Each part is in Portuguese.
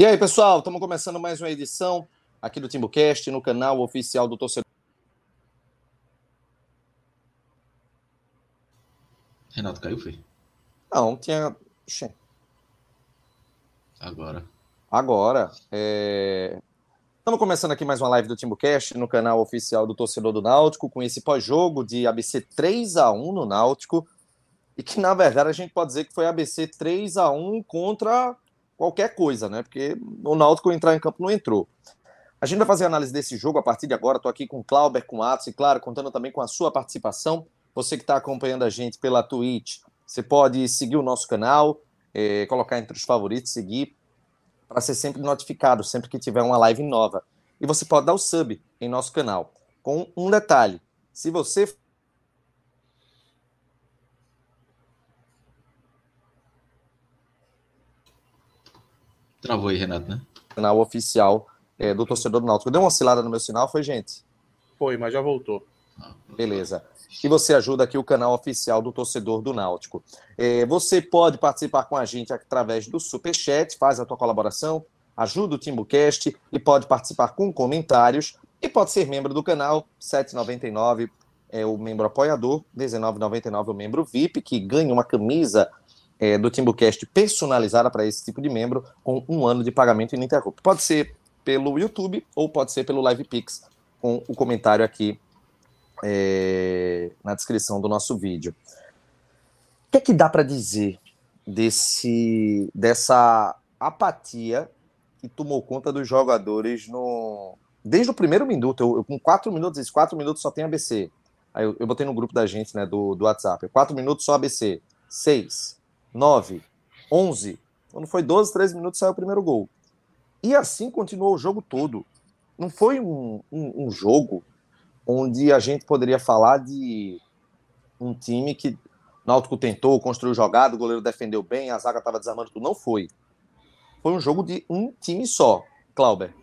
E aí, pessoal, estamos começando mais uma edição aqui do TimbuCast, no canal oficial do torcedor. Renato caiu, foi? Não, tinha. Agora. Agora. É... Estamos começando aqui mais uma live do TimbuCast no canal oficial do torcedor do Náutico, com esse pós-jogo de ABC 3 a 1 no Náutico. E que, na verdade, a gente pode dizer que foi ABC 3 a 1 contra qualquer coisa, né? Porque o Náutico entrar em campo não entrou. A gente vai fazer análise desse jogo a partir de agora. Estou aqui com o Clauber, com o Atos e, claro, contando também com a sua participação. Você que está acompanhando a gente pela Twitch, você pode seguir o nosso canal, é, colocar entre os favoritos, seguir, para ser sempre notificado sempre que tiver uma live nova. E você pode dar o sub em nosso canal. Com um detalhe: se você Travou aí, Renato, né? Canal oficial é, do torcedor do Náutico. Deu uma oscilada no meu sinal, foi, gente? Foi, mas já voltou. Beleza. E você ajuda aqui o canal oficial do torcedor do Náutico. É, você pode participar com a gente através do Superchat, faz a tua colaboração, ajuda o TimbuCast e pode participar com comentários e pode ser membro do canal, 7,99 é o membro apoiador, 19,99 o membro VIP, que ganha uma camisa é, do Timbucast personalizada para esse tipo de membro, com um ano de pagamento ininterrupto. Pode ser pelo YouTube ou pode ser pelo LivePix, com o comentário aqui é, na descrição do nosso vídeo. O que é que dá para dizer desse, dessa apatia que tomou conta dos jogadores no, desde o primeiro minuto? Eu, eu com quatro minutos, esses quatro minutos só tem ABC. Aí eu, eu botei no grupo da gente, né, do, do WhatsApp. Quatro minutos só ABC. Seis, 9, 11. Quando foi 12, 13 minutos, saiu o primeiro gol. E assim continuou o jogo todo. Não foi um, um, um jogo onde a gente poderia falar de um time que Náutico tentou, construiu jogada, o goleiro defendeu bem, a zaga estava desarmando tudo. Não foi. Foi um jogo de um time só, Clauber.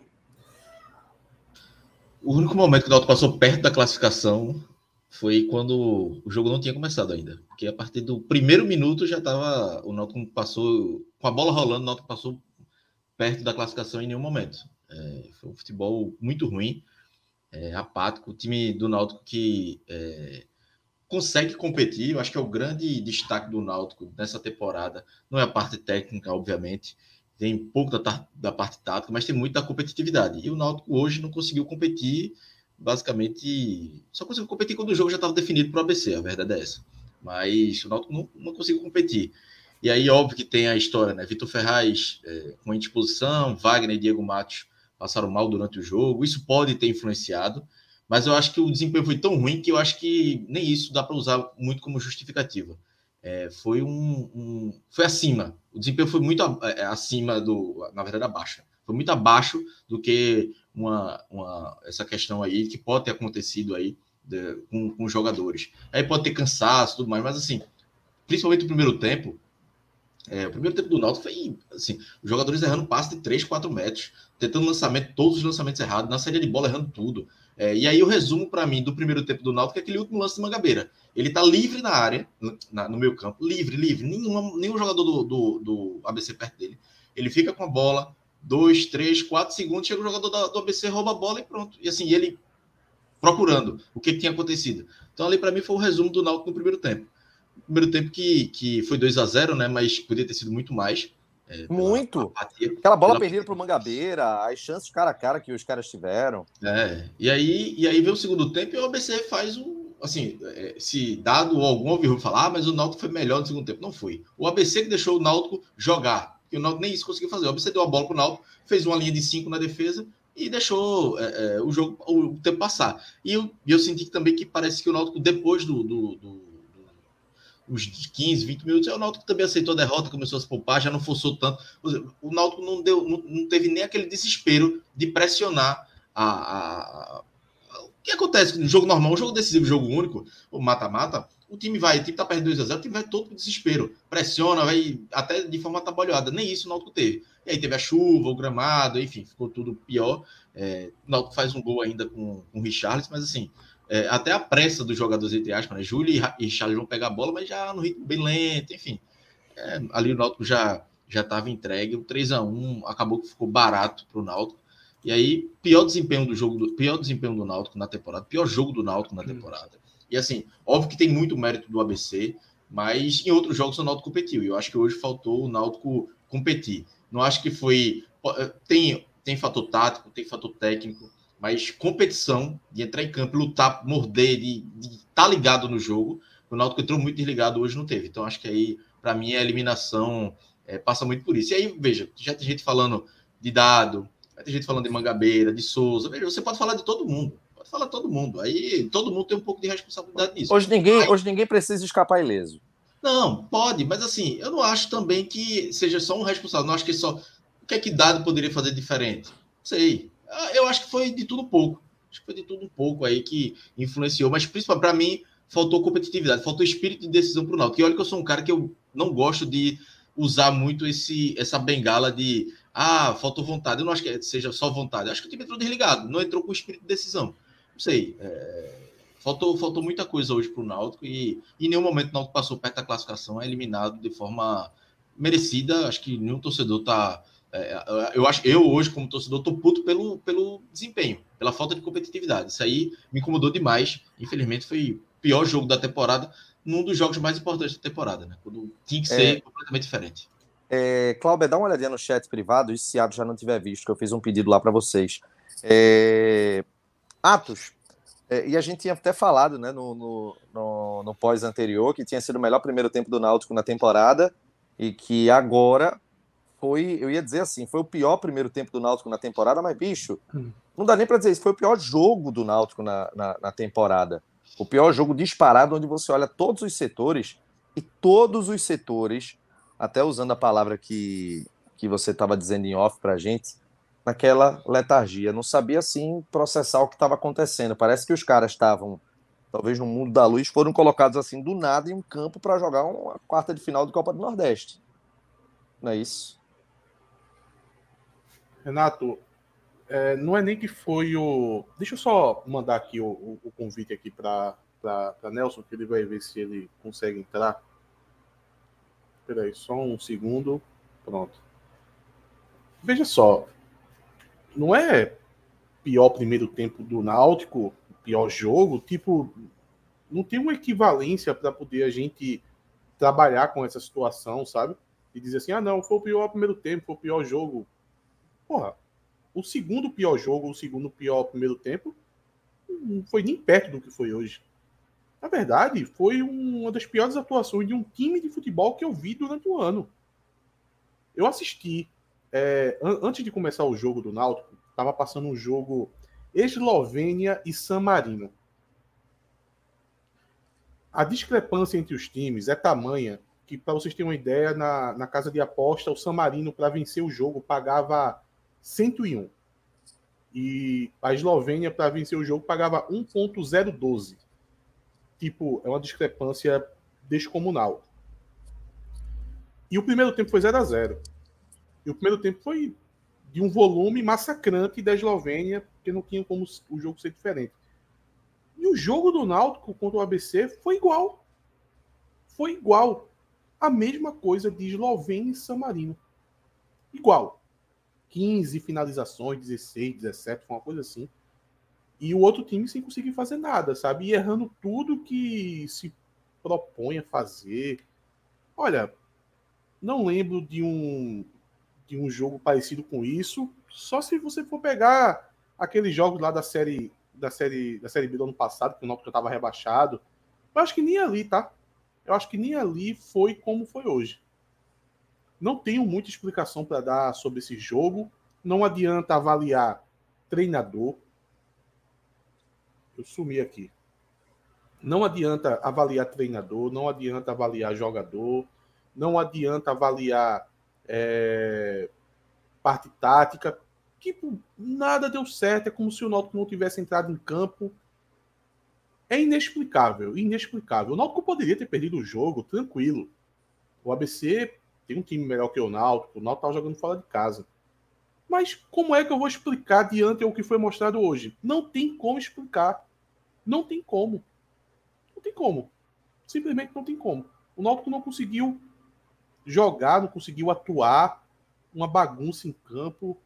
O único momento que o Náutico passou perto da classificação foi quando o jogo não tinha começado ainda. Porque a partir do primeiro minuto já estava. O Náutico passou. Com a bola rolando, o Náutico passou perto da classificação em nenhum momento. É, foi um futebol muito ruim, é, apático. O time do Náutico que é, consegue competir, eu acho que é o grande destaque do Náutico nessa temporada. Não é a parte técnica, obviamente, tem pouco da, da parte tática, mas tem muito da competitividade. E o Náutico hoje não conseguiu competir basicamente só conseguiu competir quando o jogo já estava definido para o ABC, a verdade é essa. Mas o Náutico não, não conseguiu competir. E aí, óbvio que tem a história, né? Vitor Ferraz é, com indisposição, Wagner e Diego Matos passaram mal durante o jogo. Isso pode ter influenciado, mas eu acho que o desempenho foi tão ruim que eu acho que nem isso dá para usar muito como justificativa. É, foi um, um, foi acima. O desempenho foi muito é, acima do, na verdade, abaixo. Foi muito abaixo do que uma, uma, essa questão aí que pode ter acontecido aí de, com, com os jogadores. Aí pode ter cansaço tudo mais, mas assim, principalmente o primeiro tempo, é, o primeiro tempo do Náutico foi assim, os jogadores errando passe de 3, 4 metros, tentando lançamento, todos os lançamentos errados, na saída de bola errando tudo. É, e aí o resumo para mim do primeiro tempo do Náutico é aquele último lance de Mangabeira. Ele tá livre na área, na, no meu campo, livre, livre, nenhuma, nenhum jogador do, do, do ABC perto dele. Ele fica com a bola, dois, três, quatro segundos, chega o jogador do ABC, rouba a bola e pronto. E assim, ele procurando o que, tinha acontecido. Então, ali para mim foi o resumo do Náutico no primeiro tempo. primeiro tempo que, que foi 2 a 0 né? Mas podia ter sido muito mais. É, muito. Apatia, Aquela bola pela... perdida para o Mangabeira, as chances cara a cara que os caras tiveram. É, e aí, e aí vem o segundo tempo e o ABC faz um. Assim, é, se dado algum ouviu falar, ah, mas o Náutico foi melhor no segundo tempo. Não foi. O ABC que deixou o Náutico jogar que o Náutico nem isso conseguiu fazer. O ABC deu a bola para o Náutico, fez uma linha de cinco na defesa e deixou é, é, o jogo, o, tempo passar. E eu, eu senti também que parece que o Náutico, depois do, do, do os 15, 20 minutos, o Náutico também aceitou a derrota, começou a se poupar, já não forçou tanto. O Náutico não, deu, não, não teve nem aquele desespero de pressionar a, a, a, o que acontece no jogo normal, um jogo decisivo, jogo único, o mata-mata, o time vai, o time tá perdendo 2 a 0 o time vai todo com desespero, pressiona, vai até de forma atabalhada. Nem isso o Náutico teve. E aí teve a chuva, o gramado, enfim, ficou tudo pior. É, o Náutico faz um gol ainda com, com o Richarlison, mas assim, é, até a pressa dos jogadores, entre aspas, né? Júlio e Richarlison vão pegar a bola, mas já no ritmo bem lento, enfim. É, ali o Náutico já já estava entregue. O 3 a 1 acabou que ficou barato para o Náutico. E aí, pior desempenho do jogo, do, pior desempenho do Náutico na temporada, pior jogo do Náutico na temporada. E assim, óbvio que tem muito mérito do ABC, mas em outros jogos o Náutico competiu. E eu acho que hoje faltou o Náutico competir. Não acho que foi. Eh, tem, tem fator tático, tem fator técnico, mas competição, de entrar em campo, lutar, morder, de estar tá ligado no jogo, o Náutico entrou muito desligado, hoje não teve. Então acho que aí, para mim, a eliminação é, passa muito por isso. E aí, veja, já tem gente falando de dado, vai ter gente falando de Mangabeira, de Souza. Veja, você pode falar de todo mundo. Pode falar de todo mundo. Aí todo mundo tem um pouco de responsabilidade nisso. Hoje ninguém, aí, hoje ninguém precisa escapar ileso. Não, pode, mas assim, eu não acho também que seja só um responsável. Não acho que só. O que é que dado poderia fazer diferente? Não sei. Ah, eu acho que foi de tudo pouco. Acho que foi de tudo um pouco aí que influenciou, mas principalmente para mim faltou competitividade, faltou espírito de decisão para o Náutico. E olha que eu sou um cara que eu não gosto de usar muito esse essa bengala de ah, faltou vontade. Eu não acho que seja só vontade. Eu acho que o time entrou desligado, não entrou com espírito de decisão. Não sei. É... Faltou, faltou muita coisa hoje para o Náutico e em nenhum momento o Náutico passou perto da classificação, é eliminado de forma merecida. Acho que nenhum torcedor está é, eu acho eu hoje, como torcedor, tô puto pelo, pelo desempenho, pela falta de competitividade. Isso aí me incomodou demais. Infelizmente, foi o pior jogo da temporada, num dos jogos mais importantes da temporada, né? Quando tinha que ser é, completamente diferente. É, Cláudio, dá uma olhadinha no chat privado, e se Atos já não tiver visto, que eu fiz um pedido lá para vocês. É, Atos, é, e a gente tinha até falado né, no, no, no, no pós anterior que tinha sido o melhor primeiro tempo do Náutico na temporada e que agora foi, eu ia dizer assim, foi o pior primeiro tempo do Náutico na temporada, mas, bicho, hum. não dá nem para dizer isso, foi o pior jogo do Náutico na, na, na, temporada. O pior jogo disparado, onde você olha todos os setores, e todos os setores, até usando a palavra que, que você estava dizendo em off pra gente, naquela letargia. Não sabia, assim, processar o que estava acontecendo. Parece que os caras estavam, talvez no mundo da luz, foram colocados assim do nada em um campo para jogar uma quarta de final do Copa do Nordeste. Não é isso? Renato, é, não é nem que foi o. Deixa eu só mandar aqui o, o, o convite aqui para Nelson, que ele vai ver se ele consegue entrar. Espera aí, só um segundo. Pronto. Veja só, não é pior primeiro tempo do Náutico, pior jogo, tipo, não tem uma equivalência para poder a gente trabalhar com essa situação, sabe? E dizer assim, ah, não, foi o pior primeiro tempo, foi o pior jogo porra, o segundo pior jogo, o segundo pior primeiro tempo, não foi nem perto do que foi hoje. Na verdade, foi uma das piores atuações de um time de futebol que eu vi durante o ano. Eu assisti, é, an antes de começar o jogo do Náutico, estava passando um jogo Eslovênia e San Marino. A discrepância entre os times é tamanha que, para vocês terem uma ideia, na, na casa de aposta, o San Marino, para vencer o jogo, pagava 101. E a Eslovênia, para vencer o jogo, pagava 1.012. Tipo, é uma discrepância descomunal. E o primeiro tempo foi 0 a 0 E o primeiro tempo foi de um volume massacrante da Eslovênia, porque não tinha como o jogo ser diferente. E o jogo do Náutico contra o ABC foi igual. Foi igual. A mesma coisa de Eslovênia e San Marino. Igual. 15 finalizações, 16, 17, foi uma coisa assim. E o outro time sem conseguir fazer nada, sabe? E errando tudo que se propõe a fazer. Olha, não lembro de um de um jogo parecido com isso, só se você for pegar aqueles jogos lá da série da série da série B do ano passado, que o Náutico estava rebaixado. Eu acho que nem ali, tá? Eu acho que nem ali foi como foi hoje. Não tenho muita explicação para dar sobre esse jogo. Não adianta avaliar treinador. Eu sumi aqui. Não adianta avaliar treinador, não adianta avaliar jogador, não adianta avaliar é, parte tática. Tipo, nada deu certo. É como se o Náutico não tivesse entrado em campo. É inexplicável, inexplicável. O Náutico poderia ter perdido o jogo, tranquilo. O ABC tem um time melhor que o Náutico, o Náutico tá jogando fora de casa. Mas como é que eu vou explicar diante do que foi mostrado hoje? Não tem como explicar. Não tem como. Não tem como. Simplesmente não tem como. O Náutico não conseguiu jogar, não conseguiu atuar, uma bagunça em campo,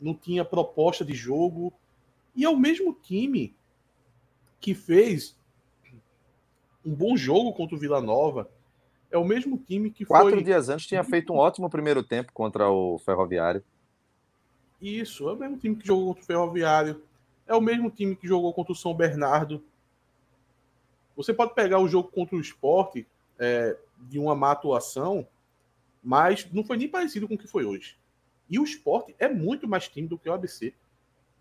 não tinha proposta de jogo. E é o mesmo time que fez um bom jogo contra o Vila Nova. É o mesmo time que Quatro foi. dias antes tinha feito um ótimo primeiro tempo contra o Ferroviário. Isso, é o mesmo time que jogou contra o Ferroviário. É o mesmo time que jogou contra o São Bernardo. Você pode pegar o jogo contra o esporte é, de uma má atuação, mas não foi nem parecido com o que foi hoje. E o esporte é muito mais time do que o ABC.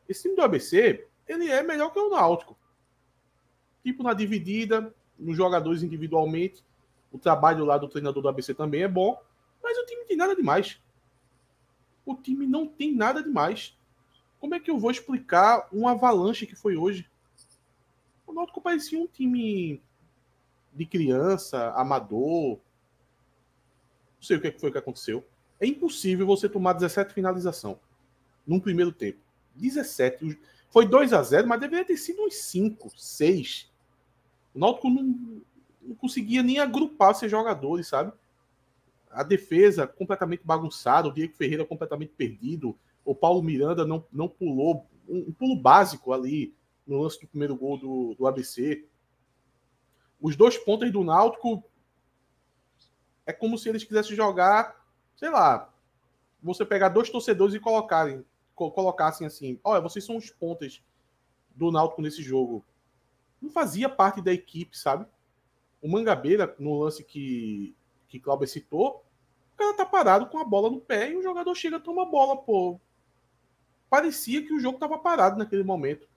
Esse time do ABC, ele é melhor que o Náutico. Tipo, na dividida, nos jogadores individualmente. O trabalho lá do treinador do ABC também é bom, mas o time tem nada demais. O time não tem nada demais. Como é que eu vou explicar um avalanche que foi hoje? O Náutico parecia um time de criança, amador. Sei o que foi que aconteceu. É impossível você tomar 17 finalização num primeiro tempo. 17. Foi 2 a 0 mas deveria ter sido uns 5, 6. O Náutico não, não conseguia nem agrupar seus jogadores, sabe? A defesa completamente bagunçada, o Diego Ferreira completamente perdido, o Paulo Miranda não, não pulou, um, um pulo básico ali no lance do primeiro gol do, do ABC. Os dois pontos do Náutico é como se eles quisessem jogar, sei lá, você pegar dois torcedores e colocarem, colocassem assim, olha, vocês são os pontas do Náutico nesse jogo. Não fazia parte da equipe, sabe? O Mangabeira, no lance que, que Cláudio citou, o cara tá parado com a bola no pé e o jogador chega e toma a bola, pô. Parecia que o jogo tava parado naquele momento.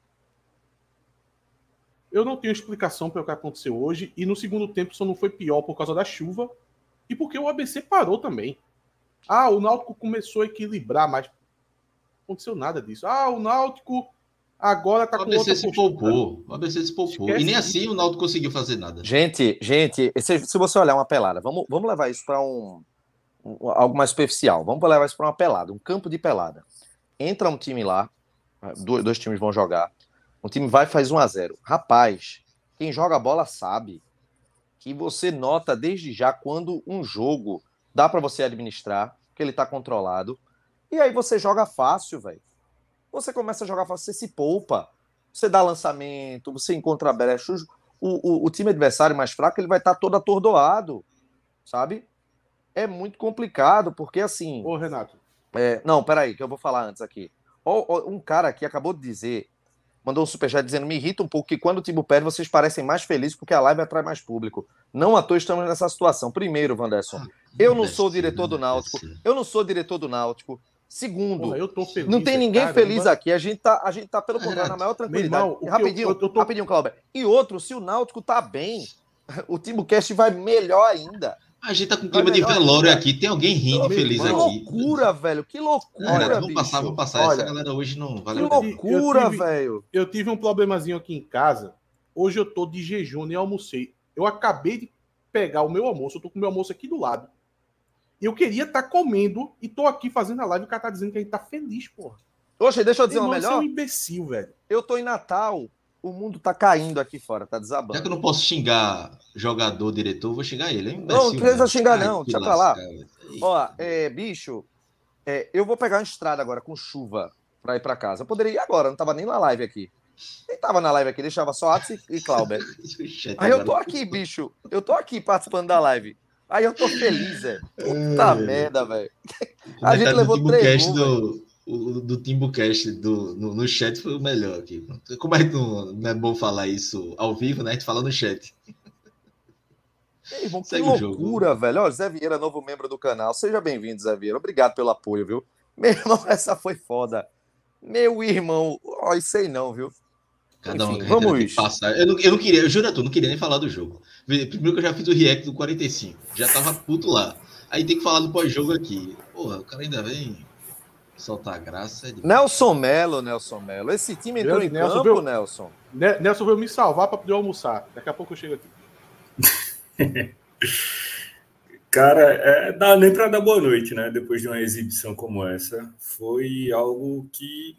Eu não tenho explicação para o que aconteceu hoje. E no segundo tempo só não foi pior por causa da chuva e porque o ABC parou também. Ah, o Náutico começou a equilibrar, mas não aconteceu nada disso. Ah, o Náutico agora tá o com ABC se poupou. O ABC se poupou. Esquece e nem assim isso. o Náutico conseguiu fazer nada. Gente, gente, se, se você olhar uma pelada, vamos, vamos levar isso para um, um, algo mais superficial. Vamos levar isso para uma pelada, um campo de pelada. Entra um time lá, dois, dois times vão jogar. Um time vai e faz 1 a 0 Rapaz, quem joga bola sabe que você nota desde já quando um jogo dá para você administrar, que ele tá controlado. E aí você joga fácil, velho. Você começa a jogar fácil, você se poupa. Você dá lançamento, você encontra brechas. O, o, o, time adversário mais fraco ele vai estar tá todo atordoado, sabe? É muito complicado, porque assim. Ô, Renato. É, não, peraí, que eu vou falar antes aqui. Um cara aqui acabou de dizer mandou um superchat dizendo: me irrita um pouco que quando o Timbu perde, vocês parecem mais felizes porque a live atrai mais público. Não à toa estamos nessa situação. Primeiro, Vanderson, ah, eu não sou diretor do Náutico. Eu não sou diretor do Náutico. Segundo, feliz, não tem ninguém caramba. feliz aqui. A gente tá, a gente tá pelo contrário, na maior tranquilidade. Irmão, rapidinho, eu, eu tô... rapidinho, Cláudio. E outro, se o Náutico tá bem, o Timbucast vai melhor ainda. A gente tá com clima de velório aqui. Tem alguém rindo feliz que aqui. Que loucura, velho. Que loucura. Olha, vou passar, vou passar. Olha, Essa galera hoje não vale Que loucura, velho. Eu tive um problemazinho aqui em casa. Hoje eu tô de jejum, nem almocei. Eu acabei de pegar o meu almoço. Eu tô com o meu almoço aqui do lado. Eu queria estar tá comendo e tô aqui fazendo a live e o cara tá dizendo que a gente tá feliz, porra. Oxe, deixa eu dizer uma melhor. Você é um imbecil, velho. Eu tô em Natal o mundo tá caindo aqui fora, tá desabando. Já que eu não posso xingar jogador, diretor, vou xingar ele. Hein? Não, não precisa xingar, não. Deixa pra lá. Ó, é, bicho, é, eu vou pegar uma estrada agora com chuva pra ir pra casa. Eu poderia ir agora, não tava nem na live aqui. Nem tava na live aqui, deixava só Atos e, Clauber. Aí eu tô aqui, bicho. Eu tô aqui participando da live. Aí eu tô feliz, é. Puta merda, velho. A gente levou três. Do, o do Timbucast do, no, no, chat foi o melhor aqui. Como é que não, não, é bom falar isso ao vivo, né? A gente fala no chat. Ei, irmão, que loucura, velho. Ó, Zé Vieira, novo membro do canal. Seja bem-vindo, Zé Vieira. Obrigado pelo apoio, viu? Meu irmão, essa foi foda. Meu irmão, ó, isso aí não, viu? Cada Enfim, um vamos passar. Eu não, eu não queria, eu juro a tu, não queria nem falar do jogo. Primeiro que eu já fiz o react do 45. Já tava puto lá. Aí tem que falar do pós-jogo aqui. Porra, o cara ainda vem Soltar graça é de... Nelson Melo, Nelson Melo. Esse time entrou em Nelson campo, veio... Nelson. Nelson veio me salvar para poder almoçar. Daqui a pouco eu chego aqui. Cara, é, dá nem para dar boa noite, né? Depois de uma exibição como essa. Foi algo que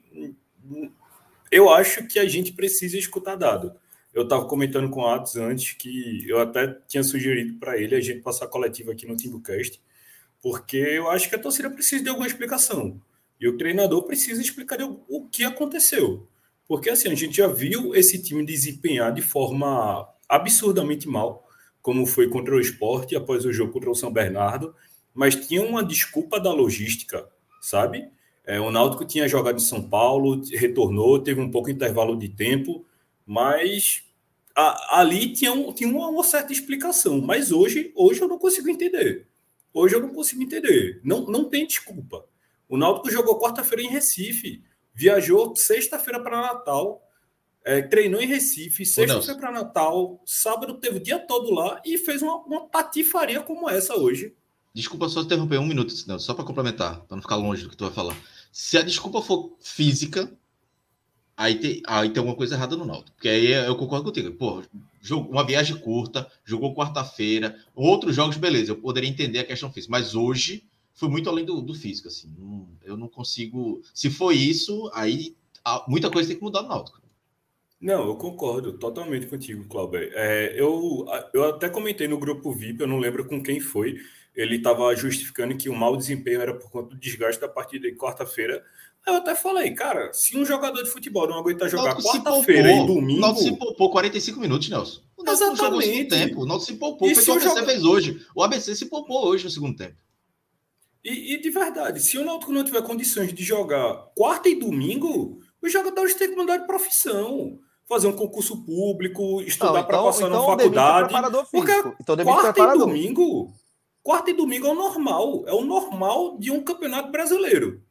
eu acho que a gente precisa escutar dado. Eu estava comentando com o Atos antes que eu até tinha sugerido para ele a gente passar coletiva aqui no Timbucast Porque eu acho que a torcida precisa de alguma explicação. E o treinador precisa explicar o que aconteceu. Porque assim, a gente já viu esse time desempenhar de forma absurdamente mal, como foi contra o esporte após o jogo contra o São Bernardo, mas tinha uma desculpa da logística, sabe? É, o Náutico tinha jogado em São Paulo, retornou, teve um pouco de intervalo de tempo, mas a, ali tinha, um, tinha uma, uma, certa explicação. Mas hoje, hoje eu não consigo entender. Hoje eu não consigo entender. Não, não tem desculpa. O Náutico jogou quarta-feira em Recife, viajou sexta-feira para Natal, é, treinou em Recife, sexta foi para Natal, sábado teve o dia todo lá e fez uma, uma patifaria como essa hoje. Desculpa só interromper um minuto, Nelson, só para complementar, para não ficar longe do que tu vai falar. Se a desculpa for física, aí tem, aí tem alguma coisa errada no Náutico. Porque aí eu concordo contigo. Pô, jogo, uma viagem curta, jogou quarta-feira, outros jogos, beleza, eu poderia entender a questão física. Mas hoje foi muito além do, do físico, assim. Não, eu não consigo. Se for isso, aí muita coisa tem que mudar no Náutico. Não, eu concordo totalmente contigo, Cláudio. É, eu, eu até comentei no grupo VIP, eu não lembro com quem foi. Ele estava justificando que o mau desempenho era por conta do desgaste da partida de quarta-feira. Eu até falei, cara, se um jogador de futebol não aguenta jogar quarta-feira e domingo. O Náutico se poupou 45 minutos, Nelson. O Náutico Exatamente. não jogou segundo tempo. O Náutico se poupou. Foi o que o ABC joga... fez hoje. O ABC se poupou hoje no segundo tempo. E, e, de verdade, se o Náutico não tiver condições de jogar quarta e domingo, os jogadores têm que mudar de profissão fazer um concurso público, estudar para então, passar então na faculdade. Porque então, quarta e domingo, quarta e domingo é o normal, é o normal de um campeonato brasileiro.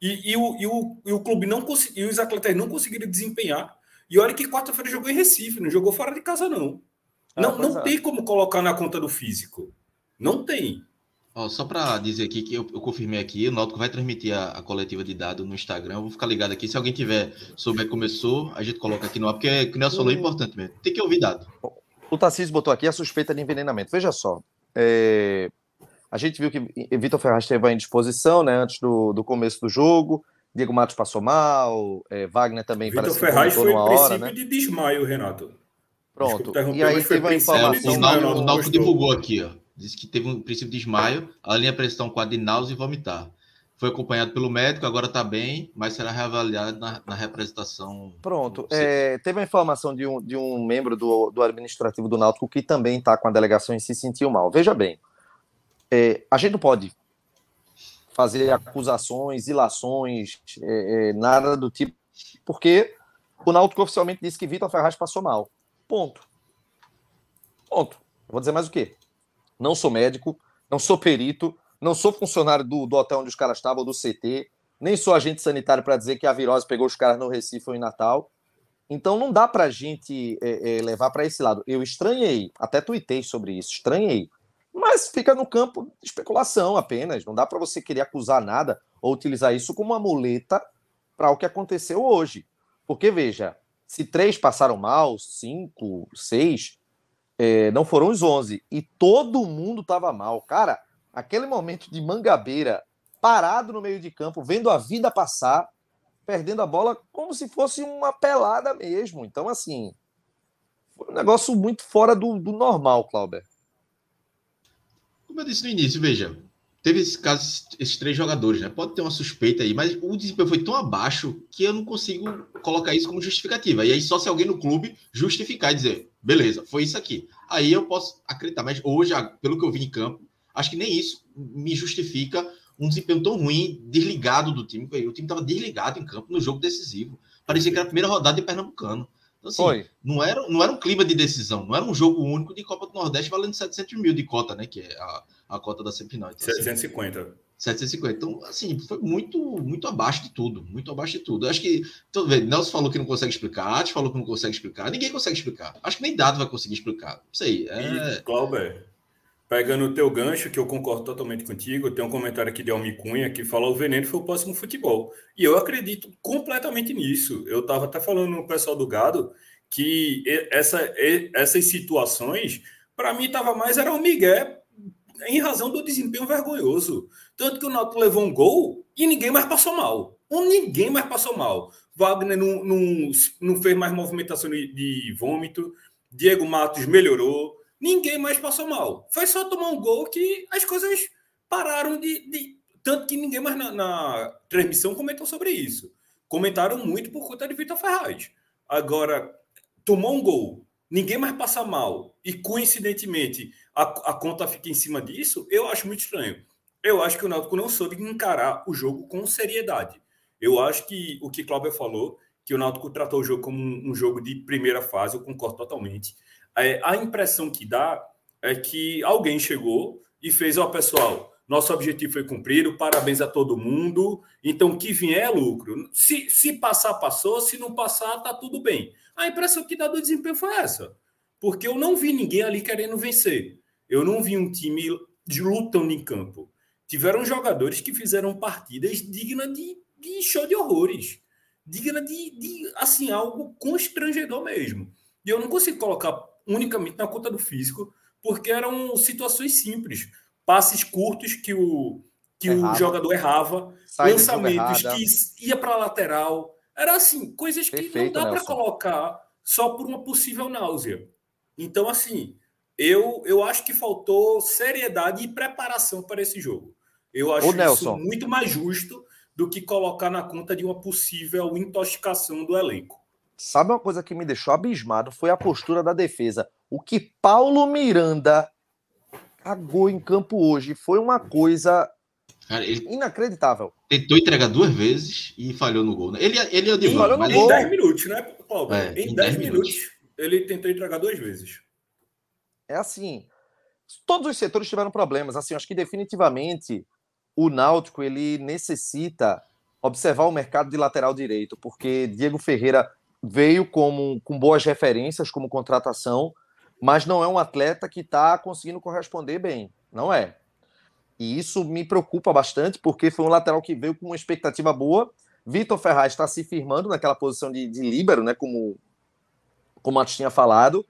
E, e, o, e, o, e o clube não conseguiu, os atletas não conseguiram desempenhar. E olha que quarta-feira jogou em Recife, não jogou fora de casa, não. Ah, não não é. tem como colocar na conta do físico. Não tem. Ó, só para dizer aqui que eu, eu, confirmei aqui, o Náutico vai transmitir a, a, coletiva de dados no Instagram. Eu vou ficar ligado aqui. Se alguém tiver souber começou, a gente coloca aqui no ar, porque o Nelson falou é importante mesmo. Tem que ouvir dado. O Tarcísio botou aqui a suspeita de envenenamento. Veja só. É... A gente viu que Vitor Ferraz esteve à indisposição né, antes do, do começo do jogo. Diego Matos passou mal, é, Wagner também Vitor Ferraz foi em princípio né? de desmaio, Renato. Pronto. E aí teve a informação. É, o Náutico divulgou aqui, ó. Disse que teve um princípio de desmaio, a linha pressão quadro de náusea e vomitar. Foi acompanhado pelo médico, agora está bem, mas será reavaliado na, na representação. Pronto. É, teve a informação de um, de um membro do, do administrativo do Náutico que também está com a delegação e se sentiu mal. Veja bem, é, a gente não pode fazer acusações, ilações, é, é nada do tipo, porque o Náutico oficialmente disse que Vitor Ferraz passou mal. Ponto. Ponto. vou dizer mais o quê? Não sou médico, não sou perito, não sou funcionário do, do hotel onde os caras estavam, do CT, nem sou agente sanitário para dizer que a virose pegou os caras no Recife ou em Natal. Então não dá para a gente é, é, levar para esse lado. Eu estranhei, até tuitei sobre isso, estranhei. Mas fica no campo de especulação apenas. Não dá para você querer acusar nada ou utilizar isso como uma muleta para o que aconteceu hoje. Porque, veja, se três passaram mal, cinco, seis, é, não foram os 11. E todo mundo estava mal. Cara, aquele momento de Mangabeira, parado no meio de campo, vendo a vida passar, perdendo a bola como se fosse uma pelada mesmo. Então, assim, foi um negócio muito fora do, do normal, Clauber. Como eu disse no início, veja, teve esse caso, esses três jogadores, né? Pode ter uma suspeita aí, mas o desempenho foi tão abaixo que eu não consigo colocar isso como justificativa. E aí, só se alguém no clube justificar e dizer, beleza, foi isso aqui. Aí eu posso acreditar, mas hoje, pelo que eu vi em campo, acho que nem isso me justifica um desempenho tão ruim, desligado do time. O time estava desligado em campo no jogo decisivo. Parecia que era a primeira rodada de Pernambucano. Então, assim, Foi. Não, era, não era um clima de decisão, não era um jogo único de Copa do Nordeste valendo 700 mil de cota, né? Que é a, a cota da Sempinal. Então, 750. Assim, 750. Então, assim, foi muito, muito abaixo de tudo. Muito abaixo de tudo. Acho que, tô vendo, Nelson falou que não consegue explicar, Atos falou que não consegue explicar, ninguém consegue explicar. Acho que nem Dado vai conseguir explicar. Não sei. É... E, Clauber, pegando o teu gancho, que eu concordo totalmente contigo, tem um comentário aqui de Almi Cunha que fala o veneno foi o próximo futebol. E eu acredito completamente nisso. Eu estava até falando no pessoal do Gado que essa, essas situações, para mim, estava mais era o Miguel em razão do desempenho vergonhoso. Tanto que o Náutico levou um gol e ninguém mais passou mal. Ou ninguém mais passou mal. Wagner não, não, não fez mais movimentação de, vômito. Diego Matos melhorou. Ninguém mais passou mal. Foi só tomar um gol que as coisas pararam de, de. Tanto que ninguém mais na, na, transmissão comentou sobre isso. Comentaram muito por conta de Vitor Ferraz. Agora, tomou um gol, ninguém mais passa mal, e coincidentemente a, a conta fica em cima disso, eu acho muito estranho. Eu acho que o Náutico não soube encarar o jogo com seriedade. Eu acho que o que Cláudio falou, que o Náutico tratou o jogo como um, um jogo de primeira fase, eu concordo totalmente. É, a impressão que dá é que alguém chegou e fez, ó, oh, pessoal, nosso objetivo foi cumprido, parabéns a todo mundo. Então, que vier é lucro. Se, se passar, passou. Se não passar, tá tudo bem. A impressão que dá do desempenho foi essa. Porque eu não vi ninguém ali querendo vencer. Eu não vi um time de lutando em campo. Tiveram jogadores que fizeram partidas dignas de, de show de horrores. Digna de, de, assim, algo constrangedor mesmo. E eu não consigo colocar unicamente na conta do físico, porque eram situações simples passes curtos que o, que o jogador errava, lançamentos que ia para a lateral. Era assim, coisas que Perfeito, não dá para colocar só por uma possível náusea. Então, assim, eu, eu acho que faltou seriedade e preparação para esse jogo. Eu acho isso muito mais justo do que colocar na conta de uma possível intoxicação do elenco. Sabe uma coisa que me deixou abismado? Foi a postura da defesa. O que Paulo Miranda cagou em campo hoje. Foi uma coisa Cara, inacreditável. Tentou entregar duas vezes e falhou no gol. Né? Ele, ele é de falhou no gol. Em 10 minutos, né, Paulo? É, em 10 minutos, minutos, ele tentou entregar duas vezes. É assim. Todos os setores tiveram problemas. Assim, acho que definitivamente o Náutico ele necessita observar o mercado de lateral direito, porque Diego Ferreira veio como, com boas referências como contratação, mas não é um atleta que está conseguindo corresponder bem. Não é. E isso me preocupa bastante, porque foi um lateral que veio com uma expectativa boa. Vitor Ferraz está se firmando naquela posição de, de líbero, né? Como, como Matos tinha falado.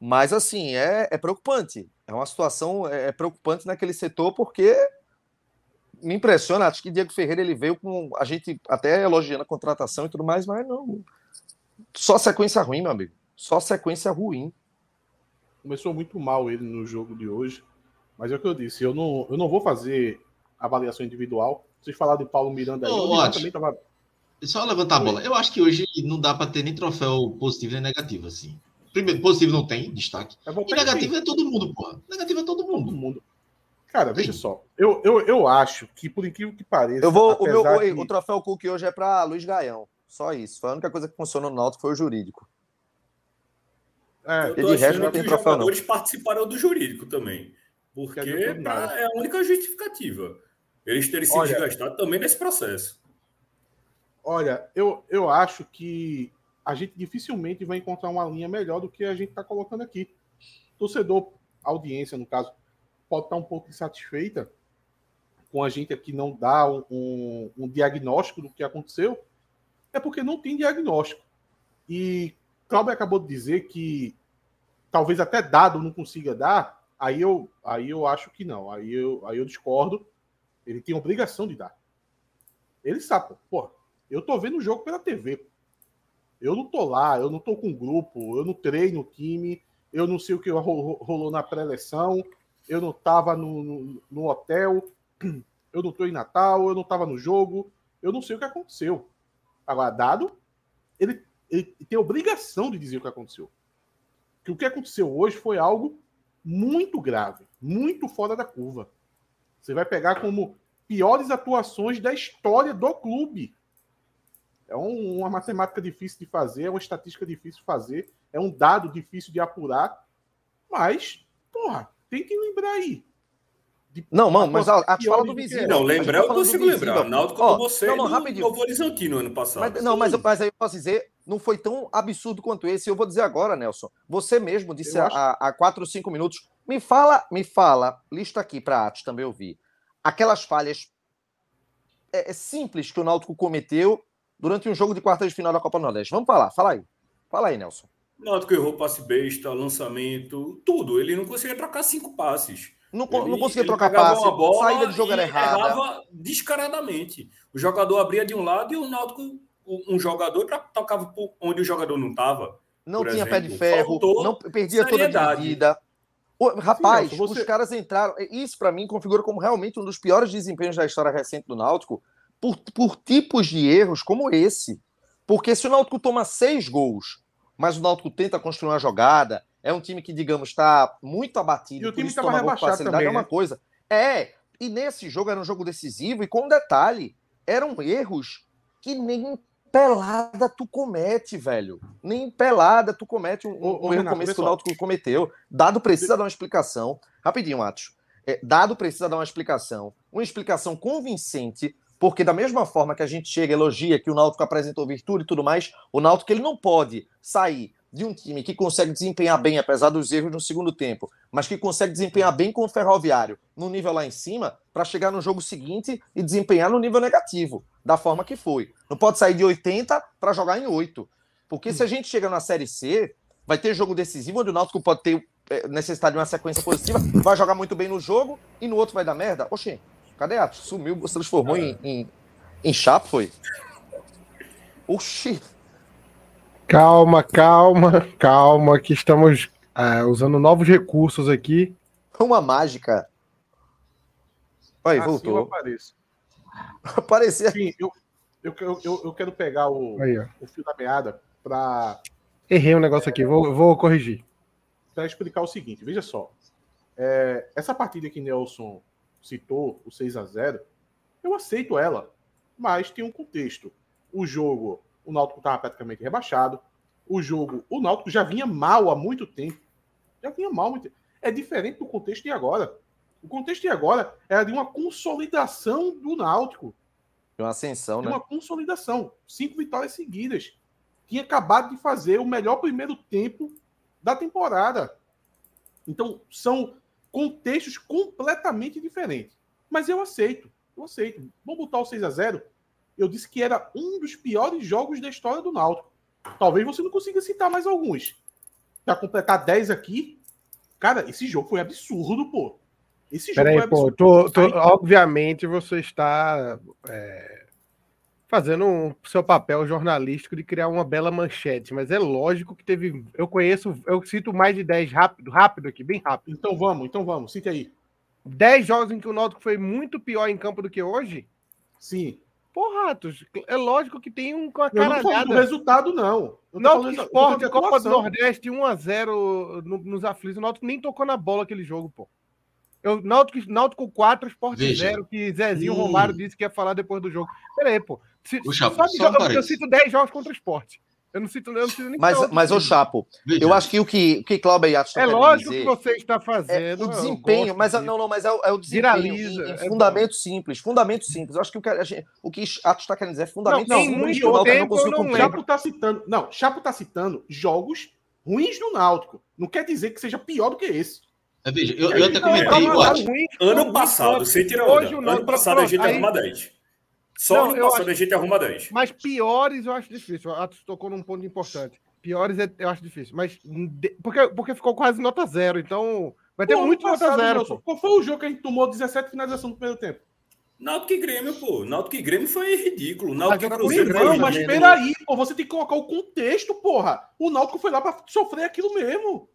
Mas, assim, é, é preocupante. É uma situação é, é preocupante naquele setor, porque me impressiona. Acho que Diego Ferreira ele veio com. A gente até elogiando a contratação e tudo mais, mas não. Só sequência ruim, meu amigo. Só sequência ruim. Começou muito mal ele no jogo de hoje. Mas é o que eu disse, eu não, eu não vou fazer avaliação individual. Vocês falaram de Paulo Miranda aí, oh, também tava... Só levantar a bola. Eu acho que hoje não dá para ter nem troféu positivo nem negativo, assim. Primeiro, positivo não tem destaque. É e negativo é todo mundo, porra. Negativo é todo mundo. Todo mundo. Cara, veja só. Eu, eu, eu acho que, por incrível que pareça. Eu vou, o, meu, de... o troféu Cook hoje é para Luiz Gaião. Só isso. Foi a única coisa que funcionou no Náutico foi o jurídico. É, eu de resto não tem que troféu, os jogadores não. participaram do jurídico também. Porque pra, é a única justificativa. Eles terem se olha, desgastado também nesse processo. Olha, eu, eu acho que a gente dificilmente vai encontrar uma linha melhor do que a gente está colocando aqui. Torcedor, audiência, no caso, pode estar um pouco insatisfeita com a gente aqui não dar um, um, um diagnóstico do que aconteceu, é porque não tem diagnóstico. E Cláudio acabou de dizer que talvez até dado não consiga dar, aí eu, aí eu acho que não. Aí eu, aí eu discordo. Ele tem obrigação de dar. Ele sabe, pô, eu tô vendo o jogo pela TV. Eu não tô lá, eu não tô com grupo, eu não treino o time, eu não sei o que rolou na pré-eleção, eu não tava no, no, no, hotel, eu não tô em Natal, eu não tava no jogo, eu não sei o que aconteceu. Agora, dado, ele ele tem obrigação de dizer o que aconteceu. Que o que aconteceu hoje foi algo muito grave, muito fora da curva. Você vai pegar como piores atuações da história do clube. É um, uma matemática difícil de fazer, é uma estatística difícil de fazer, é um dado difícil de apurar, mas, porra, tem que lembrar aí. De... Não, mano, mas a, a fala do vizinho. Não, lembrar eu consigo lembrar. Náutico como você não, não, rapidinho. Novo Horizontino ano passado. Mas, não, mas, mas aí eu posso dizer, não foi tão absurdo quanto esse. Eu vou dizer agora, Nelson. Você mesmo disse há, acho... quatro ou cinco minutos. Me fala, me fala, lista aqui para Atos também ouvir. Aquelas falhas é, é, simples que o Náutico cometeu durante um jogo de quarta de final da Copa do Nordeste. Vamos falar, fala aí. Fala aí, Nelson. O Náutico errou passe besta, lançamento, tudo. Ele não conseguia trocar cinco passes. Não, ele, não conseguia trocar passe, uma bola saída de jogo era errada. errava descaradamente. O jogador abria de um lado e o Náutico, um jogador tocava onde o jogador não estava. Não tinha exemplo. pé de ferro, Faltou não perdia seriedade. toda a vida. O, rapaz, Sim, Nelson, você... os caras entraram. Isso, para mim, configura como realmente um dos piores desempenhos da história recente do Náutico, por, por tipos de erros como esse. Porque se o Náutico toma seis gols, mas o Náutico tenta construir uma jogada, é um time que, digamos, está muito abatido. E o time estava rebaixado facilidade, também, é uma né? coisa. É, e nesse jogo era um jogo decisivo, e com um detalhe, eram erros que nem pelada tu comete, velho. Nem pelada tu comete um, um, um erro como esse que o Náutico cometeu. Dado precisa dar uma explicação. Rapidinho, Atos. É, dado precisa dar uma explicação. Uma explicação convincente, porque da mesma forma que a gente chega elogia que o Náutico apresentou virtude e tudo mais, o Náutico ele não pode sair de um time que consegue desempenhar bem, apesar dos erros no segundo tempo, mas que consegue desempenhar bem com o Ferroviário no nível lá em cima, para chegar no jogo seguinte e desempenhar no nível negativo, da forma que foi. Não pode sair de 80 para jogar em 8. Porque se a gente chega na Série C, vai ter jogo decisivo onde o Náutico pode ter é, necessidade de uma sequência positiva, vai jogar muito bem no jogo e no outro vai dar merda. Oxê, cadê a Sumiu, se transformou em, em, em chapo, foi? Oxi. Calma, calma, calma, que estamos é, usando novos recursos aqui. Uma mágica. Aí, assim voltou. Apareço. Aparecia. Enfim, eu, eu, eu, eu quero pegar o, Aí, o fio da meada para. Errei um negócio é, aqui, vou, vou corrigir. Para explicar o seguinte: veja só. É, essa partida que Nelson citou, o 6 a 0 eu aceito ela, mas tem um contexto. O jogo o Náutico estava praticamente rebaixado. O jogo, o Náutico já vinha mal há muito tempo. Já vinha mal há muito tempo. É diferente do contexto de agora. O contexto de agora era de uma consolidação do Náutico. De uma ascensão, de né? uma consolidação. Cinco vitórias seguidas. Tinha acabado de fazer o melhor primeiro tempo da temporada. Então, são contextos completamente diferentes. Mas eu aceito. Eu aceito. Vamos botar o 6 a 0 eu disse que era um dos piores jogos da história do Náutico. Talvez você não consiga citar mais alguns. Para completar 10 aqui, cara, esse jogo foi absurdo, pô. Esse jogo Peraí, foi absurdo. Pô, tô, tô, obviamente você está é, fazendo o um, seu papel jornalístico de criar uma bela manchete, mas é lógico que teve. Eu conheço, eu cito mais de 10 rápido, rápido aqui, bem rápido. Então vamos, então vamos, cite aí. 10 jogos em que o Náutico foi muito pior em campo do que hoje? Sim. Porra, Ratos, é lógico que tem um com a cara. Não do resultado, não. O Náutico Esporte, Copa do Nordeste, 1x0 no, nos aflitos. O Náutico nem tocou na bola aquele jogo, pô. Eu, Náutico, Náutico 4, Esporte 0, que Zezinho hum. Romário disse que ia falar depois do jogo. Pera aí, pô. Se, o Chapo, só eu, eu cito 10 jogos contra o Esporte. Eu não cito, eu não cito nem Mas, mas ô Chapo, Veja. eu acho que o que, o que Cláudio e Atos É lógico dizer, que você está fazendo. É o desempenho, mas não, não, mas é o, é o desempenho Viraliza, em, em é fundamento simples. Fundamento simples. Eu acho que o que, gente, o que Atos está querendo dizer é fundamento não, simples. Não, não, tempo, não, não Chapo está citando. Não, Chapo está citando jogos ruins do Náutico. Não quer dizer que seja pior do que esse. É, veja, eu, eu até comentei. Ano passado, sem tirar onda. Ano passado a gente arruma 10. Só não, no passado acho... a gente arruma 10. Mas piores eu acho difícil. A Atos tocou num ponto importante. Piores é, eu acho difícil. Mas porque, porque ficou quase nota zero. Então vai ter pô, muito nota zero. Nelson, qual foi o jogo que a gente tomou 17 finalização no primeiro tempo? Náutico e Grêmio, pô. Náutico e Grêmio foi ridículo. Náutico e Cruzeiro Não, mas peraí, pô. Você tem que colocar o contexto, porra. O Náutico foi lá pra sofrer aquilo mesmo.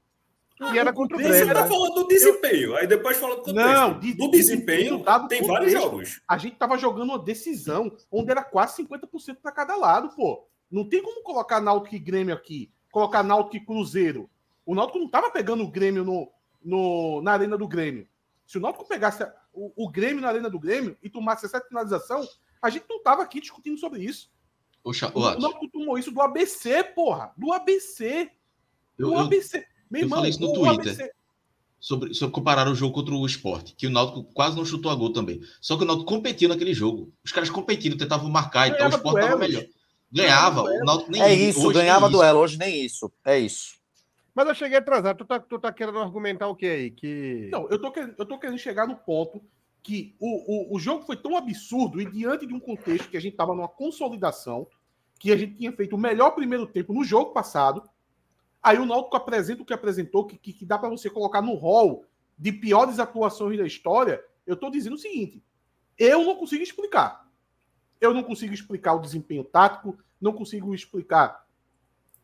E era contra o Grêmio. Você tá né? falando do desempenho, eu... aí depois falando do contexto. Não, de, do desempenho, de, tem vários jogos. A gente tava jogando uma decisão onde era quase 50% para cada lado, pô. Não tem como colocar Náutico e Grêmio aqui, colocar Náutico e Cruzeiro. O Náutico não tava pegando o Grêmio no, no, na arena do Grêmio. Se o Náutico pegasse o, o Grêmio na arena do Grêmio e tomasse essa finalização, a gente não tava aqui discutindo sobre isso. O, o, o Náutico tomou isso do ABC, porra. Do ABC. Do eu, ABC. Eu... Meu eu irmão, falei isso no Twitter. ABC... Sobre, sobre comparar o jogo contra o esporte, que o Náutico quase não chutou a gol também. Só que o Náutico competiu naquele jogo. Os caras competiram, tentavam marcar e tal. O esporte estava melhor. Ganhava. O Náutico nem É isso, hoje ganhava duelo. Hoje nem isso. É isso. Mas eu cheguei atrasado. Tu tá, tu tá querendo argumentar o que aí? Que... Não, eu tô, querendo, eu tô querendo chegar no ponto que o, o, o jogo foi tão absurdo e diante de um contexto que a gente tava numa consolidação, que a gente tinha feito o melhor primeiro tempo no jogo passado, Aí o Náutico apresenta o que apresentou, que, que, que dá para você colocar no rol de piores atuações da história. Eu estou dizendo o seguinte: eu não consigo explicar. Eu não consigo explicar o desempenho tático, não consigo explicar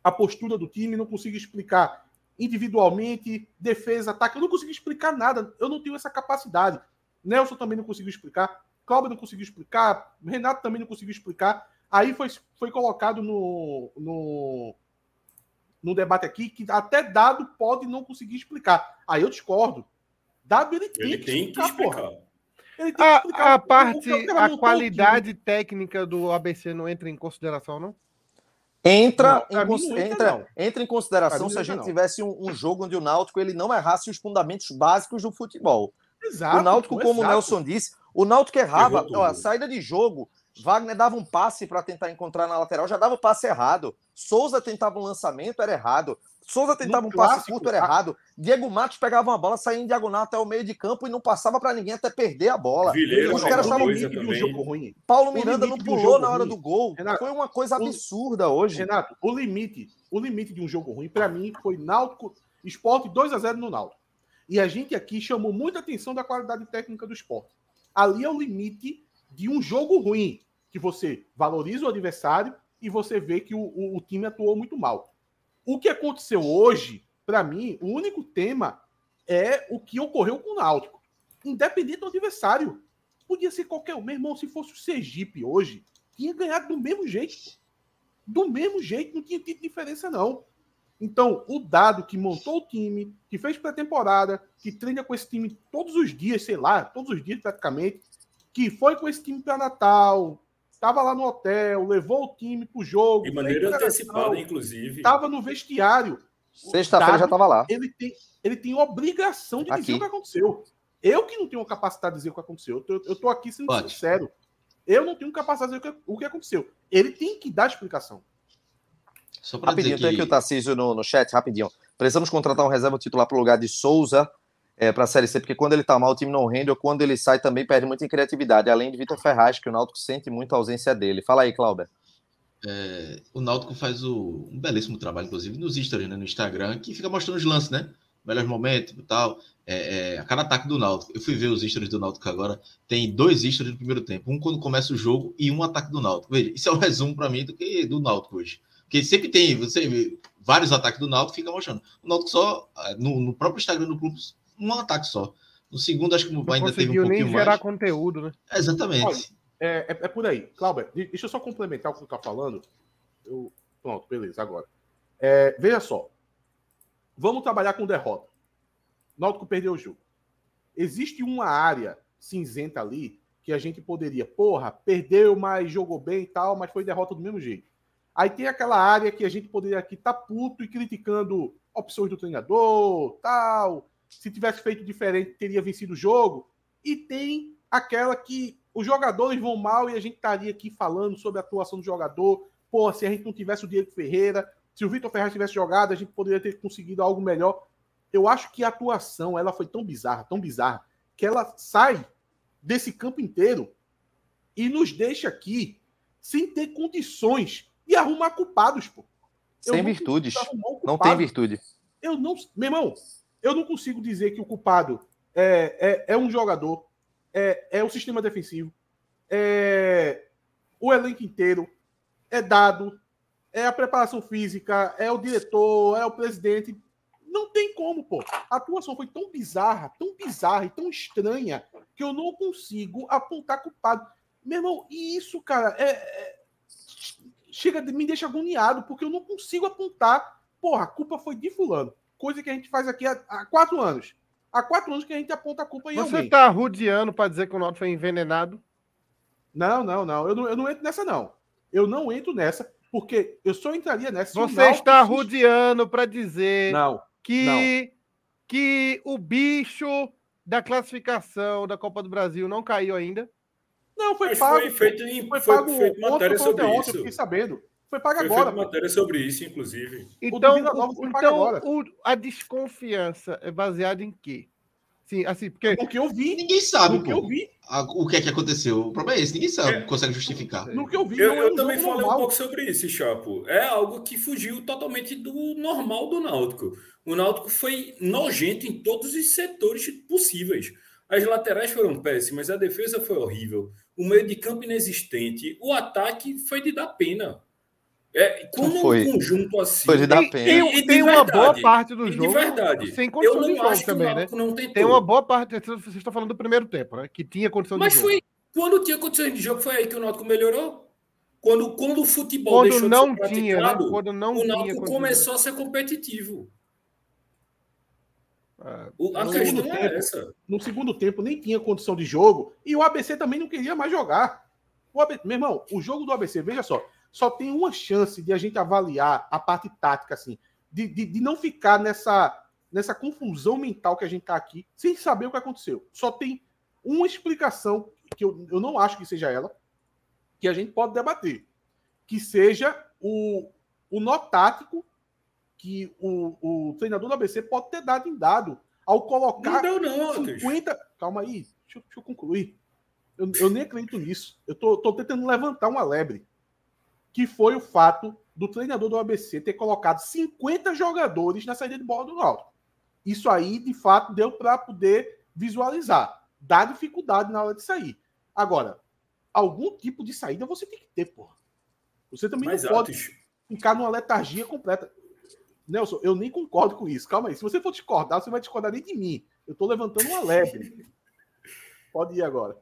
a postura do time, não consigo explicar individualmente, defesa, ataque. Eu não consigo explicar nada. Eu não tenho essa capacidade. Nelson também não conseguiu explicar. Cláudio não conseguiu explicar. Renato também não conseguiu explicar. Aí foi, foi colocado no, no, no debate aqui que até dado pode não conseguir explicar. Aí eu discordo. Dado ele tem, ele que, tem explicar, que explicar. Ele tem a, que explicar. a parte, O a montou o qualidade técnica do ABC não entra em consideração, não? Entra, Não, em, cons- entra, entra, não. entra em consideração se a gente não. tivesse um, um jogo onde o Náutico ele não errasse os fundamentos básicos do futebol. Exato, o Náutico, como o exato. Nelson disse, o Náutico errava. Ó, a saída de jogo, Wagner dava um passe para tentar encontrar na lateral, já dava o passe errado. Souza tentava um lançamento, era errado. Souza tentava No um passe curto, era errado. Diego Matos pegava uma bola, saía em diagonal até o meio de campo e não passava para ninguém até perder a bola. Vileiro, Os caras estavam um jogo ruim. Paulo o Miranda não pulou na hora ruim. do gol. Renato, Foi uma coisa o- absurda hoje. Renato, o limite, o limite de um jogo ruim, para mim, foi Náutico, Esporte 2 a 0 no Náutico. E a gente aqui chamou muita atenção da qualidade técnica do esporte. Ali é o limite de um jogo ruim, que você valoriza o adversário e você vê que o, o- o time atuou muito mal. O que aconteceu hoje, para mim, o único tema é o que ocorreu com o Náutico. Independente do adversário. Podia ser qualquer um. Meu irmão, se fosse o Sergipe hoje, tinha ganhado do mesmo jeito. Do mesmo jeito, não tinha tido diferença, não. Então, o Dado que montou o time, que fez pré-temporada, que treina com esse time todos os dias, sei lá, todos os dias praticamente, que foi com esse time para Natal, estava lá no hotel, levou o time pro jogo. De maneira antecipada, inclusive. Estava no vestiário. Sexta-feira já estava lá. Ele tem, ele tem obrigação de dizer Aqui. o que aconteceu. Eu que não tenho capacidade de dizer o que aconteceu. Eu tô, eu tô aqui sendo Pode. sincero. Eu não tenho capacidade de dizer o que, o que aconteceu. Ele tem que dar explicação. Só para Rapidinho, dizer tem que... aqui o Tarcísio no, no chat, rapidinho. Precisamos contratar um reserva titular para o lugar de Souza é, para a Série C, porque quando ele tá mal, o time não rende, ou quando ele sai também perde muito em criatividade, além de Vitor Ferraz, que o Náutico sente muito a ausência dele. Fala aí, Clauber. É, o Náutico faz o- um belíssimo trabalho, inclusive, nos stories, né, no Instagram, que fica mostrando os lances, né? Melhores momentos e tal. É, é, a cada ataque do Náutico. Eu fui ver os stories do Náutico agora. Tem dois stories no primeiro tempo. Um quando começa o jogo e um ataque do Náutico. Veja, isso é um resumo para mim do que do Náutico hoje. Porque sempre tem, você vê, vários ataques do Náutico, fica mostrando. O Náutico só, ah, no, no próprio Instagram do clube, um ataque só. No segundo, acho que Não ainda teve um conseguiu nem pouquinho gerar mais. conteúdo, né? Exatamente. Olha, É, é, é por aí. Cláudio, de- deixa eu só complementar o que tu tá falando. Eu- pronto, beleza, agora. É, veja só. Vamos trabalhar com derrota. Náutico perdeu o jogo. Existe uma área cinzenta ali que a gente poderia, porra, perdeu, mas jogou bem e tal, mas foi derrota do mesmo jeito. Aí tem aquela área que a gente poderia aqui estar tá puto e criticando opções do treinador, tal. Se tivesse feito diferente, teria vencido o jogo. E tem aquela que os jogadores vão mal e a gente estaria aqui falando sobre a atuação do jogador. Pô, se a gente não tivesse o Diego Ferreira, se o Vitor Ferreira tivesse jogado, a gente poderia ter conseguido algo melhor. Eu acho que a atuação ela foi tão bizarra, tão bizarra, que ela sai desse campo inteiro e nos deixa aqui sem ter condições de arrumar culpados, pô. Eu Sem virtudes. Não tem virtude. Eu não. Meu irmão, eu não consigo dizer que o culpado é, é, é um jogador, é, é o sistema defensivo, é o elenco inteiro, é dado, é a preparação física, é o diretor, é o presidente. Não tem como, pô. A atuação foi tão bizarra, tão bizarra e tão estranha que eu não consigo apontar culpado. Meu irmão, e isso, cara, é, é- chega, me deixa agoniado, porque eu não consigo apontar. Porra, a culpa foi de fulano. Coisa que a gente faz aqui há, há quatro anos. Há quatro anos que a gente aponta a culpa em Você alguém. tá rodeando pra dizer que o Náutico foi envenenado? Não, não, não. Eu, não. eu não entro nessa, não. Eu não entro nessa, porque eu só entraria nessa. se o Você Náutico está rodeando pra dizer Não, que, que o bicho da classificação da Copa do Brasil não caiu ainda? não, foi Mas pago. foi feito, em, Foi foi, pago feito matéria sobre ontem, isso. eu fiquei sabendo. Foi pago Foi agora. feito matéria sobre isso, inclusive. Então, o- então agora. o- a desconfiança é baseada em quê? Sim, assim, porque No que eu vi. Ninguém sabe No que pô, eu vi. a- o que é que aconteceu. O problema é esse, ninguém sabe, consegue justificar. No que eu vi. Eu, não é eu um também falei um normal. pouco sobre isso, Chapo. É algo que fugiu totalmente do normal do Náutico. O Náutico foi nojento em todos os setores possíveis. As laterais foram péssimas, a defesa foi horrível, o meio de campo inexistente, o ataque foi de dar pena. É, quando Foi. um conjunto assim. Foi de dar Tem, pena. E- e de tem uma verdade, boa parte do e de jogo verdade, sem eu condição de não jogo acho que também, o né? Tem uma boa parte, vocês estão falando do primeiro tempo, né? Que tinha condição Mas de jogo. foi quando tinha condições de jogo, foi aí que o Náutico melhorou. Quando, quando o futebol Quando deixou não de ser tinha, né? praticado, Quando não o Náutico condição começou a ser competitivo. Ah, O- a No questão segundo é tempo. essa. No segundo tempo nem tinha condição de jogo e o ABC também não queria mais jogar. O AB... Meu irmão, o jogo do ABC, veja só, só tem uma chance de a gente avaliar a parte tática, assim, de, de, de não ficar nessa, nessa confusão mental que a gente tá aqui, sem saber o que aconteceu. Só tem uma explicação, que eu, eu não acho que seja ela, que a gente pode debater. Que seja o, o nó tático que o, o treinador do ABC pode ter dado em dado ao Não colocar deu, não, Matheus. 50. Calma aí, deixa, eu- deixa eu concluir. Eu, eu nem acredito nisso. Eu tô, tô tentando levantar uma lebre. Que foi o fato do treinador do ABC ter colocado 50 jogadores na saída de bola do Náutico. Isso aí, de fato, deu para poder visualizar. Dá dificuldade na hora de sair. Agora, algum tipo de saída você tem que ter, porra. Você também Mas, não pode Atos, ficar numa letargia completa. Nelson, eu nem concordo com isso. Calma aí. Se você for discordar, você vai discordar nem de mim. Eu tô levantando uma lebre. Pode ir agora.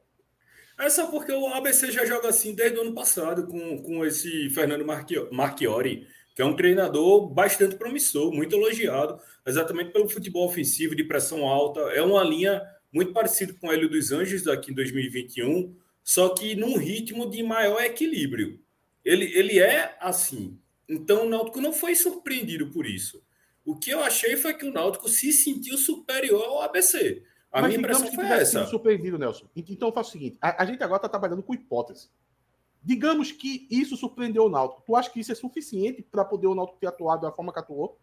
É só porque o ABC já joga assim desde o ano passado com, com esse Fernando Marchio- Marchiori, que é um treinador bastante promissor, muito elogiado, exatamente pelo futebol ofensivo de pressão alta. É uma linha muito parecida com o Hélio dos Anjos daqui em 2021, só que num ritmo de maior equilíbrio. Ele, ele é assim. Então o Náutico não foi surpreendido por isso. O que eu achei foi que o Náutico se sentiu superior ao ABC. A Mas minha impressão que foi essa. surpreendido, Nelson. Então eu faço o seguinte: a, a gente agora está trabalhando com hipótese. Digamos que isso surpreendeu o Náutico. Tu acha que isso é suficiente para poder o Náutico ter atuado da forma que atuou?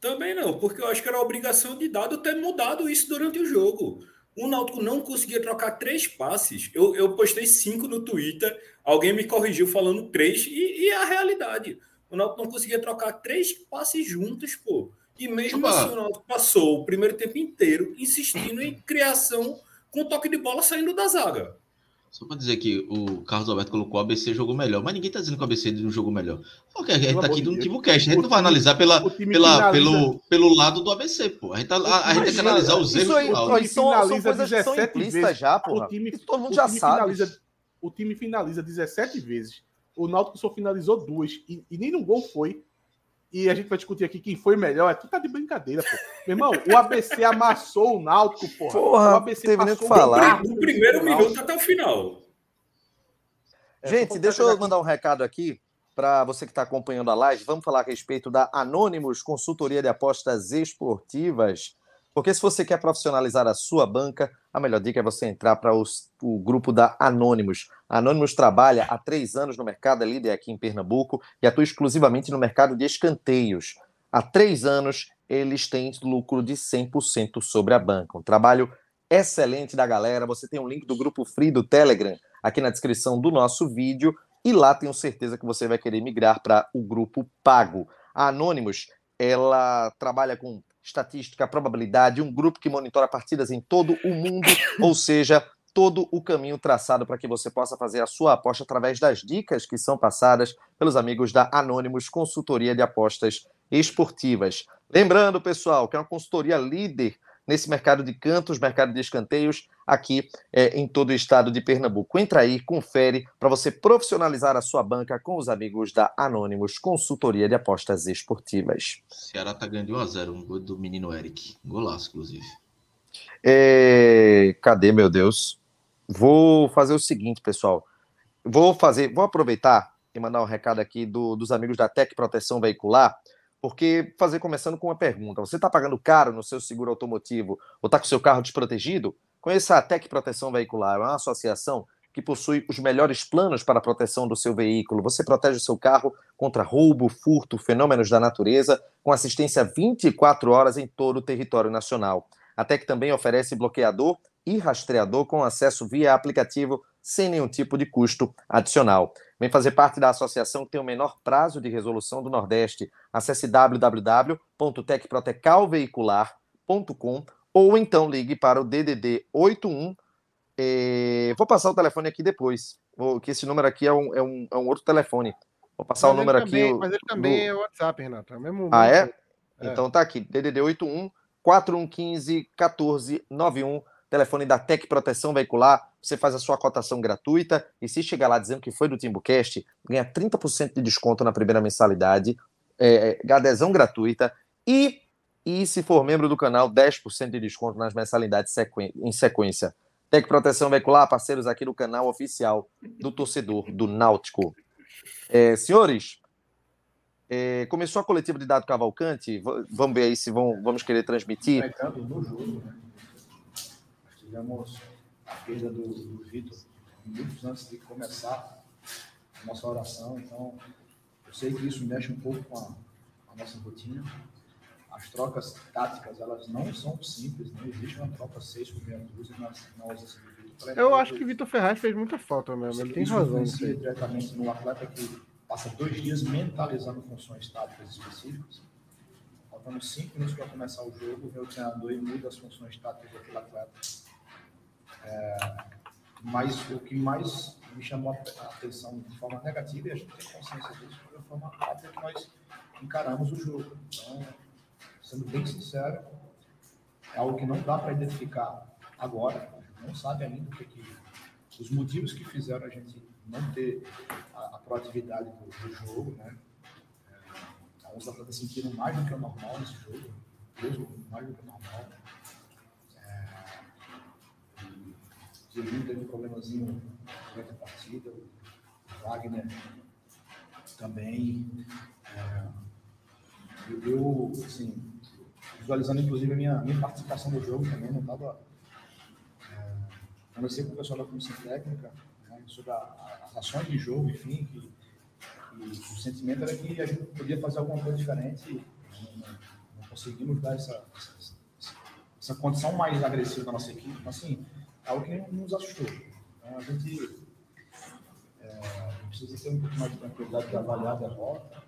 Também não, porque eu acho que era obrigação de dado ter mudado isso durante o jogo. O Náutico não conseguia trocar três passes. Eu, eu postei cinco no Twitter, alguém me corrigiu falando três, e, e é a realidade. O Náutico não conseguia trocar três passes juntos, pô. E mesmo Chupa. assim o Náutico passou o primeiro tempo inteiro insistindo em criação com toque de bola saindo da zaga. Só pra dizer que o Carlos Alberto colocou o ABC jogou melhor, mas ninguém tá dizendo que o ABC não jogou melhor. Ok, a gente tá amor aqui no Deus. TimoCast, a gente não vai time- analisar pela, time pela, pelo, pelo lado do ABC, pô. A gente, tá, a, a gente tem que analisar os erros aí, do Náutico. isso são, são coisas que são 17 implícitas vezes. já, time, Isso todo mundo já time sabe. Finaliza, o time finaliza 17 vezes. O Náutico só finalizou duas. E, e nem no gol foi. E a gente vai discutir aqui quem foi melhor. É, tu tá de brincadeira, pô. Meu irmão, o ABC amassou o Náutico, porra. Porra, o ABC teve nem o passou que falar. Do primeiro minuto até o final. É, Gente, deixa eu mandar um recado aqui para você que está acompanhando a live. Vamos falar a respeito da Anônimos Consultoria de Apostas Esportivas. Porque se você quer profissionalizar a sua banca, a melhor dica é você entrar para o grupo da Anônimos. A Anônimos trabalha há três anos no mercado, é líder aqui em Pernambuco, e atua exclusivamente no mercado de escanteios. Há três anos, eles têm lucro de 100% sobre a banca. Um trabalho excelente da galera. Você tem um link do grupo Free do Telegram aqui na descrição do nosso vídeo e lá tenho certeza que você vai querer migrar para o grupo pago. A Anonymous, ela trabalha com estatística, probabilidade, um grupo que monitora partidas em todo o mundo, ou seja, todo o caminho traçado para que você possa fazer a sua aposta através das dicas que são passadas pelos amigos da Anonymous Consultoria de Apostas Esportivas. Lembrando, pessoal, que é uma consultoria líder nesse mercado de cantos, mercado de escanteios, aqui é, em todo o estado de Pernambuco. Entra aí, confere para você profissionalizar a sua banca com os amigos da Anônimos Consultoria de Apostas Esportivas. Ceará tá ganhando de 1x0, um gol do menino Eric. Golaço, inclusive. É, Cadê, meu Deus? Vou fazer o seguinte, pessoal. Vou fazer, vou aproveitar e mandar um recado aqui do- dos amigos da Tec Proteção Veicular, porque fazer começando com uma pergunta. Você está pagando caro no seu seguro automotivo ou está com seu carro desprotegido? Conheça a Tec Proteção Veicular, é uma associação que possui os melhores planos para a proteção do seu veículo. Você protege o seu carro contra roubo, furto, fenômenos da natureza, com assistência 24 horas em todo o território nacional. A Tec também oferece bloqueador e rastreador com acesso via aplicativo sem nenhum tipo de custo adicional. Vem fazer parte da associação que tem o menor prazo de resolução do Nordeste. Acesse www.tecprotecalveicular.com ou então ligue para o DDD 81. Eh, vou passar o telefone aqui depois, vou- que esse número aqui é um, é um- é um outro telefone. Vou passar Mas o número também- aqui. Mas ele também do- é WhatsApp, Renato. É o mesmo Ah, é? É. Então tá aqui, DDD 81 4115 1491, telefone da Tec Proteção Veicular. Você faz a sua cotação gratuita e se chegar lá dizendo que foi do Timbucast, ganha 30% de desconto na primeira mensalidade, é, é, adesão gratuita e, e se for membro do canal, 10% de desconto nas mensalidades em sequência. Tec Proteção Veicular, parceiros aqui do canal oficial do torcedor do Náutico. É, senhores, é, começou a coletiva de Dado Cavalcante. V- vamos ver aí se vão, vamos querer transmitir. No jogo, né? Tivemos a perda do, do Vitor minutos antes de começar a nossa oração, então eu sei que isso mexe um pouco com a, a nossa rotina. As trocas táticas, elas não são simples, não existe uma troca 6 por meia dúzia na, na ausência do Vitor. pra Eu acho que Vitor Ferraz fez muita falta mesmo. Ele tem isso razão aí. diretamente no atleta que passa dois dias mentalizando funções táticas específicas. Faltando cinco minutos para começar o jogo, vem o treinador e muda as funções táticas daquele atleta. É, mas o que mais me chamou a atenção de forma negativa, e a gente tem consciência disso, foi a forma rápida que nós encaramos o jogo. Então, sendo bem sincero, é algo que não dá para identificar agora, não sabe ainda o que, que os motivos que fizeram a gente não ter a, a proatividade do, do jogo, né? É, alguns atletas sentiram mais do que o normal nesse jogo, mesmo mais do que o normal. É, teve um problemazinho durante a partida, o Wagner também. É, eu, assim, visualizando inclusive a minha, minha participação no jogo também, não estava conversei com o pessoal da comissão técnica né, sobre as ações de jogo, enfim, que, o sentimento era que a gente podia fazer alguma coisa diferente e não, não conseguimos dar essa, essa, essa condição mais agressiva da nossa equipe. Então, assim, é algo que nos assustou. Então, a gente é, precisa ter um pouco mais de tranquilidade de avaliar a derrota.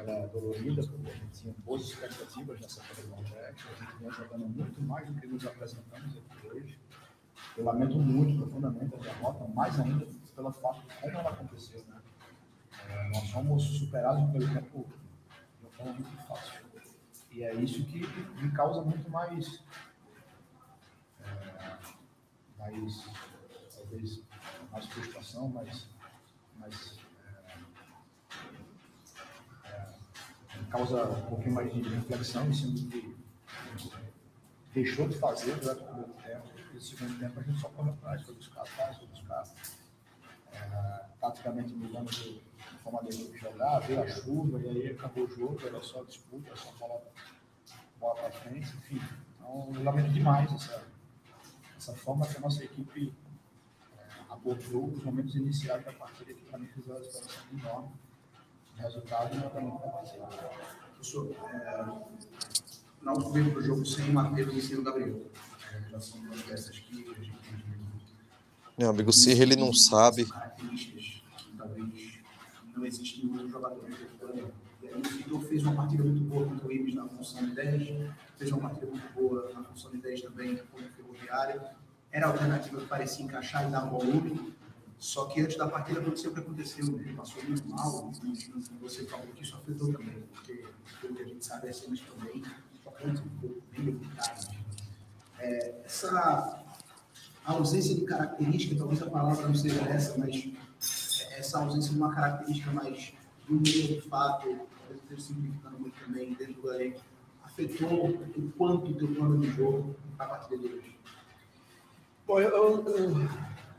Ela é dolorida, porque a gente tinha boas expectativas nessa Nordeste. A gente vinha jogando muito mais do que nos apresentamos aqui hoje. Eu lamento muito profundamente a derrota, mais ainda fato de como ela aconteceu. Né? É, nós fomos superados pelo tempo de uma forma muito fácil. E é isso que me causa muito mais. é, mais. talvez. mais frustração, mais. mais é, é, me causa um pouquinho mais de reflexão em cima do que deixou de fazer durante o primeiro tempo. E no segundo tempo a gente só corre atrás, foi buscar atrás, foi buscar. É, taticamente mudando de forma de jogar, veio a chuva, e aí acabou o jogo, era só disputa, era só bola, bola para frente, enfim. Então eu lamento demais essa, essa forma que a nossa equipe é, abordou os momentos iniciais da partida, que para mim fizeram a diferença enorme. O resultado não está muito parecido. Professor, é, veio para o jogo sem Matheus e sem o Gabriel. É, já são duas peças que a gente tem Meu amigo Sirra, ele não sabe. características que talvez não existem em outros jogadores. E aí o Vitor fez uma partida muito boa contra o Ibis na função de 10, fez uma partida muito boa na função de 10 também contra o Ferroviária. Era a alternativa que parecia encaixar e dar volume. Só que antes da partida aconteceu que aconteceu, né? passou muito mal, você falou que isso afetou também, porque pelo que a gente sabe, as cenas também tocantes, bem delicadas. É, essa ausência de característica, talvez a palavra não seja essa, mas essa ausência de uma característica mais do meio de fato, talvez esteja simplificando muito também dentro do elenco, afetou o quanto o teu plano de jogo para a partida de hoje? Bom, eu, eu, eu,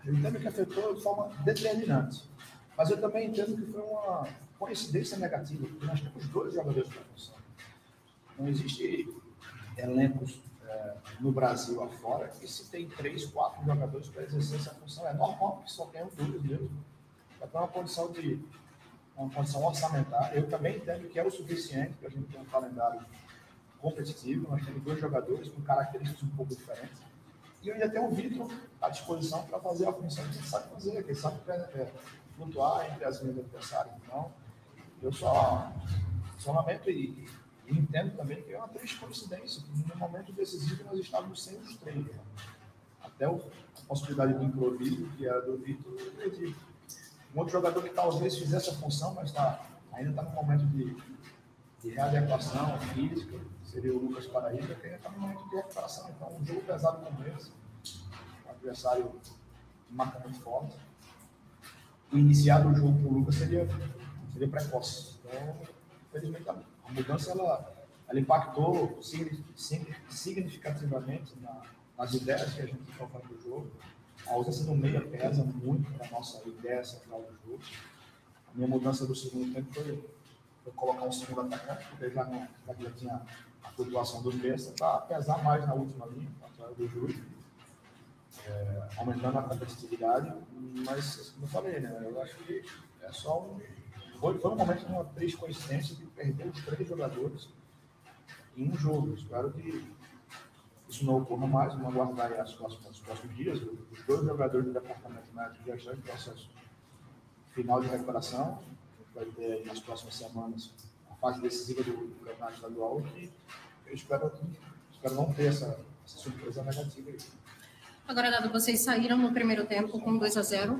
eu entendo que afetou de forma determinante. Mas eu também entendo que foi uma coincidência negativa, porque nós temos dois jogadores para função. Não existe elencos eh, no Brasil afora que se tem três, quatro jogadores para exercer essa função. É normal que só tenham dois mesmo. É uma condição de uma condição orçamentária. Eu também entendo que é o suficiente para a gente ter um calendário competitivo. Nós temos dois jogadores com características um pouco diferentes. E eu ainda tenho o Vitor à disposição para fazer a função que ele sabe fazer, que sabe é, flutuar entre as linhas do adversário. Então, eu só, só lamento e, e entendo também que é uma triste coincidência, que no momento decisivo nós estávamos sem os três. Né? Até o, a possibilidade do improviso, que era do Vitor e do Edito. Um outro jogador que talvez fizesse a função, mas tá, ainda está no momento de, de readequação física, seria o Lucas Paraíba, que ainda está no momento de recuperação. Então, um jogo pesado como esse, o adversário marca muito forte. O iniciar o jogo com o Lucas seria, seria precoce. Então, infelizmente, a mudança ela, ela impactou significativamente na, nas ideias que a gente colocou no jogo. A ausência do meia pesa muito para a nossa ideia central do jogo. A minha mudança do segundo tempo foi, foi colocar um segundo atacante, porque já, não, já tinha a flutuação do Besta, para pesar mais na última linha, atrás do Júlio, é, aumentando a competitividade. Mas, como eu falei, né, eu acho que é só um. Foi, foi um momento de uma triste coincidência de perder os três jogadores em um jogo. Espero que isso não ocorra mais, vamos aguardar as próximas, os próximos dias. Os dois jogadores do departamento médico já estão em processo final de recuperação. A gente vai ter nas próximas semanas a fase decisiva do, do campeonato estadual que eu espero, espero não ter essa, essa surpresa negativa aí. Agora, Dado, vocês saíram no primeiro tempo com 2 a 0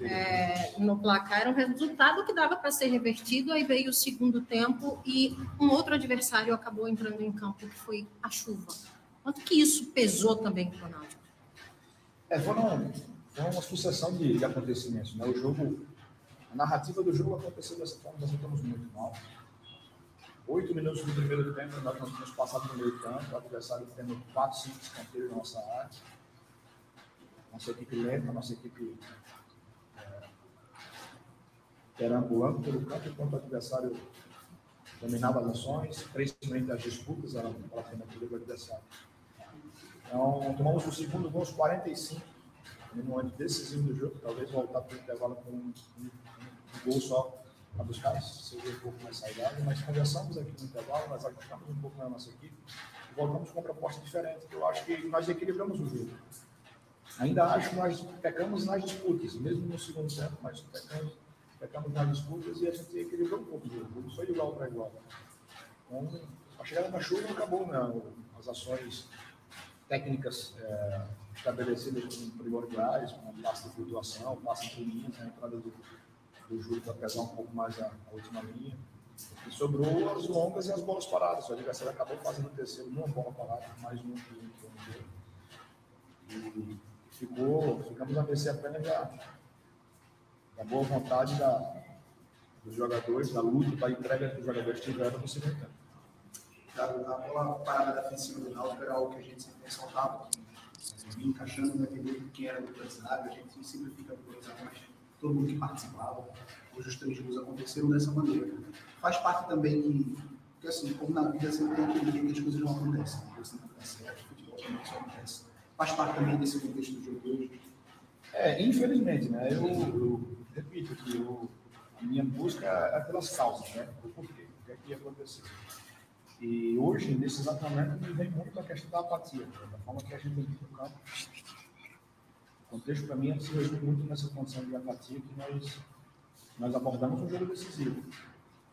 é, no placar. Era um resultado que dava para ser revertido. Aí veio o segundo tempo e um outro adversário acabou entrando em campo, que foi a chuva. Quanto que isso pesou também para o Náutico? É, foram, foram uma sucessão de, de acontecimentos. Né? O jogo, a narrativa do jogo aconteceu dessa forma, nós estamos muito mal. Oito minutos do primeiro tempo, nós não tínhamos passado no meio campo, o adversário tendo quatro, cinco escanteios na nossa área. Nossa equipe lenta, nossa equipe é, pelo campo, enquanto o adversário dominava as ações, principalmente as disputas pela alternativa do adversário. Então, tomamos o segundo gol aos 45, no momento decisivo do jogo, talvez voltar para o intervalo com um, um, um gol só para buscar seja um pouco mais saudável, mas conversamos aqui no intervalo, nós ajustamos um pouco na nossa equipe e voltamos com uma proposta diferente, eu acho que nós equilibramos o jogo. Ainda acho que nós pecamos nas disputas, mesmo no segundo tempo, mas pecamos, pecamos nas disputas e a gente equilibrou um pouco o jogo, não foi igual para igual. Então, a chegada da chuva acabou né, as ações técnicas é, estabelecidas como primordiais, como passe de flutuação, passe de linhas, a entrada do, do Júlio para pesar um pouco mais a, a, última linha. E sobrou as longas e as bolas paradas. O adversário acabou fazendo o terceiro numa bola parada, mais um que E ficou, ficamos a mercê apenas da, da boa vontade da, dos jogadores, da luta, da entrega que os jogadores tiveram no segundo tempo da bola parada defensiva do Náutico era algo que a gente sempre ressaltava, encaixando naquele que era do adversário, a gente sempre fica mas todo mundo que participava, hoje os três gols aconteceram dessa maneira. Faz parte também que, que assim, como na vida sempre tem aquele dia que as coisas não acontecem, coisas não dá certo, futebol também isso acontece. Faz parte também desse contexto do jogo hoje. É, infelizmente, né? Eu, eu repito que eu, a minha busca é pelas causas, né? O porquê, o que é que aconteceu. E hoje, nesse exato momento, me vem muito a questão da apatia, da forma que a gente vive no campo. O contexto, para mim, se resume muito nessa condição de apatia que nós, nós abordamos um jogo decisivo.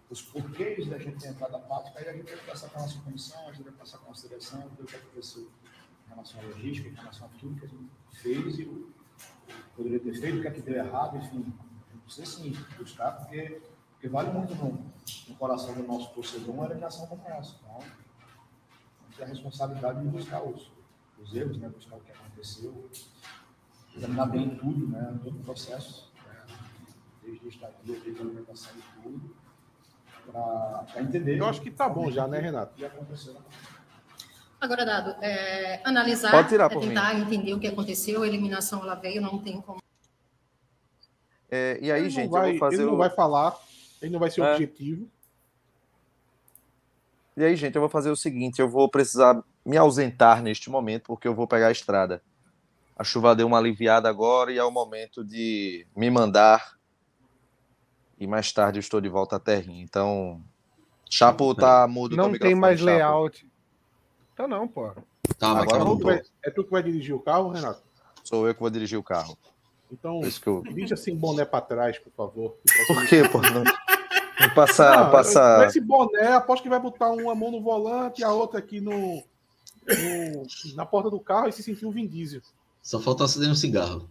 Os porquês da gente ter entrado apática, aí a gente vai passar com a nossa comissão, a gente vai passar com a seleção, ver o que aconteceu em relação à logística, em relação a tudo que a gente fez e poderia ter feito, o que é que deu errado, enfim. Precisa sim buscar, porque porque vale muito no, no coração do nosso torcedor uma eliminação como essa. Então, a a responsabilidade de buscar os, os erros, né? buscar o que aconteceu, examinar bem tudo, né? todo o processo, né? desde a estadia, desde a alimentação e tudo, para entender. Eu acho que tá bom já, né, Renato? O que aconteceu. Agora, Dado, é, analisar, Pode tirar é tentar mim. entender o que aconteceu, a eliminação ela veio, não tem como. É, e aí, ele gente, vai, eu vou fazer. Ele não o... vai falar ele não vai ser é. objetivo. E aí, gente, eu vou fazer o seguinte: eu vou precisar me ausentar neste momento, porque eu vou pegar a estrada. A chuva deu uma aliviada agora e é o momento de me mandar. E mais tarde eu estou de volta à terrinha. Então, Chapo tá mudo Não tem mais Chapo. layout. Tá não, pô. Tá, agora então, tu vai, é tu que vai dirigir o carro, Renato? Sou eu que vou dirigir o carro. Então, eu... dirija assim boné para trás, por favor. Por quê, pô? Não... Passar, não, passar... Esse boné, aposto que vai botar uma mão no volante e a outra aqui no, no, na porta do carro e se sentir um Vin Diesel. Só falta acender um cigarro.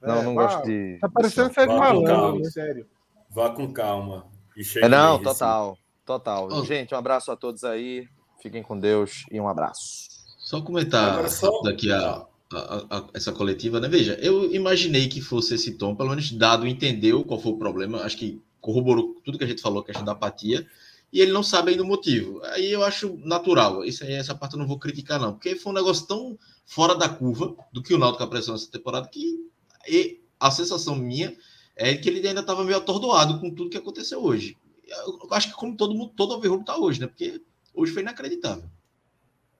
Não, É, não vá- gosto de. Tá parecendo de ser Vá com falando. calma. né? Sério. Vá com calma. E É, não, bem, Recife. total. Total. Oh. Gente, um abraço a todos aí. Fiquem com Deus e um abraço. Só comentar só- rápido aqui a, a- a- essa coletiva, né? Veja, eu imaginei que fosse esse tom, pelo menos dado entendeu qual foi o problema, acho que corroborou tudo que a gente falou, a questão da apatia, e ele não sabe ainda o motivo. Aí eu acho natural, isso essa parte eu não vou criticar não, porque foi um negócio tão fora da curva do que o Náutico apresentou nessa temporada que a sensação minha é que ele ainda estava meio atordoado com tudo que aconteceu hoje. Eu acho que como todo mundo, todo overrule tá hoje, né? Porque hoje foi inacreditável.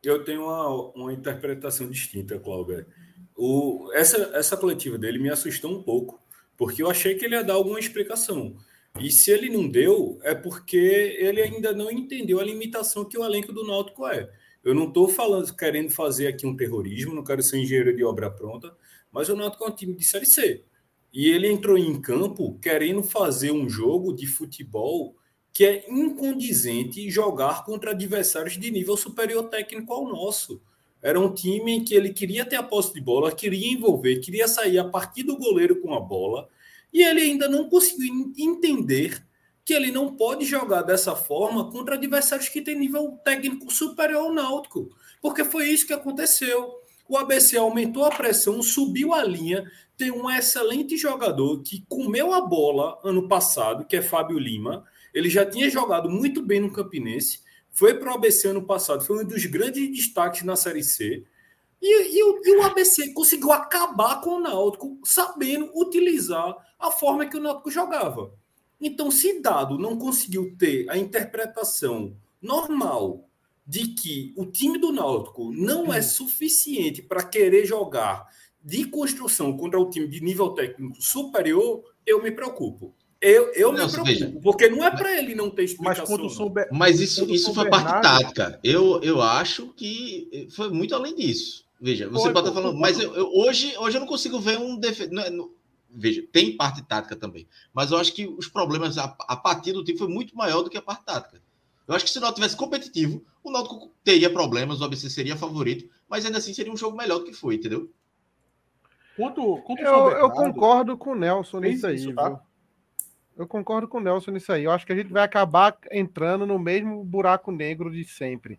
Eu tenho uma, uma interpretação distinta, Cláudio. O, essa, essa coletiva dele me assustou um pouco, porque eu achei que ele ia dar alguma explicação. E se ele não deu, é porque ele ainda não entendeu a limitação que o elenco do Náutico é. Eu não estou falando, querendo fazer aqui um terrorismo, não quero ser engenheiro de obra pronta, mas o Náutico é um time de Série C. E ele entrou em campo querendo fazer um jogo de futebol que é incondizente jogar contra adversários de nível superior técnico ao nosso. Era um time em que ele queria ter a posse de bola, queria envolver, queria sair a partir do goleiro com a bola, e ele ainda não conseguiu en- entender que ele não pode jogar dessa forma contra adversários que têm nível técnico superior ao náutico, porque foi isso que aconteceu. O ABC aumentou a pressão, subiu a linha, tem um excelente jogador que comeu a bola ano passado, que é Fábio Lima. Ele já tinha jogado muito bem no Campinense, foi para o ABC ano passado, foi um dos grandes destaques na Série C. E, e o, e o ABC conseguiu acabar com o Náutico, sabendo utilizar a forma que o Náutico jogava. Então, se Dado não conseguiu ter a interpretação normal de que o time do Náutico não é suficiente para querer jogar de construção contra o time de nível técnico superior, eu me preocupo. Eu, eu me Nelson, preocupo, veja. porque não é para ele não ter Mas explicação. contra o não. São Be- Mas isso, isso foi parte Bernardo- tática. Eu, eu acho que foi muito além disso. Veja, você Foi, pode estar falando, foi, mas eu, eu- hoje, hoje eu não consigo ver um defeito. Veja, tem parte tática também. Mas eu acho que os problemas, a, a apatia do time foi muito maior do que a parte tática. Eu acho que se o Náutico tivesse competitivo, o Náutico teria problemas, o ABC seria favorito, mas ainda assim seria um jogo melhor do que foi, entendeu? Quanto, quanto Eu, eu concordo com o Nelson nisso aí. isso, tá? viu? Eu concordo com o Nelson nisso aí. Eu acho que a gente vai acabar entrando no mesmo buraco negro de sempre.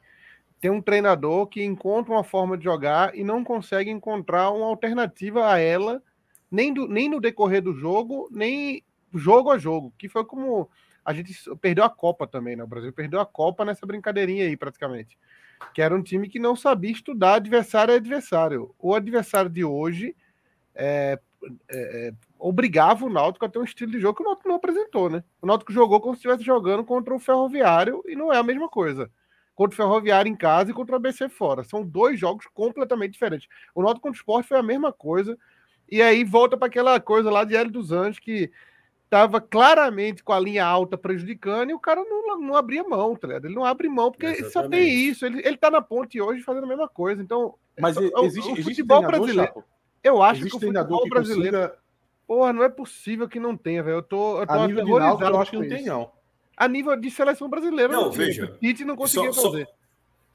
Tem um treinador que encontra uma forma de jogar e não consegue encontrar uma alternativa a ela, nem, do, nem no decorrer do jogo, nem jogo a jogo, que foi como a gente perdeu a Copa também, né? O Brasil perdeu a Copa nessa brincadeirinha aí, praticamente. Que era um time que não sabia estudar adversário a adversário. O adversário de hoje é, é, é, obrigava o Náutico a ter um estilo de jogo que o Náutico não apresentou, né? O Náutico jogou como se estivesse jogando contra o Ferroviário e não é a mesma coisa. Contra o Ferroviário em casa e contra o ABC fora. São dois jogos completamente diferentes. O Náutico contra o Sport foi a mesma coisa. E aí volta para aquela coisa lá de Hélio dos Anjos que estava claramente com a linha alta prejudicando e o cara não, não abria mão, tá ligado? Ele não abre mão porque só Exatamente. tem isso. Ele, ele tá na ponte hoje fazendo a mesma coisa. Então, Mas o- existe, o existe futebol treinador, brasileiro- Chapo? eu acho existe que o futebol que brasileiro consiga, Porra, não é possível que não tenha, velho. Eu tô, eu tô a nível de Náutico, eu acho que não tem, não. A nível de seleção brasileira, Não, tinha. veja, O Tite não conseguia só- só- fazer.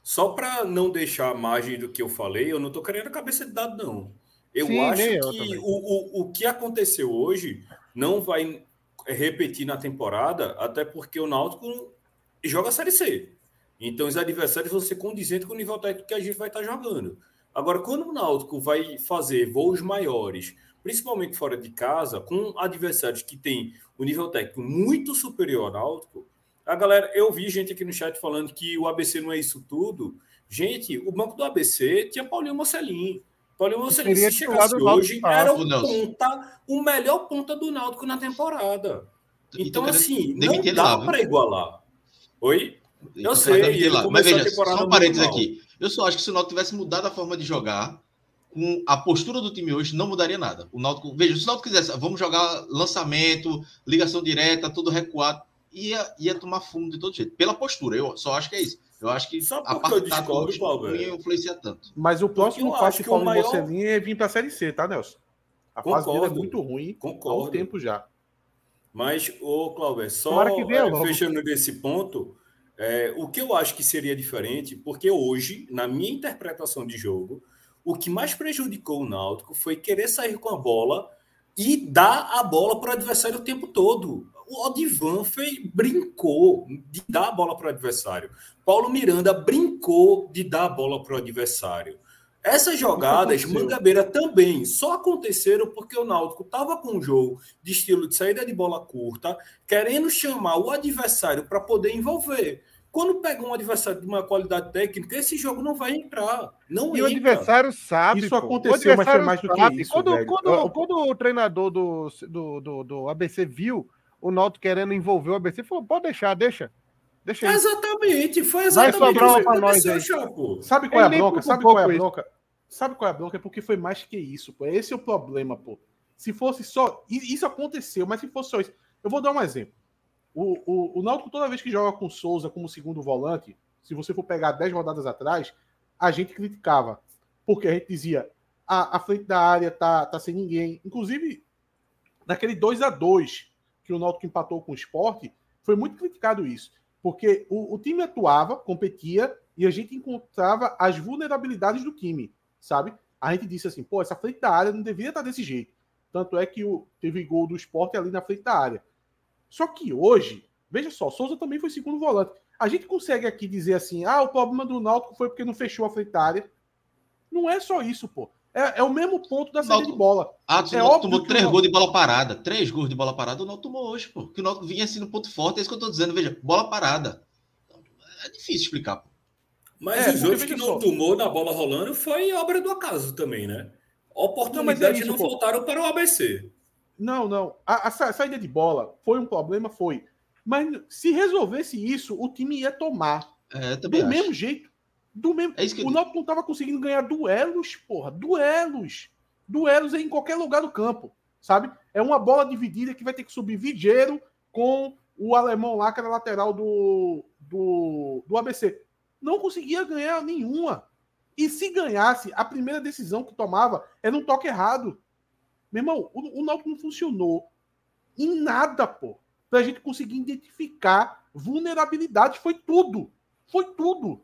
Só para não deixar a margem do que eu falei, eu não estou querendo a cabeça de dado, não. Eu Sim, acho eu que também. o, o, o que aconteceu hoje não vai repetir na temporada, até porque o Náutico joga a Série C. Então os adversários vão ser condizentes com o nível técnico que a gente vai estar jogando. Agora, quando o Náutico vai fazer voos maiores, principalmente fora de casa, com adversários que têm o nível técnico muito superior ao Náutico, a galera, eu vi gente aqui no chat falando que o ABC não é isso tudo. Gente, o banco do ABC tinha Paulinho Mocelin. Paulinho Mocelin, queria se chegasse hoje, era Ô, o ponta, o melhor ponta do Náutico na temporada. Então, querendo assim, não dá para igualar. Oi? Eu tô sei. Mas começou a veja, temporada só um parênteses aqui. Eu só acho que se o Náutico tivesse mudado a forma de jogar, com a postura do time hoje, não mudaria nada. O Náutico, veja, se o Náutico quisesse, vamos jogar lançamento, ligação direta, tudo recuado, ia, ia tomar fundo de todo jeito. Pela postura, eu só acho que é isso. Eu acho que Sabe a parte tática hoje não ia influenciar tanto. Mas o próximo passo que o maior- Mocelin é vir para a Série C, tá, Nelson? A fase dele é Concordo. muito ruim há um Concordo. tempo já. Mas, ô Cláudio, só é, fechando nesse ponto, é, o que eu acho que seria diferente, porque hoje, na minha interpretação de jogo, o que mais prejudicou o Náutico foi querer sair com a bola e dá a bola para o adversário o tempo todo. O Odivan fez, brincou de dar a bola para o adversário. Paulo Miranda brincou de dar a bola para o adversário. Essas jogadas, Mangabeira também, só aconteceram porque o Náutico estava com um jogo de estilo de saída de bola curta, querendo chamar o adversário para poder envolver. Quando pega um adversário de uma qualidade técnica, esse jogo não vai entrar. Não e entra. o adversário sabe. Isso aconteceu, mas foi mais do que isso. Quando, quando, quando, o treinador do, do, do, do, ABC viu o Náutico querendo envolver o ABC, falou: pode deixar, deixa. Deixa aí. Exatamente, foi exatamente isso que aconteceu, Chapo. Sabe qual é a bronca? Sabe qual é a bronca? Sabe qual é a bronca? É porque foi mais que isso, pô. Esse é o problema, pô. Se fosse só. Isso aconteceu, mas se fosse só isso. Eu vou dar um exemplo. O, o, o Náutico, toda vez que joga com Souza como segundo volante, se você for pegar 10 rodadas atrás, a gente criticava. Porque a gente dizia, a, a frente da área tá, tá sem ninguém. Inclusive, naquele 2 a 2 que o Náutico empatou com o esporte, foi muito criticado isso. Porque o, o time atuava, competia, e a gente encontrava as vulnerabilidades do time, sabe? A gente disse assim, pô, essa frente da área não deveria estar desse jeito. Tanto é que o, teve gol do esporte ali na frente da área. Só que hoje, veja só, Souza também foi segundo volante. A gente consegue aqui dizer assim: ah, o problema do Náutico foi porque não fechou a frente área. Não é só isso, pô. É, é o mesmo ponto da saída de bola. Ah, o é Náutico tomou três gols de bola parada. Três gols de bola parada o Náutico tomou hoje, pô. Que o Náutico vinha assim no ponto forte. É isso que eu tô dizendo. Veja, bola parada. É difícil explicar, pô. Mas é, os outros que não só. tomou na bola rolando foi obra do acaso também, né? Oportunidades não, é isso, não voltaram para o ABC. Não, não. A, a, saída de bola foi um problema, foi. Mas se resolvesse isso, o time ia tomar. É, do acho. mesmo jeito. Do mesmo... É o Náutico não estava conseguindo ganhar duelos, porra. Duelos. Duelos em qualquer lugar do campo, sabe? É uma bola dividida que vai ter que subir Vigeiro com o alemão lá, que era lateral do, do, do ABC. Não conseguia ganhar nenhuma. E se ganhasse, a primeira decisão que tomava era um toque errado. Meu irmão, o, o Náutico não funcionou em nada, pô. Pra gente conseguir identificar vulnerabilidade. Foi tudo. Foi tudo.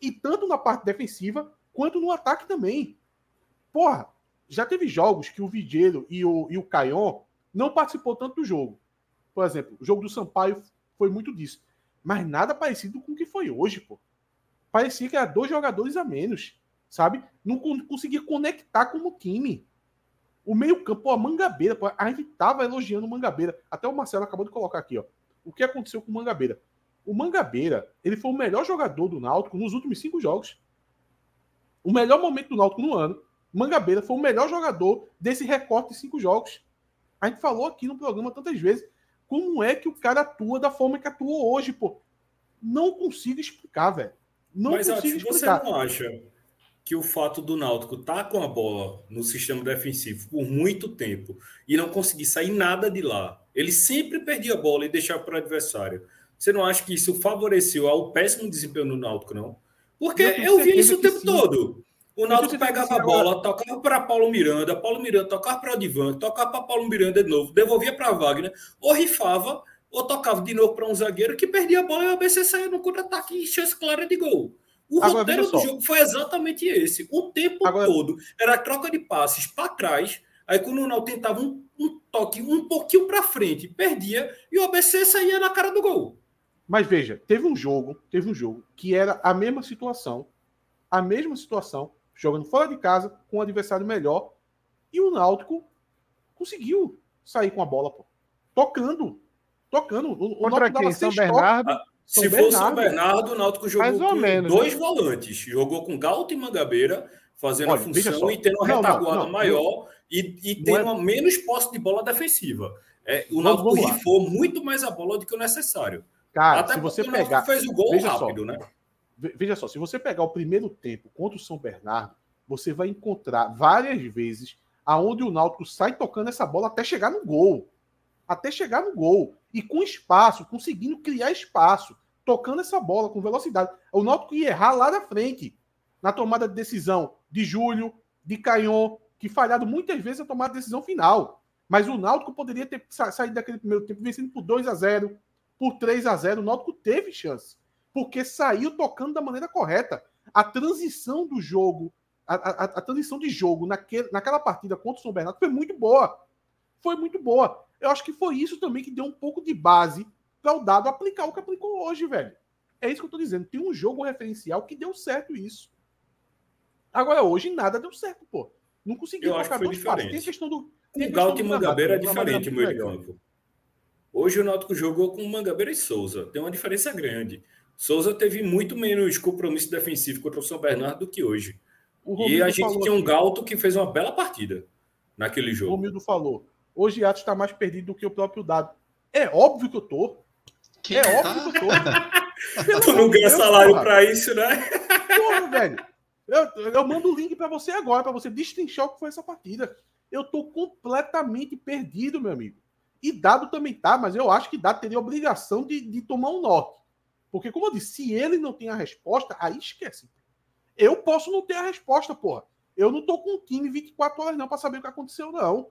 E tanto na parte defensiva, quanto no ataque também. Porra, já teve jogos que o Vigeiro e o, e o Caion não participou tanto do jogo. Por exemplo, o jogo do Sampaio foi muito disso. Mas nada parecido com o que foi hoje, pô. Parecia que era dois jogadores a menos, sabe? Não conseguia conectar como time. O meio-campo, a Mangabeira, pô, a gente tava elogiando o Mangabeira. Até o Marcelo acabou de colocar aqui, ó. O que aconteceu com o Mangabeira? O Mangabeira, ele foi o melhor jogador do Náutico nos últimos cinco jogos. O melhor momento do Náutico no ano. Mangabeira foi o melhor jogador desse recorte de cinco jogos. A gente falou aqui no programa tantas vezes como é que o cara atua da forma que atua hoje, pô. Não consigo explicar, velho. Não Mas, consigo explicar. Você não acha que o fato do Náutico estar tá com a bola no sistema defensivo por muito tempo e não conseguir sair nada de lá, ele sempre perdia a bola e deixava para o adversário. Você não acha que isso favoreceu ao péssimo desempenho do Náutico, não? Porque eu, eu vi isso o tempo sim. todo. O Náutico pegava a bola, tocava para Paulo Miranda, Paulo Miranda tocava para o Divan, tocava para Paulo Miranda de novo, devolvia para Wagner, ou rifava, ou tocava de novo para um zagueiro que perdia a bola e o ABC saía no contra-ataque e chance clara de gol. O Agora, roteiro do jogo foi exatamente esse. O tempo Agora... todo era troca de passes para trás. Aí quando o Náutico tentava um, um, toque um pouquinho para frente, perdia e o ABC saía na cara do gol. Mas veja, teve um jogo, teve um jogo que era a mesma situação, a mesma situação, jogando fora de casa com um adversário melhor e o Náutico conseguiu sair com a bola, pô. tocando, tocando. O, Contra o quem? São Bernardo? Toques. São Se Bernardo. for São Bernardo, o Náutico jogou com menos, dois né? volantes. Jogou com Galto e Mangabeira, fazendo Olha, a função e tendo uma não, retaguarda não, não, maior e, e tendo é... uma menos posse de bola defensiva. É, o Náutico rifou muito mais a bola do que o necessário. Cara, Até se você pegar. fez o gol veja rápido, só, né? Veja só, se você pegar o primeiro tempo contra o São Bernardo, você vai encontrar várias vezes aonde o Náutico sai tocando essa bola até chegar no gol. Até chegar no gol e com espaço, conseguindo criar espaço, tocando essa bola com velocidade. O Náutico ia errar lá na frente, na tomada de decisão de Júlio, de Canhon, que falhado muitas vezes a tomada de decisão final. Mas o Náutico poderia ter saído daquele primeiro tempo vencendo por 2 a 0 por 3 a 0 O Náutico teve chance, porque saiu tocando da maneira correta. A transição do jogo, a, a, a transição de jogo naquele, naquela partida contra o São Bernardo foi muito boa. foi muito boa. Eu acho que foi isso também que deu um pouco de base para o dado aplicar o que aplicou hoje, velho. É isso que eu tô dizendo. Tem um jogo referencial que deu certo isso. Agora, hoje nada deu certo, pô. Não conseguiu colocar dois passos. Tem a questão do. o Galo e Mangabeira é diferente o meio de campo. Hoje o Náutico jogou com Mangabeira e Souza. Tem uma diferença grande. Souza teve muito menos compromisso defensivo contra o São Bernardo do que hoje. E a gente tinha um Galto que fez uma bela partida naquele jogo. O Romildo falou. Hoje Atos está mais perdido do que o próprio Dado. É óbvio que eu tô. Quem é tá? óbvio que eu tô. tu não ganha salário para isso, né? Porra, velho. Eu, eu mando o link para você agora, para você destrinchar o que foi essa partida. Eu tô completamente perdido, meu amigo. E Dado também tá, mas eu acho que Dado teria obrigação de, de tomar um norte. Porque, como eu disse, se ele não tem a resposta, aí esquece. Eu posso não ter a resposta, porra. Eu não tô com um time 24 horas não para saber o que aconteceu, não.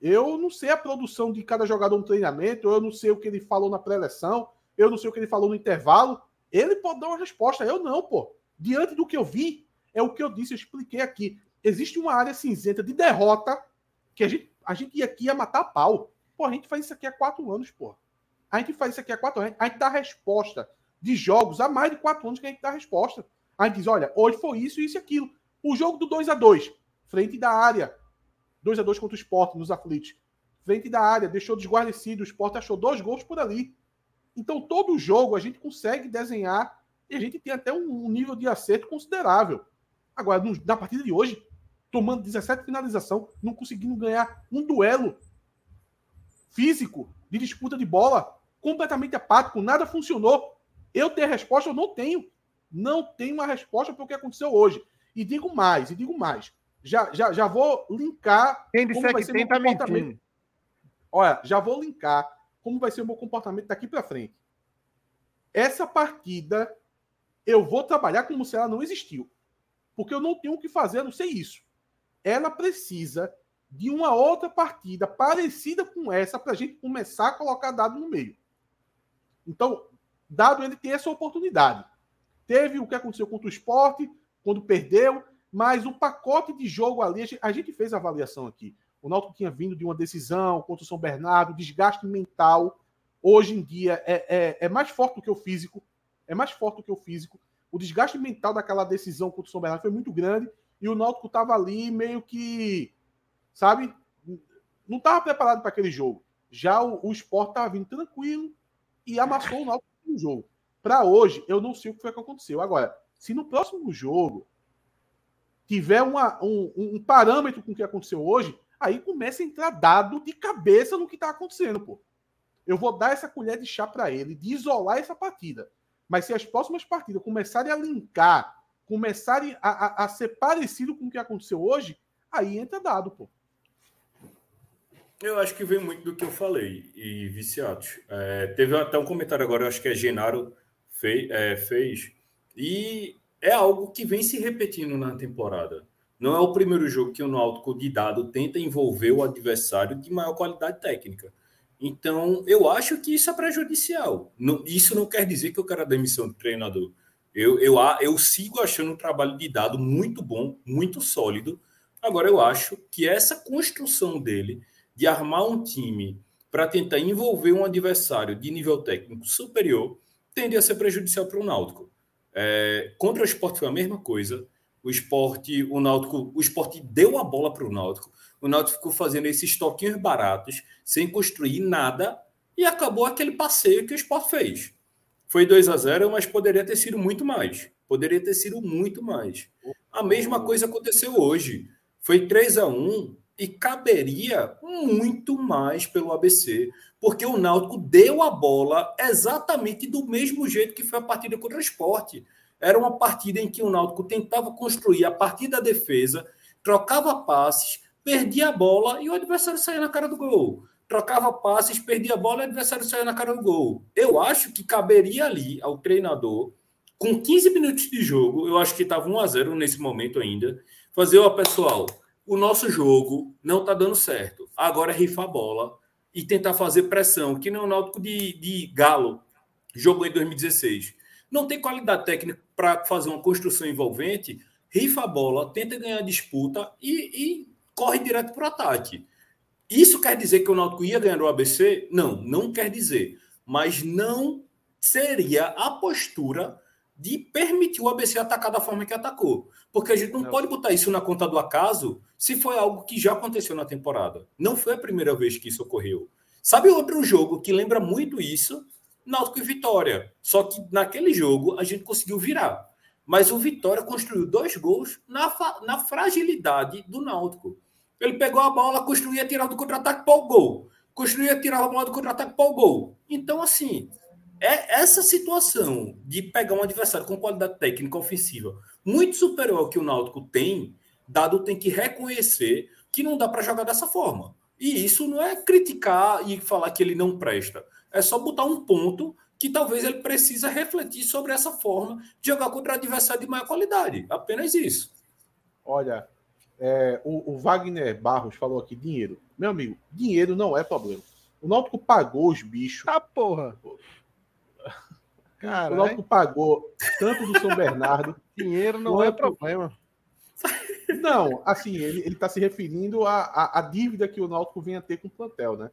Eu não sei a produção de cada jogador no treinamento, eu não sei o que ele falou na pré-eleção, eu não sei o que ele falou no intervalo. Ele pode dar uma resposta, eu não, pô. Diante do que eu vi, é o que eu disse, eu expliquei aqui. Existe uma área cinzenta de derrota que a gente, a gente ia aqui ia matar a pau. Pô, a gente faz isso aqui há quatro anos, pô. A gente faz isso aqui há quatro anos. A gente dá resposta de jogos há mais de quatro anos que a gente dá resposta. A gente diz, olha, hoje foi isso, isso e aquilo. O jogo do 2 a 2 frente da área. 2 a 2 contra o Sport nos aflitos. Frente da área, deixou desguarnecido. O Sport achou dois gols por ali. Então, todo jogo a gente consegue desenhar e a gente tem até um nível de acerto considerável. Agora, na partida de hoje, tomando 17 finalização, não conseguindo ganhar um duelo físico de disputa de bola, completamente apático, nada funcionou. Eu a resposta? Eu não tenho. Não tenho uma resposta para o que aconteceu hoje. E digo mais, e digo mais. Já, já, já vou linkar. Quem disser que tem, tá mentindo. Olha, já vou linkar como vai ser o meu comportamento daqui para frente. Essa partida, eu vou trabalhar como se ela não existiu. Porque eu não tenho o que fazer, a não sei isso. Ela precisa de uma outra partida parecida com essa para a gente começar a colocar dado no meio. Então, dado ele tem essa oportunidade. Teve o que aconteceu contra o esporte, quando perdeu, mas o pacote de jogo ali, a gente fez a avaliação aqui. O Náutico tinha vindo de uma decisão contra o São Bernardo, desgaste mental. Hoje em dia é, é, é mais forte do que o físico. É mais forte do que o físico. O desgaste mental daquela decisão contra o São Bernardo foi muito grande e o Náutico estava ali meio que sabe? Não estava preparado para aquele jogo. Já o, o Sport estava vindo tranquilo e amassou o Náutico no jogo. Para hoje, eu não sei o que foi que aconteceu. Agora, se no próximo jogo tiver uma, um, um parâmetro com o que aconteceu hoje, aí começa a entrar dado de cabeça no que está acontecendo, pô. Eu vou dar essa colher de chá para ele, de isolar essa partida. Mas se as próximas partidas começarem a linkar, começarem a, a, a ser parecido com o que aconteceu hoje, aí entra dado, pô. Eu acho que vem muito do que eu falei, e viciados. É, teve até um comentário agora, acho que é Genaro fez, é, fez, e é algo que vem se repetindo na temporada. Não é o primeiro jogo que o Náutico de dado tenta envolver o adversário de maior qualidade técnica. Então, eu acho que isso é prejudicial. Não, isso não quer dizer que eu quero a demissão do treinador. Eu, eu, eu sigo achando o trabalho de dado muito bom, muito sólido. Agora, eu acho que essa construção dele de armar um time para tentar envolver um adversário de nível técnico superior tende a ser prejudicial para o Náutico. É, contra o esporte foi a mesma coisa. O esporte, o Náutico, o esporte deu a bola para o Náutico. O Náutico ficou fazendo esses toquinhos baratos, sem construir nada, e acabou aquele passeio que o esporte fez. Foi 2 a 0 mas poderia ter sido muito mais. Poderia ter sido muito mais. A mesma coisa aconteceu hoje. Foi 3 a 1 e caberia muito mais pelo ABC, porque o Náutico deu a bola exatamente do mesmo jeito que foi a partida contra o esporte. Era uma partida em que o Náutico tentava construir a partir da defesa, trocava passes, perdia a bola e o adversário saía na cara do gol. Trocava passes, perdia a bola e o adversário saía na cara do gol. Eu acho que caberia ali ao treinador, com 15 minutos de jogo, eu acho que estava 1 a 0 nesse momento ainda, fazer, ó, pessoal, o nosso jogo não está dando certo. Agora é rifar a bola e tentar fazer pressão, que nem o Náutico de, de Galo jogou em 2016. Não tem qualidade técnica para fazer uma construção envolvente, rifa a bola, tenta ganhar a disputa e, e corre direto para o ataque. Isso quer dizer que o Náutico ia ganhar o ABC? Não, não quer dizer. Mas não seria a postura de permitir o ABC atacar da forma que atacou. Porque a gente não, não, pode botar isso na conta do acaso se foi algo que já aconteceu na temporada. Não foi a primeira vez que isso ocorreu. Sabe outro jogo que lembra muito isso? Náutico e Vitória. Só que naquele jogo a gente conseguiu virar. Mas o Vitória construiu dois gols na, na fragilidade do Náutico. Ele pegou a bola, construía, tirava do contra-ataque para o gol. Construía, tirava a bola do contra-ataque para o gol. Então, assim, é essa situação de pegar um adversário com qualidade técnica ofensiva muito superior ao que o Náutico tem, dado tem que reconhecer que não dá para jogar dessa forma. E isso não é criticar e falar que ele não presta. É só botar um ponto que talvez ele precisa refletir sobre essa forma de jogar contra adversário de maior qualidade. Apenas isso. Olha, é, o, o, Wagner Barros falou aqui, dinheiro. Meu amigo, dinheiro não é problema. O Náutico pagou os bichos. Ah, porra! Cara, o Náutico pagou tanto do São Bernardo. dinheiro não é quanto... é problema. Não, assim, ele está se referindo à, à, dívida que o Náutico vinha ter com o plantel, né?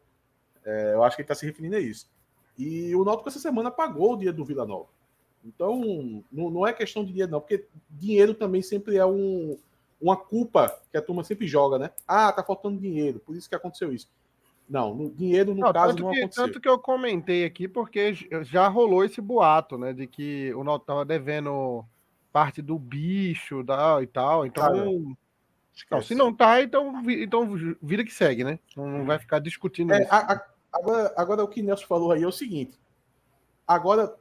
É, eu acho que ele está se referindo a isso. E o Náutico essa semana pagou o dia do Vila Nova. Então, não, não é questão de dinheiro, não, porque dinheiro também sempre é um, uma culpa que a turma sempre joga, né? Ah, tá faltando dinheiro, por isso que aconteceu isso. Não, no, dinheiro no não, caso não que, aconteceu. Tanto que eu comentei aqui, porque já rolou esse boato, né? De que o Náutico tava devendo parte do bicho da, e tal. Então, não, se não tá, então, então vida que segue, né? Não vai ficar discutindo é, isso. A, a, agora, agora, o que Nelson falou aí é o seguinte. Agora,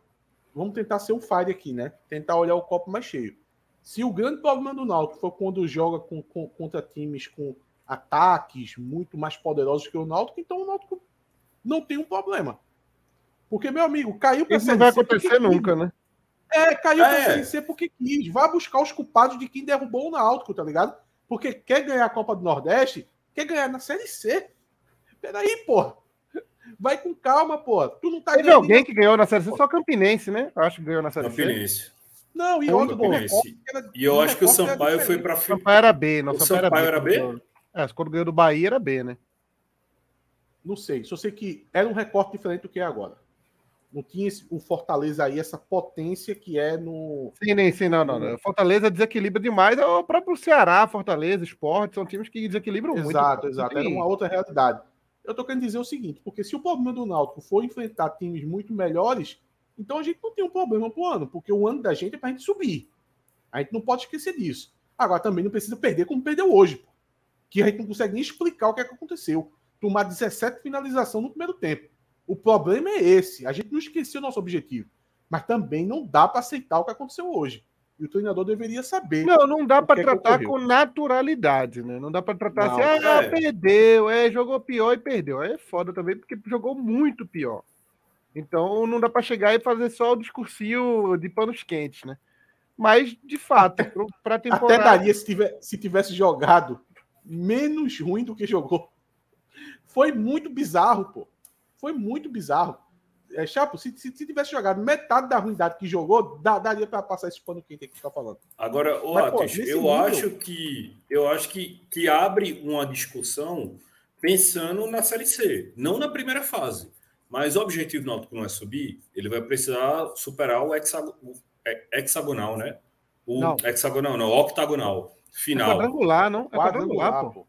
vamos tentar ser um fire aqui, né? Tentar olhar o copo mais cheio. Se o grande problema do Náutico for quando joga com, com, contra times com ataques muito mais poderosos que o Náutico, então o Náutico não tem um problema. Porque, meu amigo, caiu para Isso não vai acontecer nunca, né? É, caiu é. pra Série C porque quis. Vai buscar os culpados de quem derrubou o Náutico, tá ligado? Porque quer ganhar a Copa do Nordeste, quer ganhar na Série C. Peraí, pô. Vai com calma, pô. Tu não tá Teve alguém que ganhou na Série C, só Campinense, né? Eu acho que ganhou na Série Campinense. C. Não, e outro E eu acho que o Sampaio foi para Sampaio era B, não. O Sampaio, Sampaio era B? Era B? É, quando ganhou do Bahia era B, né? Não sei. Só sei que era um recorte diferente do que é agora não tinha esse, o Fortaleza aí, essa potência que é no. Sim, nem sim, não, não, não. Fortaleza desequilibra demais. É o próprio Ceará, Fortaleza, Esporte, são times que desequilibram exato, muito. Exato, exato. Era uma outra realidade. Eu tô querendo dizer o seguinte, porque se o problema do Náutico for enfrentar times muito melhores, então a gente não tem um problema pro ano, porque o ano da gente é pra gente subir. A gente não pode esquecer disso. Agora também não precisa perder como perdeu hoje, pô. Que a gente não consegue nem explicar o que, é que aconteceu. Tomar 17 finalização no primeiro tempo. O problema é esse. A gente não esqueceu o nosso objetivo. Mas também não dá para aceitar o que aconteceu hoje. E o treinador deveria saber. Não, não dá para é tratar com naturalidade, né? Não dá para tratar não, assim, ah, é. perdeu, é, jogou pior e perdeu. Aí é foda também, porque jogou muito pior. Então não dá para chegar e fazer só o discursinho de panos quentes, né? Mas, de fato, para temporada. Até daria se, tiver, se tivesse jogado menos ruim do que jogou. Foi muito bizarro, pô. Foi muito bizarro. É, Chapo, se, se, se, tivesse jogado metade da ruindade que jogou, dá, daria para passar esse pano quente que está falando. Agora, o Atos, eu nível... acho que eu acho que, que abre uma discussão pensando na Série C, não na primeira fase. Mas o objetivo do Náutico não é subir, ele vai precisar superar o, hexag... o hexagonal, né? O não. hexagonal, não, o octagonal final. É quadrangular, não? É quadrangular, quadrangular pô.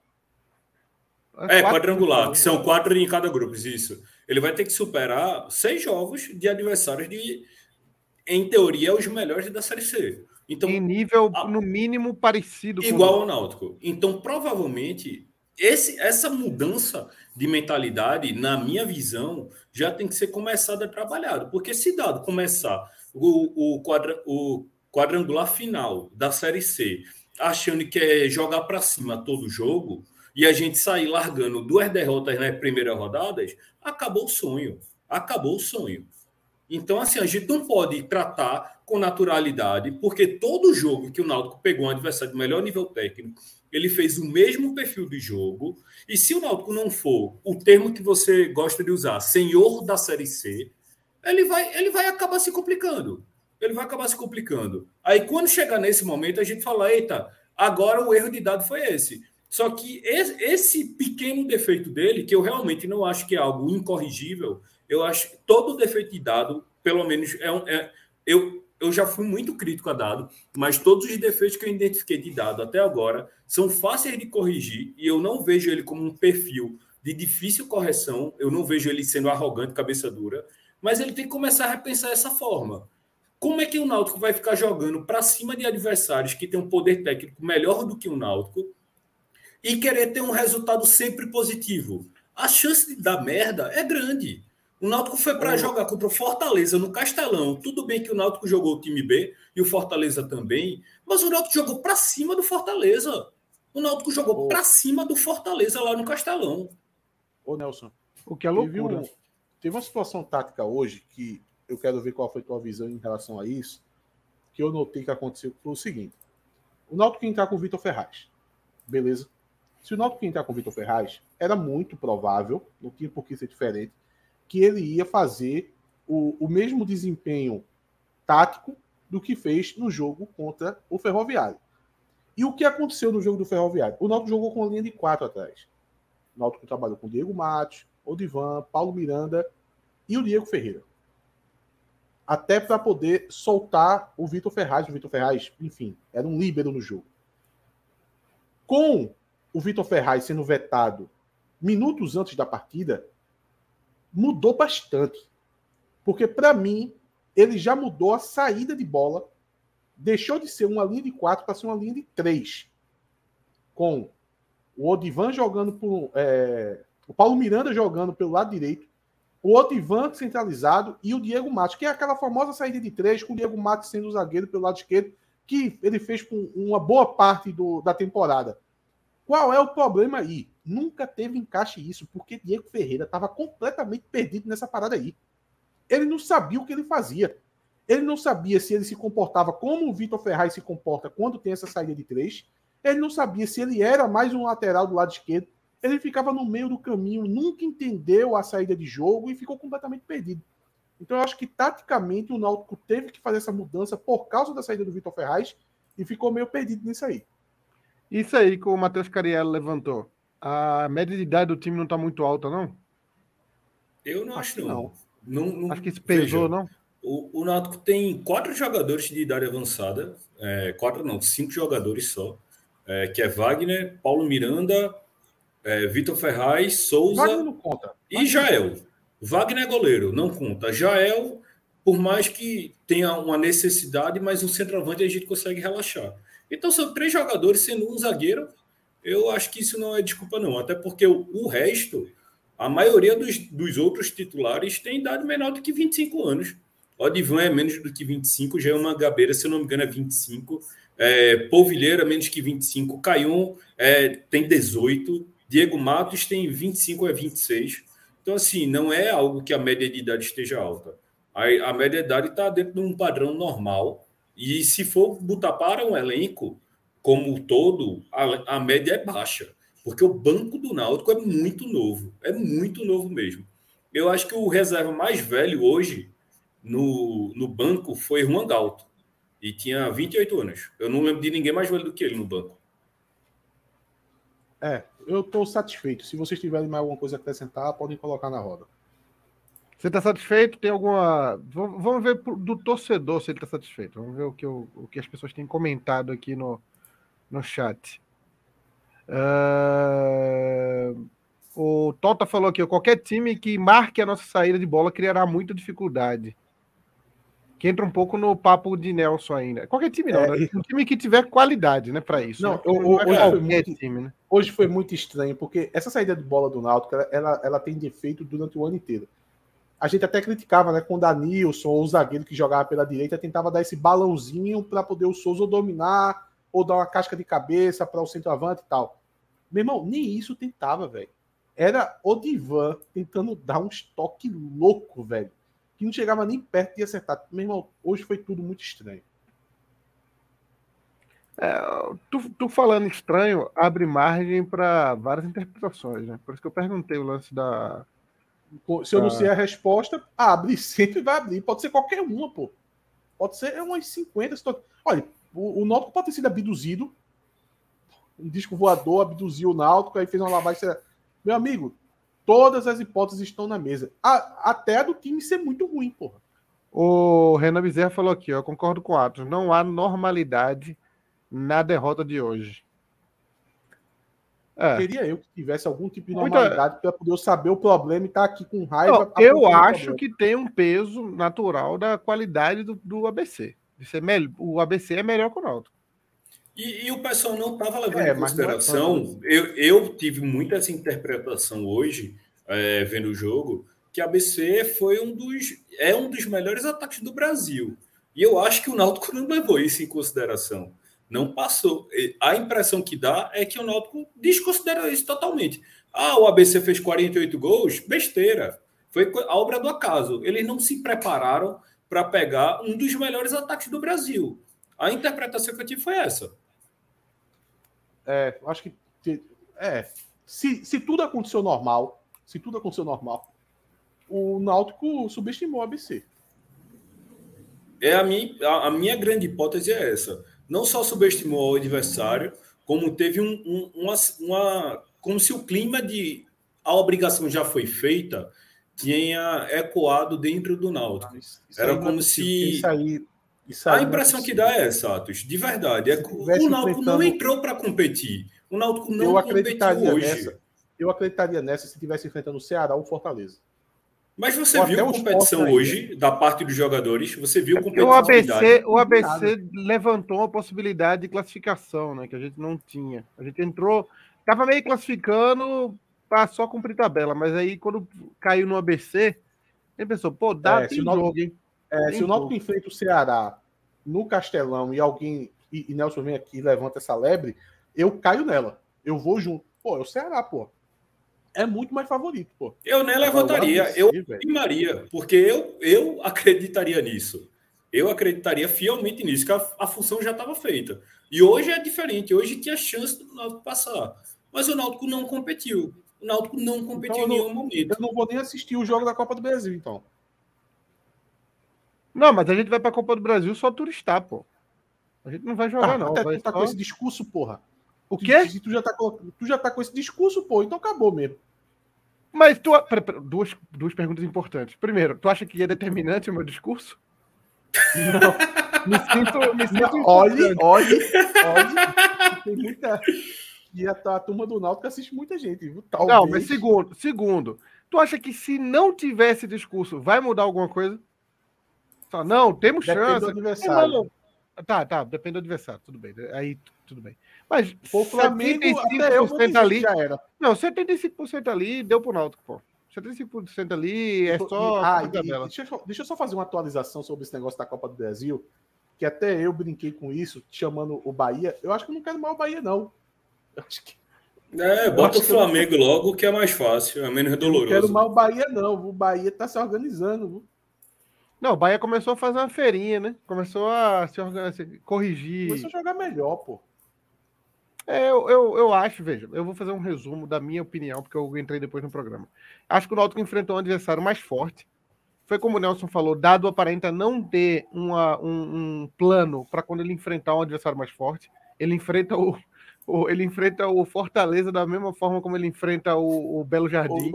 É, é quadrangular, que são quatro em cada grupo, isso. Ele vai ter que superar seis jogos de adversários de, em teoria, os melhores da Série C. Então, em nível, a, no mínimo, parecido. Igual ao Náutico. Então, provavelmente, esse, essa mudança de mentalidade, na minha visão, já tem que ser começada a trabalhar. Porque se dado começar o, o, quadra, o quadrangular final da Série C, achando que é jogar para cima todo jogo, e a gente sair largando duas derrotas nas primeiras rodadas, acabou o sonho. Acabou o sonho. Então, assim, a gente não pode tratar com naturalidade, porque todo jogo que o Náutico pegou um adversário de melhor nível técnico, ele fez o mesmo perfil de jogo. E se o Náutico não for o termo que você gosta de usar, senhor da Série C, ele vai, ele vai acabar se complicando. Ele vai acabar se complicando. Aí, quando chegar nesse momento, a gente fala: eita, agora o erro de dado foi esse Só que esse pequeno defeito dele, que eu realmente não acho que é algo incorrigível, eu acho que todo defeito de dado, pelo menos, é, um, é eu, eu já fui muito crítico a dado, mas todos os defeitos que eu identifiquei de dado até agora são fáceis de corrigir e eu não vejo ele como um perfil de difícil correção, eu não vejo ele sendo arrogante, cabeça dura, mas ele tem que começar a repensar essa forma. Como é que o Náutico vai ficar jogando para cima de adversários que têm um poder técnico melhor do que o Náutico e querer ter um resultado sempre positivo? A chance de dar merda é grande. O Náutico foi para jogar contra o Fortaleza no Castelão. Tudo bem que o Náutico jogou o time B e o Fortaleza também, mas o Náutico jogou para cima do Fortaleza. O Náutico jogou para cima do Fortaleza lá no Castelão. Ô, Nelson. O que é loucura. Teve, um, teve uma situação tática hoje que eu quero ver qual foi a tua visão em relação a isso, que eu notei que aconteceu foi o seguinte. O Náutico entrar com o Vitor Ferraz. Beleza? Se o Náutico entrar com o Vitor Ferraz, era muito provável, não tinha por que ser diferente, que ele ia fazer o, o mesmo desempenho tático do que fez no jogo contra o Ferroviário. E o que aconteceu no jogo do Ferroviário? O Náutico jogou com a linha de quatro atrás. O Náutico trabalhou com Diego Matos, Odivan, Paulo Miranda e o Diego Ferreira. Até para poder soltar o Vitor Ferraz. O Vitor Ferraz, enfim, era um líbero no jogo. Com o Vitor Ferraz sendo vetado minutos antes da partida, mudou bastante. Porque, para mim, ele já mudou a saída de bola. Deixou de ser uma linha de quatro para ser uma linha de três. Com o Odivan jogando por. É, o Paulo Miranda jogando pelo lado direito, o Odivan centralizado e o Diego Matos, que é aquela famosa saída de três, com o Diego Matos sendo o zagueiro pelo lado esquerdo, que ele fez com uma boa parte do, da temporada. Qual é o problema aí? Nunca teve encaixe isso, porque Diego Ferreira estava completamente perdido nessa parada aí. Ele não sabia o que ele fazia. Ele não sabia se ele se comportava como o Vitor Ferraz se comporta quando tem essa saída de três. Ele não sabia se ele era mais um lateral do lado esquerdo. Ele ficava no meio do caminho, nunca entendeu a saída de jogo e ficou completamente perdido. Então eu acho que taticamente o Náutico teve que fazer essa mudança por causa da saída do Vitor Ferraz e ficou meio perdido nisso aí. Isso aí que o Matheus Cariello levantou. A média de idade do time não está muito alta, não? Eu não acho, não. não. não, acho que isso pesou, Veja, não? O, o Náutico tem quatro jogadores de idade avançada. É, quatro não, cinco jogadores só é, que é Wagner, Paulo Miranda, é, Vitor Ferraz, Souza e Jael. Wagner é goleiro, não conta. Jael, por mais que tenha uma necessidade, mas um centroavante a gente consegue relaxar. Então são três jogadores sendo um zagueiro. Eu acho que isso não é desculpa, não. Até porque o, o resto, a maioria dos, dos outros titulares tem idade menor do que 25 anos. O Odivan é menos do que 25, já é uma gabeira, se eu não me engano, é 25. É, Polvilheira, menos que 25. Caion é, tem 18. Diego Matos tem 25 a 26. Então, assim, não é algo que a média de idade esteja alta. A, a média de idade está dentro de um padrão normal. E se for botar para um elenco como um todo, a, a média é baixa. Porque o banco do Náutico é muito novo. É muito novo mesmo. Eu acho que o reserva mais velho hoje no, no banco foi Juan Galto e tinha 28 anos. Eu não lembro de ninguém mais velho do que ele no banco. É, eu estou satisfeito. Se vocês tiverem mais alguma coisa a acrescentar, podem colocar na roda. Você está satisfeito? Tem alguma. Vamos ver do torcedor se ele está satisfeito. Vamos ver o que, o, o que as pessoas têm comentado aqui no, no chat. Uh... O Tota falou aqui: qualquer time que marque a nossa saída de bola criará muita dificuldade que entra um pouco no papo de Nelson ainda. Qualquer time não, é, né? Um time que tiver qualidade, né, para isso. Não, né? eu, hoje, foi muito, time, né? hoje foi muito estranho, porque essa saída de bola do Náutico, ela, ela, ela tem defeito durante o ano inteiro. A gente até criticava, né, com o Danilson, ou o zagueiro que jogava pela direita, tentava dar esse balãozinho para poder o Souza dominar, ou dar uma casca de cabeça para o centroavante e tal. Meu irmão, nem isso tentava, velho. Era o Divan tentando dar um estoque louco, velho que não chegava nem perto de acertar. Meu irmão, hoje foi tudo muito estranho. É, tu, tu, falando estranho abre margem para várias interpretações, né? Por isso que eu perguntei o lance da. Se eu não sei a resposta, abre, sempre vai abrir. Pode ser qualquer uma, pô. Pode ser umas 50 situações. Olha, o, o Náutico pode ter sido abduzido um disco voador, abduziu o Náutico, aí fez uma lavagem. Meu amigo, todas as hipóteses estão na mesa. A, até a do time ser muito ruim, porra. O Renan Bezerra falou aqui, eu concordo com o Atos. Não há normalidade na derrota de hoje. É. Queria eu que tivesse algum tipo de normalidade para poder saber o problema e estar tá aqui com raiva. Não, eu acho que tem um peso natural da qualidade do, do ABC. De ser o ABC é melhor que o Náutico. E, e, o pessoal não estava levando é, em consideração. Eu, eu tive muita essa interpretação hoje, é, vendo o jogo, que a ABC foi um dos. é um dos melhores ataques do Brasil. E eu acho que o Náutico não levou isso em consideração. Não passou. A impressão que dá é que o Náutico desconsiderou isso totalmente. Ah, o ABC fez 48 gols? Besteira. Foi a obra do acaso. Eles não se prepararam para pegar um dos melhores ataques do Brasil. A interpretação que eu tive foi essa. É, acho que. É. Se, se tudo aconteceu normal, se tudo aconteceu normal, o Náutico subestimou o ABC. É a minha, a, a minha grande hipótese é essa. Não só subestimou o adversário, como teve um, um, uma, uma. Como se o clima de. A obrigação já foi feita, tinha ecoado dentro do Náutico. Ah, Era como se. Isso aí, isso aí a impressão que dá é essa, Atos, de verdade. É o Náutico não entrou para competir. O Náutico não eu acreditaria hoje. Nessa, eu acreditaria nessa se tivesse enfrentando o Ceará ou o Fortaleza. Mas você Ou viu a competição hoje da parte dos jogadores? Você viu competição? O ABC, o ABC levantou a possibilidade de classificação, né? Que a gente não tinha. A gente entrou, tava meio classificando para só cumprir tabela, mas aí quando caiu no ABC, ele pensou, pô, dá é, Náutico, jogo, é, se o Náutico enfrenta o Ceará no Castelão e alguém e, e Nelson vem aqui e levanta essa lebre, eu caio nela. Eu vou junto. Pô, é o Ceará, pô é muito mais favorito, pô. Eu nem levantaria, eu afirmaria, porque eu, eu acreditaria nisso. Eu acreditaria fielmente nisso, que a, a função já estava feita. E hoje é diferente, hoje tinha chance do Náutico passar. Mas o Náutico não competiu. O Náutico não competiu então, em nenhum momento. Eu não vou nem assistir o jogo da Copa do Brasil, então. Não, mas a gente vai para a Copa do Brasil só turistar, pô. A gente não vai jogar, ah, não. Até vai tu tá só... com esse discurso, porra. O quê? Tu, tu, já tá, tu já tá com esse discurso, pô, então acabou mesmo. Mas tu. Duas, duas perguntas importantes. Primeiro, tu acha que é determinante o meu discurso? Não. Me sinto. Me sinto olhe, olhe, olhe. Tem muita. E a, a turma do Náutico assiste muita gente, viu? Talvez. Não, mas segundo, segundo, tu acha que se não tivesse discurso, vai mudar alguma coisa? Só, não, temos Depende chance. Do adversário. Tá, tá, depende do adversário, tudo bem. Aí tudo bem. Mas o Flamengo 75% ali já era. Não, 75% ali deu pro Náutico, pô. 75% ali é só. Ah, e, deixa, eu, deixa eu só fazer uma atualização sobre esse negócio da Copa do Brasil, que até eu brinquei com isso, chamando o Bahia. Eu acho que eu não quero mal o Bahia, não. Eu acho que. É, bota o Flamengo eu... logo, que é mais fácil, é menos doloroso. Eu não quero mal o Bahia, não. O Bahia tá se organizando. Não, o Bahia começou a fazer uma feirinha, né? Começou a se organizar, corrigir. Começou a jogar melhor, pô. É, eu, eu, eu, acho, veja, eu vou fazer um resumo da minha opinião, porque eu entrei depois no programa. Acho que o Náutico enfrentou um adversário mais forte. Foi como o Nelson falou, dado aparenta não ter uma, um, um plano para quando ele enfrentar um adversário mais forte. Ele enfrenta o, ele enfrenta o Fortaleza da mesma forma como ele enfrenta o, o Belo Jardim.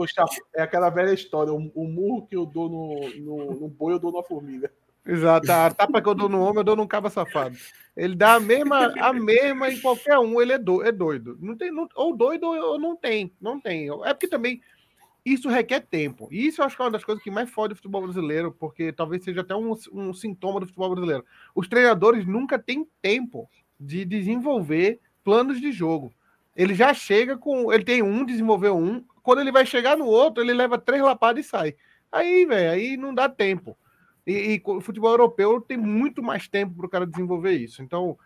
é aquela velha história, o, o murro que eu dou no, no, no boi, eu dou na formiga. Exato, a tapa que eu dou no homem, eu dou num cabo safado. Ele dá a mesma, a mesma em qualquer um, ele é, do, é doido. Não tem, não, ou doido ou não tem, não tem. É porque também isso requer tempo. E isso eu acho que é uma das coisas que mais fode o futebol brasileiro, porque talvez seja até um, um sintoma do futebol brasileiro. Os treinadores nunca têm tempo de desenvolver planos de jogo. Ele já chega com. Ele tem um, desenvolveu um. Quando ele vai chegar no outro, ele leva três lapadas e sai. Aí, velho, aí não dá tempo. E, e o futebol europeu tem muito mais tempo para o cara desenvolver isso. Então,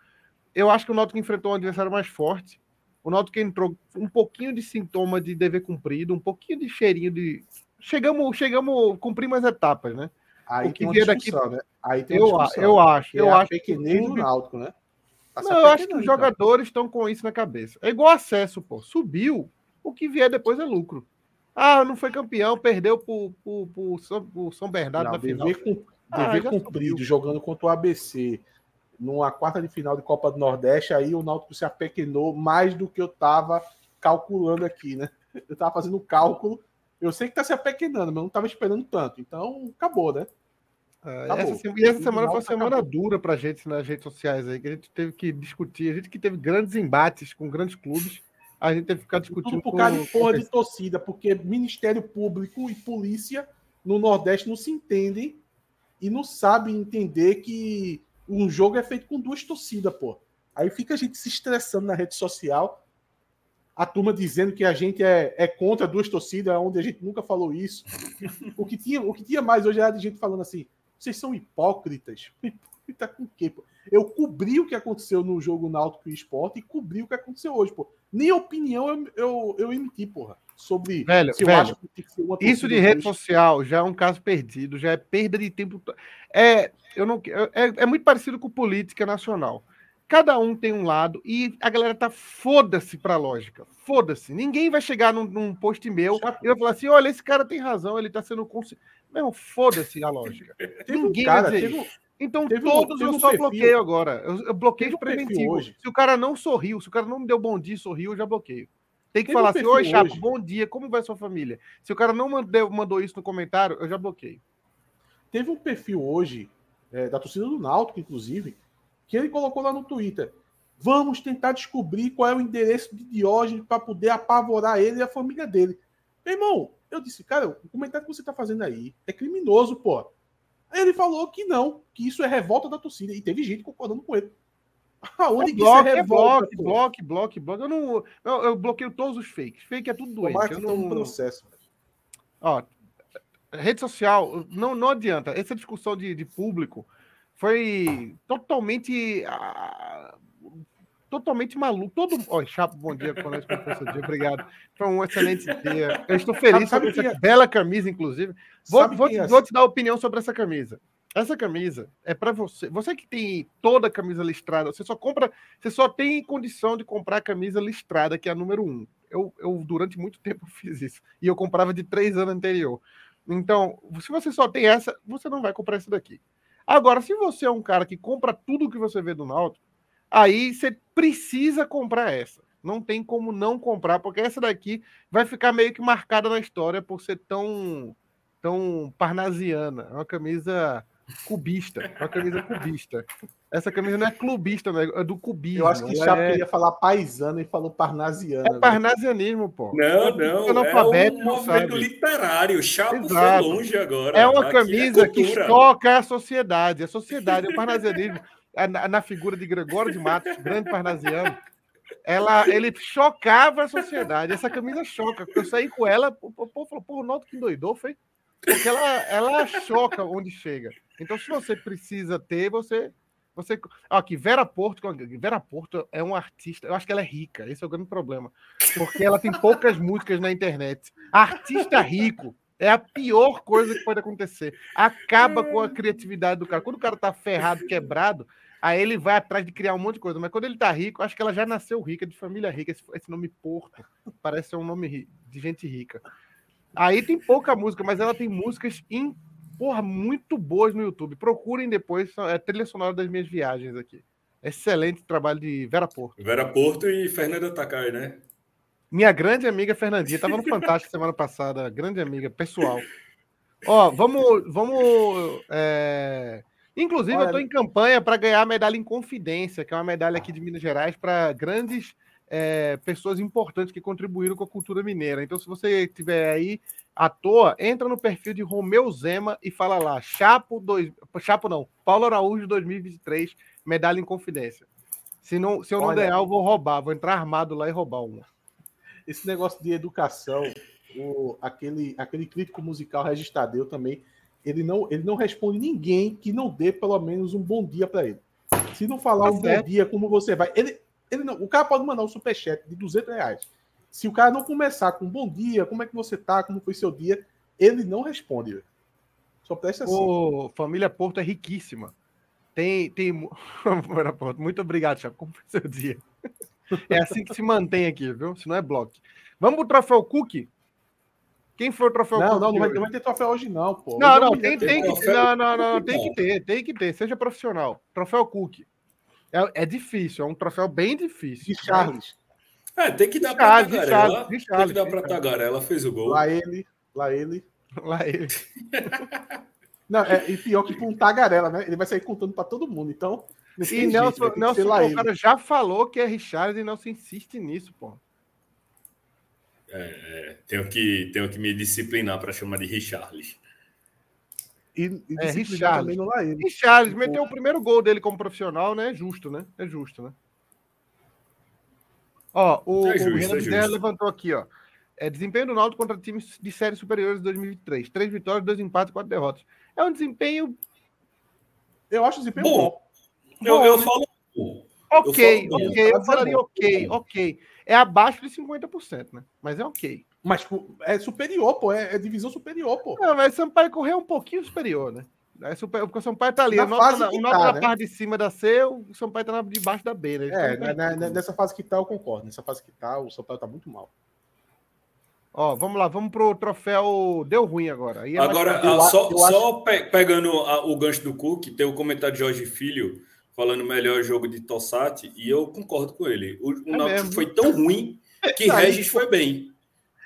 eu acho que o Náutico enfrentou um adversário mais forte. O Náutico entrou um pouquinho de sintoma de dever cumprido, um pouquinho de cheirinho de. Chegamos, chegamos, cumprimos as etapas, né? Aí o que vier daqui. Né? Aí tem eu, eu acho, eu é acho que nem do Náutico, né? Não, eu acho que os jogadores estão com isso na cabeça. É igual acesso, pô. Subiu, o que vier depois é lucro. Ah, não foi campeão, perdeu pro, pro, pro, São, pro São Bernardo não, na final. Com, ah, dever cumprido, subiu. jogando contra o ABC, numa quarta de final de Copa do Nordeste, aí o Náutico se apequenou mais do que eu estava calculando aqui, né? Eu estava fazendo um cálculo. Eu sei que está se apequenando, mas não estava esperando tanto. Então, acabou, né? Ah, essa, e essa semana foi uma semana acabou. dura para a gente nas redes sociais aí, que a gente teve que discutir. A gente que teve grandes embates com grandes clubes, a gente teve que ficar discutindo. Tudo por causa de porra de torcida, porque Ministério Público e polícia no Nordeste não se entendem e não sabem entender que um jogo é feito com duas torcidas, pô. Aí fica a gente se estressando na rede social, a turma dizendo que a gente é, é contra duas torcidas, onde a gente nunca falou isso. o, que tinha, o que tinha mais hoje era de gente falando assim: vocês são hipócritas. Hipócrita com o quê, pô? Eu cobri o que aconteceu no jogo Náutico e Esporte e cobri o que aconteceu hoje, pô. Nem opinião eu, eu, eu emiti, porra. Sobre velho, se eu velho, acho que tem que ser uma Isso de rede social já é um caso perdido, já é perda de tempo. É, eu não, é, é muito parecido com política nacional. Cada um tem um lado e a galera tá foda-se pra lógica. Foda-se. Ninguém vai chegar num, num post meu e vai falar assim: olha, esse cara tem razão, ele tá sendo. Consci... Não, foda-se a lógica. Ninguém um cara, vai dizer isso. Então, todos um, eu só bloqueio agora. Eu, eu bloqueio preventivo. Hoje. Se o cara não sorriu, se o cara não me deu bom dia sorriu, eu já bloqueio. Tem que teve falar um assim: Oi, Chapo, bom dia, como vai sua família? Se o cara não mandou, mandou isso no comentário, eu já bloqueio. Teve um perfil hoje, é, da torcida do Náutico, inclusive, que ele colocou lá no Twitter. Vamos tentar descobrir qual é o endereço de Diógenes para poder apavorar ele e a família dele. Meu irmão, eu disse, cara, o comentário que você está fazendo aí é criminoso, pô. Aí ele falou que não, que isso é revolta da torcida. E teve gente concordando com ele. Aonde é que bloco, é revolta? É bloco, bloco, bloco, Eu, não, eu, eu, bloqueio todos os fakes. Fake é tudo doente. Eu não... um processo. Ó, rede social, não, não adianta. Essa discussão de, de público foi totalmente. Uh, totalmente maluco. Todo. Oi, Chapo, bom dia, Conete, professor dia, obrigado. Foi um excelente dia. Eu estou feliz sabe, sabe sobre essa é? bela camisa, inclusive. Vou, vou, é? vou te dar opinião sobre essa camisa. Essa camisa é para você. Você que tem toda a camisa listrada, você só compra, você só tem condição de comprar a camisa listrada, que é a número um. Eu, eu durante muito tempo fiz isso. E eu comprava de três anos anterior. Então, se você só tem essa, você não vai comprar essa daqui. Agora, se você é um cara que compra tudo que você vê do Náutico, aí você precisa comprar essa. Não tem como não comprar, porque essa daqui vai ficar meio que marcada na história por ser tão, tão parnasiana. É uma camisa cubista. Uma camisa cubista. Essa camisa não é clubista, né? é do cubismo. Eu acho que Chapo é... queria falar paisana e falou parnasiana. É parnasianismo, pô. Não, não. É um movimento literário. Chapo Exato. foi longe agora. É uma é camisa é que choca a sociedade. A sociedade, o parnasianismo, na, na figura de Gregório de Matos, grande parnasiano, ela, ele chocava a sociedade. Essa camisa choca. Eu saí com ela, o povo falou, pô, o Noto que doidou, foi? Porque ela, ela choca onde chega. Então, se você precisa ter, você. você aqui, Vera Porto. Vera Porto é uma artista. Eu acho que ela é rica. Esse é o grande problema. Porque ela tem poucas músicas na internet. Artista rico é a pior coisa que pode acontecer. Acaba com a criatividade do cara. Quando o cara tá ferrado, quebrado, aí ele vai atrás de criar um monte de coisa. Mas quando ele tá rico, acho que ela já nasceu rica, de família rica. Esse, esse nome Porto parece ser um nome de gente rica. Aí tem pouca música, mas ela tem músicas em, porra, muito boas no YouTube. Procurem depois, é trilha sonora das minhas viagens aqui. Excelente trabalho de Vera Porto. Vera Porto e Fernanda Takai, né? Minha grande amiga Fernandinha, estava no Fantástico semana passada, grande amiga, pessoal. Ó, vamos. vamos é... Inclusive, Olha, eu estou em campanha para ganhar a medalha em Confidência, que é uma medalha aqui de Minas Gerais para grandes é, pessoas importantes que contribuíram com a cultura mineira. Então, se você estiver aí à toa, entra no perfil de Romeu Zema e fala lá, Chapo, dois, Chapo não, Paulo Araújo 2023, medalha em confidência. Se, não, se eu não Olha, ganhar, eu vou roubar, vou entrar armado lá e roubar uma. Esse negócio de educação, o, aquele, aquele crítico musical Regis Tadeu também, ele não, ele não responde ninguém que não dê pelo menos um bom dia para ele. Se não falar tá um certo. bom dia, como você vai. Ele, ele não, o cara pode mandar um superchat de 200 reais. Se o cara não começar com bom dia, como é que você tá, como foi seu dia, ele não responde. Só presta assim. Ô, família Porto é riquíssima. Tem. tem... Muito obrigado, Chapo. Como foi seu dia? É assim que se mantém aqui, viu? Se não é bloco. Vamos pro troféu Cook? Quem foi o troféu não, Cook? Não, não vai, não vai ter troféu hoje, não, pô. Não, não, tem, tem que, não, não, não, tem que ter, tem que ter. Seja profissional. Troféu Cook. É, é difícil, é um troféu bem difícil. De Charles. É, tem que dar De pra Charles, de Tagarela. Charles, de Tem que Charles, dar Charles. Tagarela, fez o gol. Lá ele, lá ele. Lá ele. Não, é, e pior que com um tagarela, né? Ele vai sair contando pra todo mundo. Então, E jeito, Nelson, Nelson o cara já falou que é Richard e Nelson insiste nisso, pô. É, tenho, que, tenho que me disciplinar para chamar de Richarlis. E, e É, ele. E Charles meteu o primeiro gol dele como profissional, né? É justo, né? É justo, né? Ó, o, É justo, o Renan é Bezerra levantou aqui, ó. É, desempenho do Náutico contra times de séries superiores de 2023. Três vitórias, dois empates, quatro derrotas. É um desempenho Eu acho o desempenho Bom, bom. Eu, Bom, eu né? falo. ok, falo bom, ok. Eu falaria ok, ok. É abaixo de 50%, né? Mas é ok. Mas tipo, é superior, pô. É, é divisão superior, pô. Não, mas Sampaio correu um pouquinho superior, né? É super, porque o Sampaio tá ali. Na o tá na, tá, na né? parte de cima da C, o Sampaio tá na, debaixo da B, né? É, Então, né, né, né, nessa fase que tá, eu concordo. Nessa fase que tá, o São Paulo tá muito mal. Ó, vamos lá, vamos pro troféu. Deu ruim agora. É mais Agora, eu ah, a- só, eu só pe- pegando a- o gancho do Cook, tem o comentário de Jorge Filho falando melhor jogo de Tossati, e eu concordo com ele. O, o É Náutico foi tão ruim que Regis foi bem.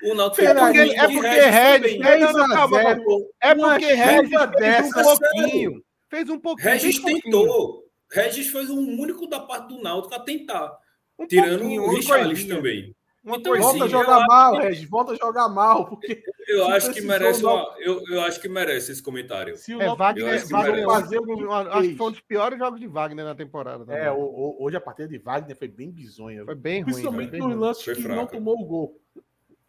O Náutico foi É tão porque- ruim é que porque Regis foi Regis- bem. Não, não, não, calma, 3 a 0, é porque Regis fez um pouquinho. Fez um pouquinho. Regis tentou. Regis foi o único da parte do Náutico a tentar. Um Tirando o coisinha, também. Então, coisinha. Volta a Sim, eu jogar mal, que- Regis. Volta a jogar mal, porque Eu acho que merece não- uma, eu, eu acho que merece esse comentário. se o É, Wagner, acho que Wagner fazer que acho que foi um dos piores jogos de Wagner na temporada. também. É, o- o- hoje a partida de Wagner foi bem bizonha. Foi bem ruim. Principalmente nos lances que não fraca. tomou o gol.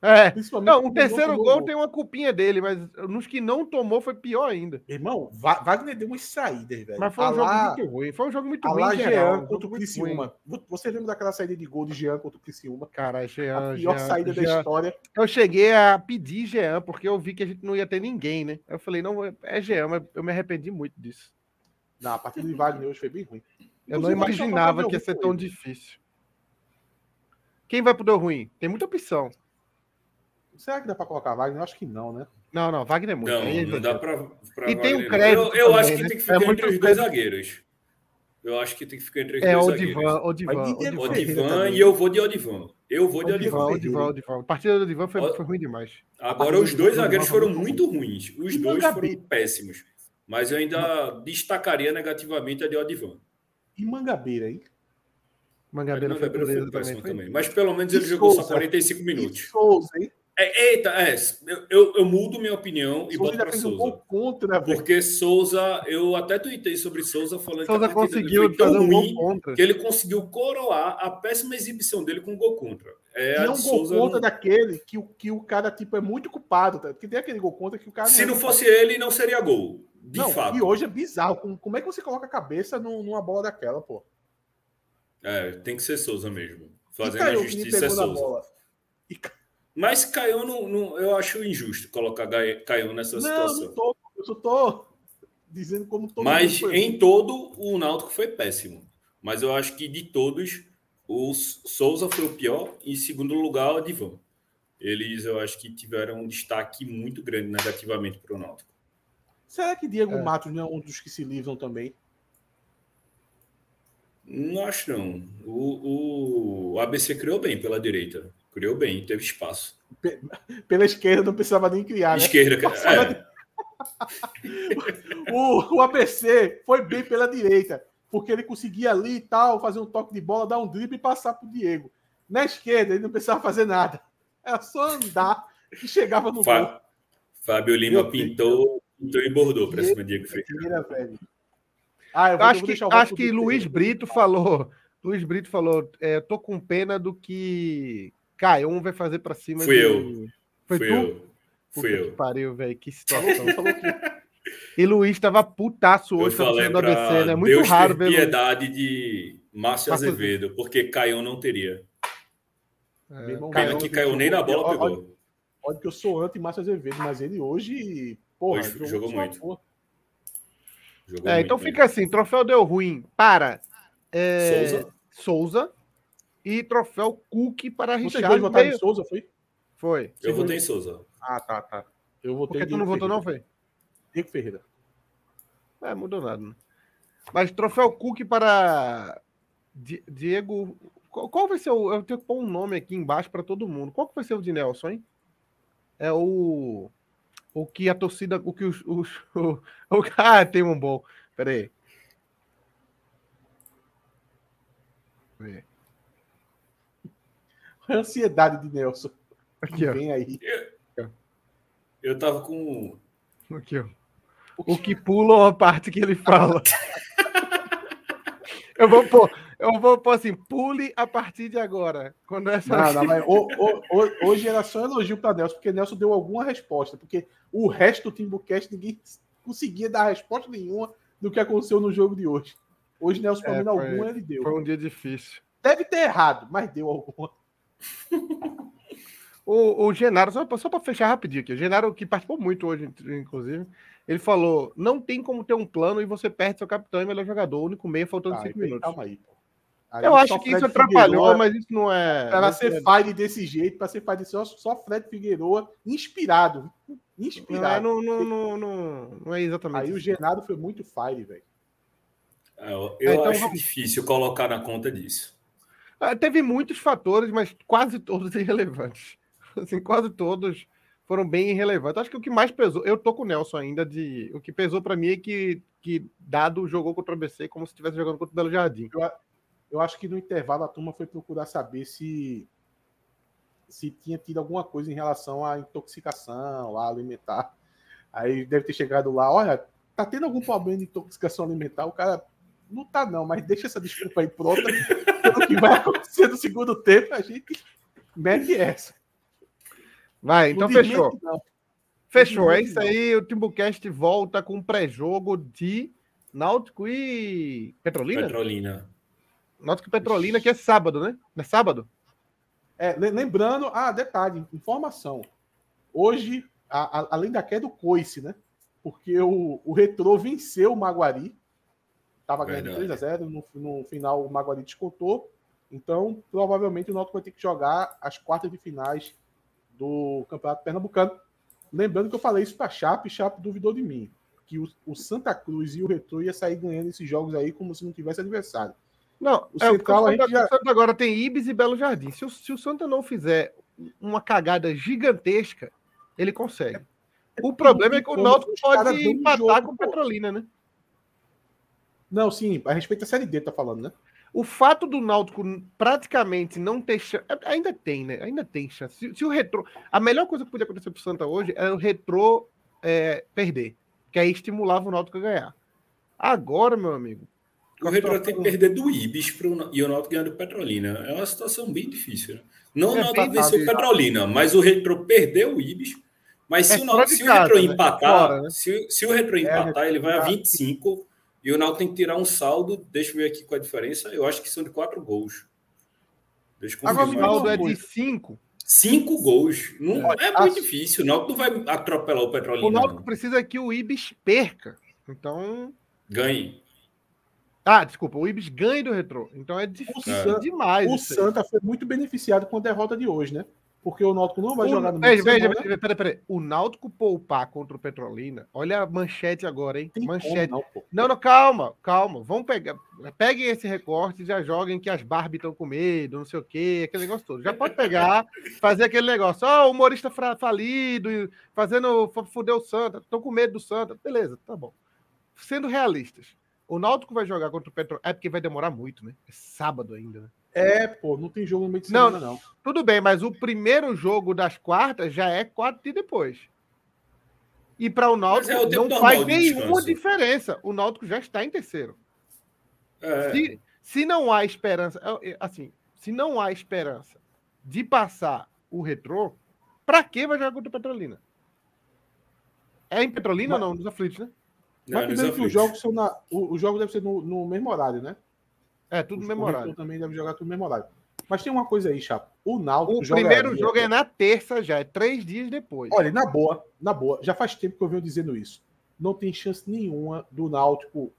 É. Não, o terceiro gol tem uma culpinha dele, mas nos que não tomou foi pior ainda. Irmão, Wagner deu umas saídas, velho. Mas foi um A jogo lá- muito ruim. Foi um jogo muito ruim. geral, Jean jogo contra o Criciúma. Você lembra daquela saída de gol de Jean contra o Criciúma? Caralho, Jean, A pior Jean, saída da Jean. história. Eu cheguei a pedir Jean, porque eu vi que a gente não ia ter ninguém, né? Eu falei, não, é Jean, mas eu me arrependi muito disso. Não, a partida de Wagner hoje foi bem ruim. Eu não Inclusive, acho que imaginava que ia ser tão ruim. difícil. Quem vai pro Deu Ruim? Tem muita opção. Será que dá pra colocar Wagner? Eu acho que não, né? Não, não, Wagner é muito. Não, é não dá pra. pra E tem um Wagner, não. crédito Eu, eu acho também, que né? tem que É ficar muito entre os dois zagueiros. Eu acho que tem que ficar entre os É, dois o zagueiros. Divan, o Divan, Mas o Didier Divan. Ferreira Odivan também. e eu vou de Odivan. Eu vou de O Divan, Odivan. o Divan, o Divan. A partida do Divan foi, foi ruim demais. Agora, os dois zagueiros foram muito ruins. Os E dois Mangabeira? foram péssimos. Mas eu ainda destacaria negativamente a de Odivan. E Mangabeira, hein? Mangabeira foi Mangabeira foi dureza péssimo também. também. Foi... Mas pelo menos E ele jogou só Souza? 45 E minutos. Souza, hein? É, eita, é, eu, eu, eu mudo minha opinião e Souza boto para um Souza. gol contra, velho. Porque Souza, eu até tuitei sobre Souza falando Souza que conseguiu tão um ruim contra. que ele conseguiu coroar a péssima exibição dele com gol contra. É, E é um de gol Souza contra não- daquele que, o- que o cara, tipo, é muito culpado, tá? Porque tem aquele gol contra que o cara Se é não culpado. fosse ele, não seria gol. De Não, fato. E hoje é bizarro. Como, é que você coloca a cabeça num- numa bola daquela, pô? É, tem que ser Souza mesmo. Fazendo a justiça é Souza. E Mas Caio, não, não- eu acho injusto colocar Caio nessa Não, situação. não tô. Eu só tô dizendo como todo Mas mundo foi. em todo, o Náutico foi péssimo. Mas eu acho que de todos, o Souza foi o pior. Em segundo lugar, o Divan. Eles, eu acho que tiveram um destaque muito grande negativamente para o Náutico. Será que Diego É. Matos não é um dos que se livram também? Não acho, não. O, o ABC criou bem pela direita. Criou bem, teve espaço. Pela esquerda não precisava nem criar, né? Esquerda, Passava é, O, o ABC foi bem pela direita, porque ele conseguia ali e tal, fazer um toque de bola, dar um drible e passar pro Diego. Na esquerda, ele não precisava fazer nada. Era só andar que chegava no gol. Fá- Fábio Lima Meu pintou, pintou e bordou para cima de Diego Ferreira. Ah, eu Eu vou, acho vou que, o acho que Luiz. Brito falou. Luiz Brito falou: é, tô com pena do que Caio vai fazer pra cima. Fui de- eu. Foi Fui tu? eu. Puta Fui que eu. pariu, velho. Que situação. falou que E Luiz tava putaço Eu hoje pra falei cima do ABC, para né? Muito Deus raro ver Luiz. piedade de Márcio Azevedo, porque Caio não teria. É, irmão, Caio- que Caio nem na bola pegou. Olha que eu sou anti-Márcio Azevedo, mas ele hoje, porra, Hoje jogou sua muito. Jogou É, muito então bem. fica assim: troféu deu ruim para é, Souza. Souza e troféu Cook para Richard. dois votaram Meio- em Souza, foi? Foi. Eu votei em Souza. Ah, tá, tá. Eu Por votei que tu não votou, não, foi? Diego Ferreira. É, mudou nada. Né? Mas troféu Cook para Diego. Qual vai ser o. Eu tenho que pôr um nome aqui embaixo para todo mundo. Qual que vai ser o de Nelson, hein? É o. O que a torcida. O que os. os o, ah, tem um bom. Pera aí. A ansiedade de Nelson. Aqui, ó. Vem aí. Eu, eu tava com. Aqui, ó. O que pula a parte que ele fala. eu vou pôr. Eu vou pôr assim, pule a partir de agora. Quando essa não, não, mas o, o, o, hoje era só elogio para Nelson, porque Nelson deu alguma resposta. Porque o resto do Timbucast ninguém conseguia dar resposta nenhuma do que aconteceu no jogo de hoje. Hoje Nelson, pelo menos, é, alguma ele deu. Foi um dia difícil. Deve ter errado, mas deu alguma. O, o Genaro, só, só para fechar rapidinho aqui, o Genaro, que participou muito hoje, inclusive, ele falou: não tem como ter um plano e você perde seu capitão e melhor jogador, o único meio faltando ah, cinco minutos. Calma aí. Aí eu acho que isso atrapalhou, mas isso não é. Para ser é... fire desse jeito, para ser fire desse jeito, só Fred Figueroa inspirado. Inspirado. Não, não, não, não, não é exatamente. Aí isso. o Genaro foi muito fire, velho. É, eu, eu então, acho vamos... difícil colocar na conta disso. Ah, teve muitos fatores, mas quase todos irrelevantes. Assim, quase todos foram bem irrelevantes. Acho que o que mais pesou, eu tô com o Nelson ainda de, o que pesou para mim é que que Dado jogou contra o ABC como se estivesse jogando contra o Belo Jardim. Eu, eu acho que no intervalo a turma foi procurar saber se se tinha tido alguma coisa em relação à intoxicação, alimentar. Aí deve ter chegado lá, olha, tá tendo algum problema de intoxicação alimentar? O cara não tá não, mas deixa essa desculpa aí pronta. o que vai acontecer no segundo tempo, a gente mete essa. Vai, então fechou. Fechou, é isso aí. O Timbucast volta com pré-jogo de Náutico e Petrolina? Petrolina. Náutico e Petrolina, que é sábado, né? Não é sábado? É, lembrando, ah, detalhe, informação. Hoje, a, a, além da queda do coice, né? Porque o, o Retrô venceu o Maguari. Estava ganhando 3 a 0 no, no final o Maguari descontou. Então, provavelmente o Náutico vai ter que jogar as quartas de finais do Campeonato Pernambucano. Lembrando que eu falei isso para Chape, Chape duvidou de mim. Que o, o, Santa Cruz e o Retrô ia sair ganhando esses jogos aí como se não tivesse adversário. Não, o é, Central a gente já... o Santa agora tem Ibis e Belo Jardim. Se o, se o Santa não fizer uma cagada gigantesca, ele consegue. É, é o problema é que o Náutico pode empatar com o Petrolina, né? Não, sim, a respeito da Série D, tá falando, né? O fato do Náutico praticamente não ter chance. É, ainda tem, né? Ainda tem chance. Se, se o retrô. A melhor coisa que podia acontecer pro Santa hoje é o retrô é, perder. Que aí estimulava o Náutico a ganhar. Agora, meu amigo, o Retro tem que perder do Ibis pro, e o Náutico ganhar do Petrolina. É uma situação bem difícil. Né? Não é, o Náutico venceu o Petrolina, mas o Retro perdeu o Ibis. Mas é se, o, Náutico, se casa, o Retro né? empatar, fora, né? se, se o Retro é, empatar, ele vai a 25 e o Náutico tem que tirar um saldo. Deixa eu ver aqui qual é a diferença. Eu acho que são de 4 gols. Deixa eu Agora o saldo é de 5. 5 gols. Não, é, é muito difícil. O Náutico não vai atropelar o Petrolina. O Náutico precisa que o Ibis perca. Então. Ganhe. Ah, desculpa, o Ibis ganha do retrô. Então é difícil é. demais. O Santa foi muito beneficiado com a derrota de hoje, né? Porque o Náutico não vai o, jogar no meio veja, veja, peraí, peraí. O Náutico poupar contra o Petrolina. Olha a manchete agora, hein? Tem manchete. Não, não, não, calma, calma. Vamos pegar. Peguem esse recorte e já joguem que as Barbie estão com medo, não sei o quê, aquele negócio todo. Já pode pegar, fazer aquele negócio. Ó, oh, humorista falido, fazendo. Fudeu o Santa, estão com medo do Santa. Beleza, tá bom. Sendo realistas o Náutico vai jogar contra o Petro. É porque vai demorar muito, né? É sábado ainda, né? É, pô, não tem jogo no meio de semana, não, não. Tudo bem, mas o primeiro jogo das quartas já é quatro dias depois. E para o Náutico é o não faz nenhuma diferença. O Náutico já está em terceiro. É. Se, se não há esperança, assim, se não há esperança de passar o retrô, para que vai jogar contra o Petrolina? É em Petrolina mas... ou não? Nos aflitos, né? Mas primeiro que os jogos são na. O, o jogo deve ser no, no mesmo horário, né? É, tudo no mesmo horário. também deve jogar tudo no mesmo horário. Mas tem uma coisa aí, Chapo. O Náutico. O primeiro jogo é na terça já, é três dias depois. Olha, na boa, na boa, já faz tempo que eu venho dizendo isso. Não tem chance nenhuma do Náutico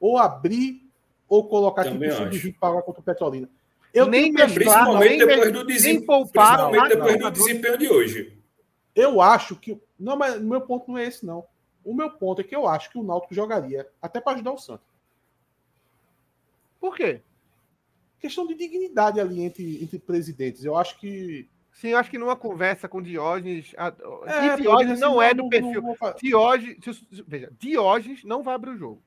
ou abrir ou colocar também tipo sub-20 para contra o Petrolina. Eu nem mesclar, principalmente nem depois do desempenho, poupar, principalmente depois do desempenho de hoje. Eu acho que. Não, mas meu ponto não é esse, não. O meu ponto é que eu acho que o Náutico jogaria até para ajudar o Santos. Por quê? questão de dignidade ali entre, entre presidentes. Eu acho que. Sim, eu acho que numa conversa com Diógenes. A, É, e Diógenes assim, não é não- do perfil. não fa- Diógenes, veja, Diógenes não vai abrir o jogo.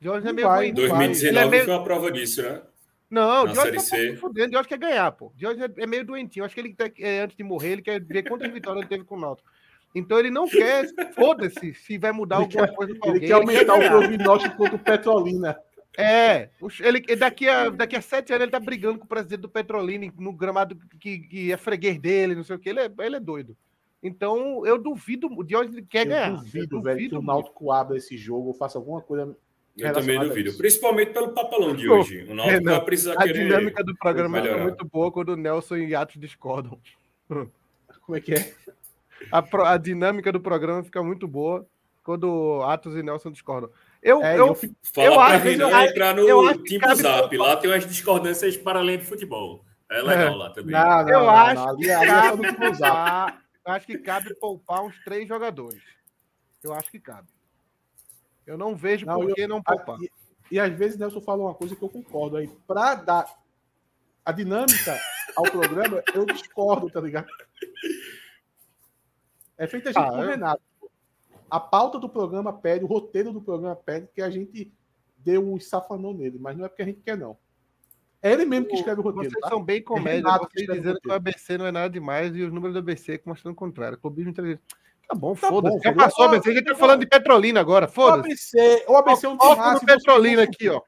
Diógenes é Não meio vai, ruim. não vai. 2019 Ele é meio- foi uma prova disso, né? Não, Na Diógenes tá se fudendo. Diógenes quer ganhar, pô. Diógenes é é meio doentinho. Acho que ele, quer- é, antes de morrer, ele quer ver quantas vitórias ele teve com o Náutico. Então ele não quer, foda-se, se vai mudar Ele alguma quer- coisa com Ele alguém. quer aumentar o ganhar. prognóstico contra o Petrolina. É, os- ele, daqui, a, daqui a sete anos ele tá brigando com o presidente do Petrolina no gramado que, que é freguês dele, não sei o que. Ele é, ele é doido. Então eu duvido, o Diógenes quer Eu ganhar. duvido, Eu velho, que o duvido Náutico abra esse jogo ou faça alguma coisa. Eu também a duvido. Principalmente pelo papelão de hoje. O Náutico Renan, vai precisar A querer. dinâmica do programa é muito boa quando o Nelson e Atos discordam. Como é que é? A, pro- a dinâmica do programa fica muito boa quando Atos e Nelson discordam. Eu, É, eu, eu pra acho- Renan eu- entrar no Team cabe Zap. Lá tem umas discordâncias para além do futebol. É legal É. lá também. Não, não, Eu não, acho não. Que é cabe do poupar, acho que cabe poupar uns três jogadores. Eu acho que cabe. Eu não vejo Não, por eu- que não poupar. E, e às vezes Nelson fala uma coisa que eu concordo aí. Para dar a dinâmica ao programa, eu discordo, tá ligado? É feito a gente Ah, com o Renato. A pauta do programa pede, o roteiro do programa pede que a gente dê um safanão nele, mas não é porque a gente quer, não. É ele mesmo que escreve o roteiro. Vocês tá? são bem comédia, que vocês dizendo que o. ABC não é nada demais e os números do ABC mostrando o contrário. Clubismo inteligente. Tá bom, Tá foda-se. Já passou o ABC, a gente tá falando de Petrolina agora, O foda-se. ABC, o ABC é um você Petrolina aqui, ó.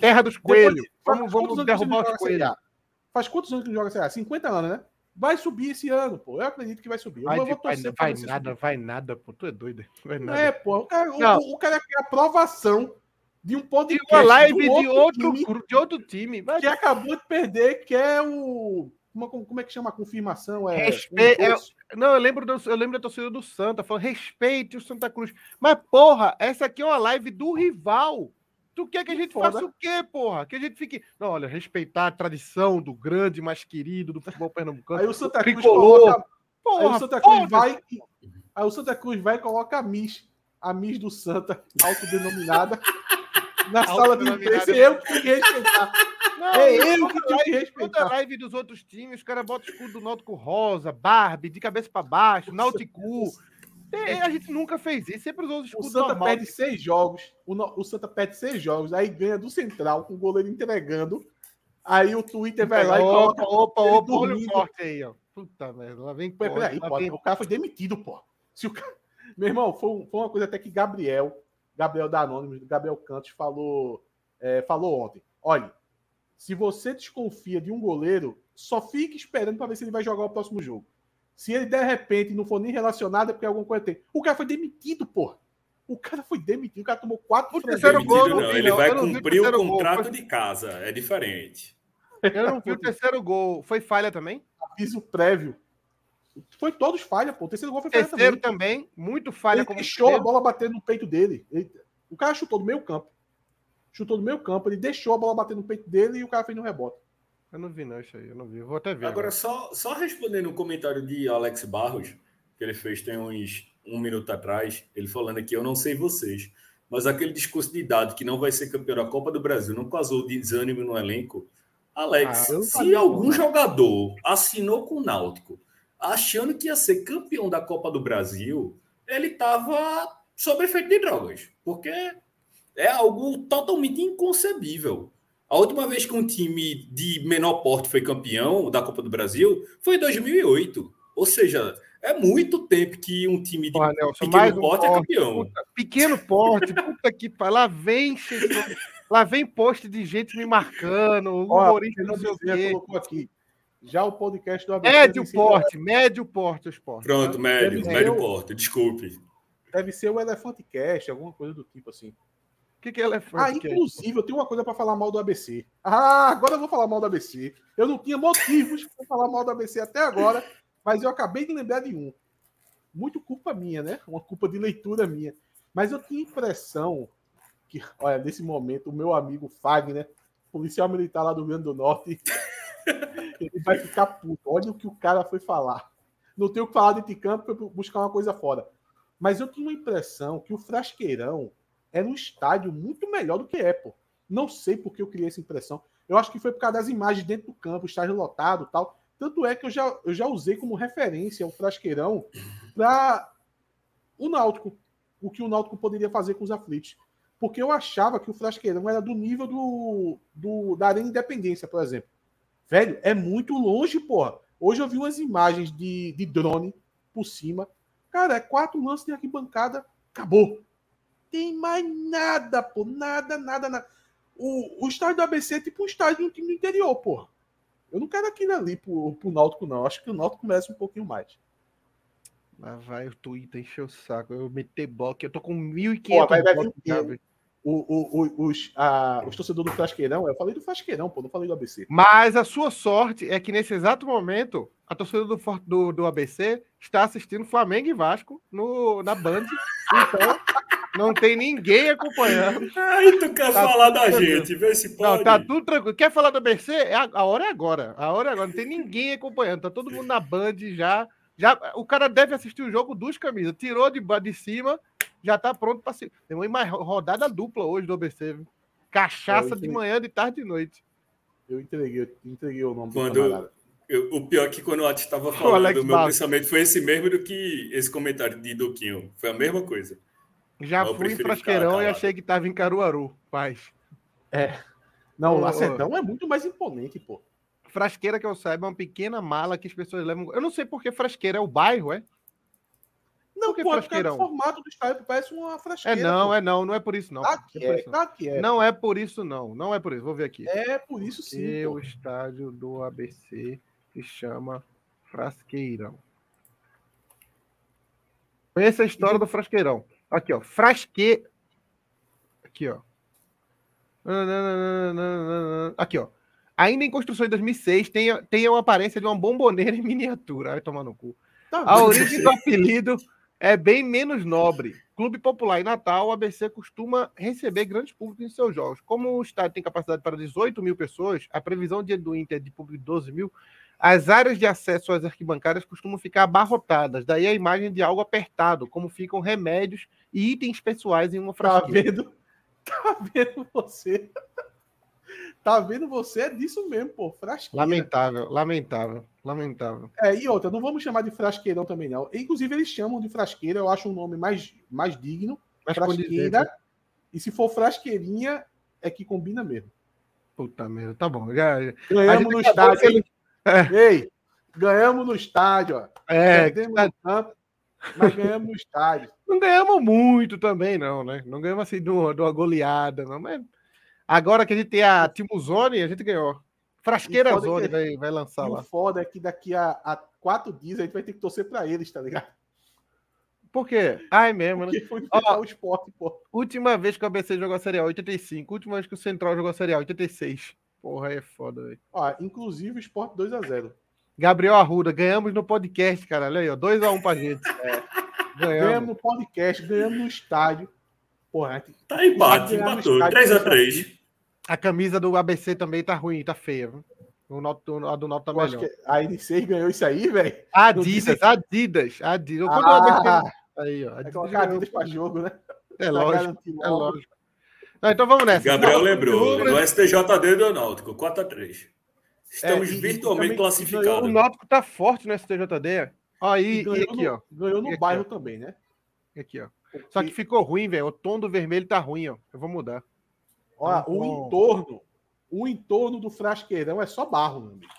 Terra dos Depois- coelhos. faz Vamos, vamos derrubar os coelhos. Faz quantos anos que não joga Série A? 50 anos, né? Vai subir esse ano, pô. Eu acredito que vai subir. Eu Vai, vou de- vai, torcer vai você nada, subir. vai nada, pô. Tu é doido. Vai nada. É, pô. O cara, o- o, cara quer aprovação de um de podcast uma live de outro, time gru- de outro time. Vai que acabou de perder, que é o... Como, como é que chama a confirmação? É, Respe- um doce. Não, eu lembro, do- eu lembro da torcida do Santa, falando respeite o Santa Cruz. Mas, porra, essa aqui é uma live do rival. Tu quer que a gente foda. faça o quê, porra? Que a gente fique. Não, olha, respeitar a tradição do grande, mais querido do futebol pernambucano. Aí o Santa Cruz Tricolor. coloca... Aí Porra, o Santa Cruz vai... Aí o Santa Cruz vai e coloca a Miss, a Miss do Santa, autodenominada, na sala de imprensa. Eu que tenho que respeitar. Não, É eu que tenho que live- Toda respeitar. live dos outros times, os caras botam o escudo do Náutico rosa, Barbie, de cabeça pra baixo, Nauticu. É, a gente nunca fez isso, sempre usou os O escudos Santa normal. perde seis jogos. O, o Santa perde seis jogos, aí ganha do Central, com o goleiro entregando. Aí o Twitter vai lá e coloca. opa, opa, olha o corte aí, ó. Puta merda, lá vem corte, peraí, pô, vem- o cara foi demitido, pô. Se o cara... Meu irmão, foi, foi uma coisa até que Gabriel, Gabriel da Anonymous, Gabriel Cantos, falou, é, falou ontem. Olha, se você desconfia de um goleiro, só fique esperando para ver se ele vai jogar o próximo jogo. Se ele de repente não for nem relacionado, é porque alguma coisa tem. O cara foi demitido, pô. O cara foi demitido, o cara tomou quatro O terceiro gol, não Ele não. vai cumprir o gol. contrato Foi- de casa. É diferente. Eu não vi o terceiro gol. Foi falha também? aviso prévio. Foi todos falha, pô. O terceiro gol foi falha Terceiro também. também, muito falha Ele como deixou a bola bater no peito dele. Ele- o cara chutou do meio campo. Chutou do meio campo, ele deixou a bola bater no peito dele e o cara fez no rebote. Eu não vi, não, isso aí. Eu não vi. Vou até ver. Agora, só, só respondendo o comentário de Alex Barros, que ele fez tem uns um minuto atrás, ele falando aqui, eu não sei vocês, mas aquele discurso de idade que não vai ser campeão da Copa do Brasil não causou desânimo no elenco. Alex, Ah, eu se algum não. jogador assinou com o Náutico achando que ia ser campeão da Copa do Brasil, ele estava sob efeito de drogas, porque é algo totalmente inconcebível. A última vez que um time de menor porte foi campeão da Copa do Brasil foi em 2008. Ou seja, é muito tempo que um time de Porra, Nelson, pequeno mais um porte é campeão. puta, pequeno porte, puta que pariu. Lá vem, lá vem post de gente me marcando, humorista não sei o quê. colocou aqui. Já o podcast do ABC Médio porte, médio porte, os portes. Pronto, médio, Deve médio porte, desculpe. Deve ser o Elefante Cast, alguma coisa do tipo assim. O que, que é elefante? Ah, que é? inclusive, eu tenho uma coisa para falar mal do ABC. Ah, agora eu vou falar mal do ABC. Eu não tinha motivos para falar mal do ABC até agora, mas eu acabei de lembrar de um. Muito culpa minha, né? Uma culpa de leitura minha. Mas eu tinha impressão que, olha, nesse momento, o meu amigo Fagner, policial militar lá do Rio Grande do Norte, ele vai ficar puto. Olha o que o cara foi falar. Não tenho o que falar de campo para buscar uma coisa fora. Mas eu tinha uma impressão que o Frasqueirão era um estádio muito melhor do que é, pô. Não sei por que eu criei essa impressão. Eu acho que foi por causa das imagens dentro do campo, estágio lotado tal. Tanto é que eu já, eu já usei como referência o Frasqueirão para o Náutico. O que o Náutico poderia fazer com os aflitos. Porque eu achava que o Frasqueirão era do nível do, do da Arena Independência, por exemplo. Velho, é muito longe, porra. Hoje eu vi umas imagens de, de drone por cima. Cara, é quatro lances de arquibancada, acabou. Tem mais nada, pô. Nada, nada, nada. O, o estádio do ABC é tipo um estádio de um time do interior, porra. Eu não quero aquilo ali pro, pro Náutico, não. Acho que o Náutico merece um pouquinho mais. Mas vai o Twitter encher o saco. Eu meter bloco. Eu tô com 1.500 blocos. O, o, o, os, a, os torcedores do Frasqueirão, eu falei do Frasqueirão, pô, não falei do ABC. Mas a sua sorte é que nesse exato momento, a torcida do, do, do ABC está assistindo Flamengo e Vasco no, na Band. Então, não tem ninguém acompanhando. Aí tu quer tá falar da tranquilo. gente, vê se pode. Não, tá tudo tranquilo. Quer falar do ABC? É a, a hora é agora. A hora é agora. Não tem ninguém acompanhando. Tá todo mundo na Band já. já o cara deve assistir o jogo dos camisas. Tirou de, de cima já tá pronto para se. Tem uma rodada dupla hoje do ABC. Viu? Cachaça de manhã, de tarde e de noite. Eu entreguei, eu entreguei o nome quando do eu, O pior é que quando o Ati estava falando, o meu pensamento foi esse mesmo do que esse comentário de Duquinho. Foi a mesma coisa. Já eu fui em Frasqueirão e achei que estava em Caruaru, paz. É. Não, o Lacedão é muito mais imponente, pô. Frasqueira, que eu saiba, é uma pequena mala que as pessoas levam. Eu não sei porque Frasqueira é o bairro, é? Não, que pô, frasqueirão. o formato do estádio parece uma é frasqueira. É não, pô. é não, não é por isso não. Tá que é, tá que é. Não é por isso não, não é por isso. Vou ver aqui. É por isso sim. E o estádio do ABC se chama Frasqueirão. Conheça a história do Frasqueirão. Aqui, ó, Frasque Aqui, ó. Aqui, ó. Ainda em construção em 2006, tem, tem a aparência de uma bomboneira em miniatura. Vai tomar no cu. Tá a origem do apelido é bem menos nobre. Clube Popular em Natal, o ABC costuma receber grandes públicos em seus jogos. Como o estádio tem capacidade para 18 mil pessoas, a previsão de do Inter de público de 12 mil, as áreas de acesso às arquibancadas costumam ficar abarrotadas. Daí a imagem de algo apertado, como ficam remédios e itens pessoais em uma frasqueira. Tá vendo? Tá vendo você? Tá vendo você? É disso mesmo, pô. Frasqueira. Lamentável, lamentável, lamentável. É, e outra, não vamos chamar de frasqueirão também, não. Inclusive, eles chamam de frasqueira, eu acho um nome mais, mais digno. Mais frasqueira. Né? E se for frasqueirinha, é que combina mesmo. Puta merda, tá bom. Já, ganhamos no estádio. Ele... É. Ei, ganhamos no estádio, ó. É, tá... mas ganhamos no estádio. Não ganhamos muito também, não, né? Não ganhamos assim de uma, de uma goleada, não, mas Agora que a gente tem a Timuzone, a gente ganhou. Frasqueira Zone que, vai, vai lançar lá. O foda é que daqui a, a, quatro dias a gente vai ter que torcer para eles, tá ligado? Por quê? Ai, mesmo, né? Foi Ó, o esporte, pô. Última vez que o ABC jogou a Série A, 85. Última vez que o Central jogou a Série A, 86. Porra, é foda, velho. Ó, inclusive o esporte 2x0. Gabriel Arruda, ganhamos no podcast, cara. Olha aí, ó. 2x1 pra gente. É. Ganhamos. ganhamos no podcast, ganhamos no estádio. Porra, tá empate, empatou. 3x3. A camisa do ABC também tá ruim, tá feia. O noto, a do Noto tá melhor. a N6 ganhou isso aí, velho. Adidas, Adidas, Adidas. Ah, aí, ó. Adidas, é Adidas pra jogo, né? É lógico, é lógico. Não, então vamos nessa. Gabriel Não, lembrou, no STJD do Náutico, 4x3. Estamos é, virtualmente classificados. O Náutico tá forte no STJD. Aí, e, e aqui, no, ó. Ganhou no aqui, bairro ó. também, né? Aqui, ó. Só que ficou ruim, velho. O tom do vermelho tá ruim, ó. Eu vou mudar. Olha, o entorno, o entorno do frasqueirão é só barro, meu amigo.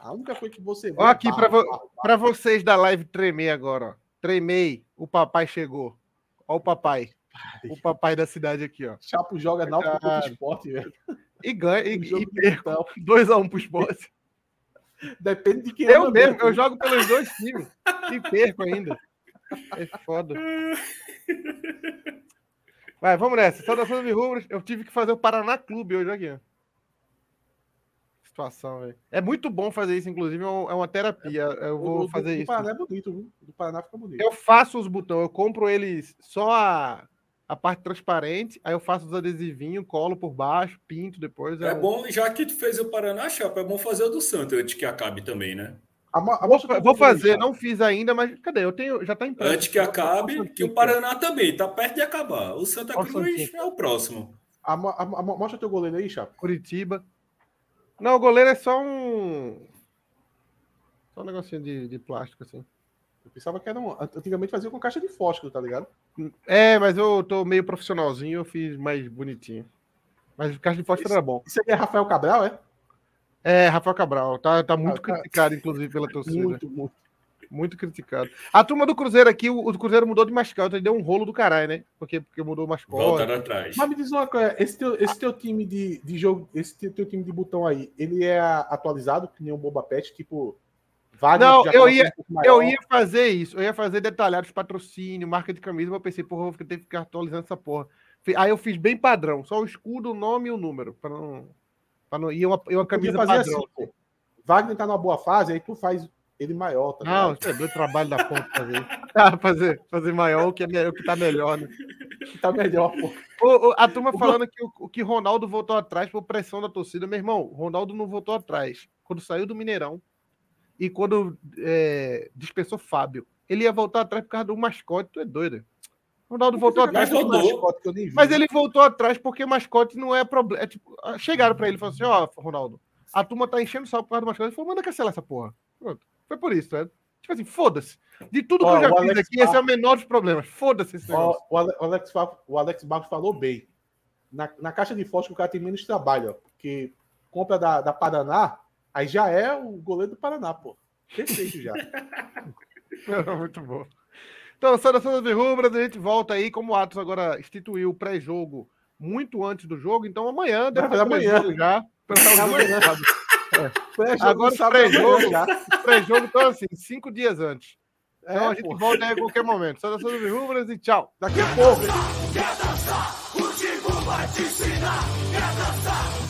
A única coisa que você vê. Olha é aqui para vo vocês da live tremer agora, ó. Tremei, o papai chegou. Olha o papai. O papai da cidade aqui, ó. Chapo joga náutico contra esporte, velho. E ganha, e, e perco. 2x1 um pro esporte. Depende de quem Eu mesmo, eu jogo pelos dois times. E perco ainda. É foda. Vai, vamos nessa. Saudações de rubros. Eu tive que fazer o Paraná Clube hoje aqui. Situação, velho. É muito bom fazer isso, inclusive, é, é uma terapia. Eu vou o, fazer do, isso. Do Paraná é bonito, viu? Do Paraná fica bonito. Eu faço os botões, eu compro eles só a, a parte transparente, aí eu faço os adesivinhos, colo por baixo, pinto depois. É, é bom, já que tu fez o Paraná, Chapa, é bom fazer o do Santo antes que acabe também, né? A, a vou, vou fazer, não fiz ainda, mas cadê? Eu tenho, já está em pé. Antes que acabe, que o Paraná também está perto de acabar. O Santa Cruz é o próximo. A, a, mostra teu goleiro aí, Chapa. Curitiba. Não, o goleiro é só um. Só um negocinho de, de plástico, assim. Eu pensava que era um. Antigamente fazia com caixa de fósforo, tá ligado? É, mas eu tô meio profissionalzinho, eu fiz mais bonitinho. Mas caixa de fósforo era bom. Isso aqui é Rafael Cabral, é? É, Rafael Cabral. Tá, tá muito Ah, tá. criticado, inclusive, pela torcida. Muito, muito. Muito criticado. A turma do Cruzeiro aqui, o, o Cruzeiro mudou de mascote, ele deu um rolo do caralho, né? Porque, porque mudou o mascote. Voltando atrás. Mas me diz uma coisa, esse teu, esse teu time de, de jogo, esse teu, teu time de botão aí, ele é atualizado, que nem o Boba Pet, tipo. Wagner, Não, que já eu ia- um. Eu ia fazer isso, eu ia fazer detalhados patrocínio, marca de camisa, mas eu pensei, porra, eu vou ter que ficar atualizando essa porra. Aí eu fiz bem padrão, só o escudo, o nome e o número, para não, pra não. E uma, e uma camisa fazer padrão. assim, pô. Wagner tá numa boa fase, aí tu faz ele maior, tá Não, isso é doido trabalho da ponta fazer. Ah, fazer, fazer maior, o que, é, o que tá melhor, né? Tá melhor, pô. Ô, ô, a turma falando que o, o que Ronaldo voltou atrás por pressão da torcida. Meu irmão, Ronaldo não voltou atrás. Quando saiu do Mineirão e quando é, dispensou Fábio, ele ia voltar atrás por causa do mascote. Tu é doido. Ronaldo voltou atrás. Mas porque- voltou. mascote que vi. Mas ele voltou atrás porque mascote não é problema. É, tipo, ah, chegaram pra ele e falaram assim: ó, Ronaldo, a turma tá enchendo o saco por causa do mascote. Ele falou: manda cancelar essa porra. Pronto. Foi por isso, né? Tipo assim, foda-se. De tudo que Ó, eu já fiz Alex aqui, esse é Bar- o menor dos problemas. Foda-se esse Ó, negócio. o, Ale- o Alex, o Alex Barros falou bem. Na, na caixa de fósforo o cara tem menos trabalho, ó, porque compra da, da Paraná, aí já é o goleiro do Paraná, pô. Perfeito já. Muito bom. Então, saudações rubras, a gente volta aí, como o Atos agora instituiu o pré-jogo muito antes do jogo, então amanhã, do amanhã. já. Amanhã. Pré-jogo Agora sábado pré-jogo. já. O pré-jogo, então, assim, cinco dias antes. Então É, a gente pô. volta aí a qualquer momento. Saudações rubras e tchau. Daqui a pouco. Quer dançar? O Tigo vai te ensinar. Quer dançar?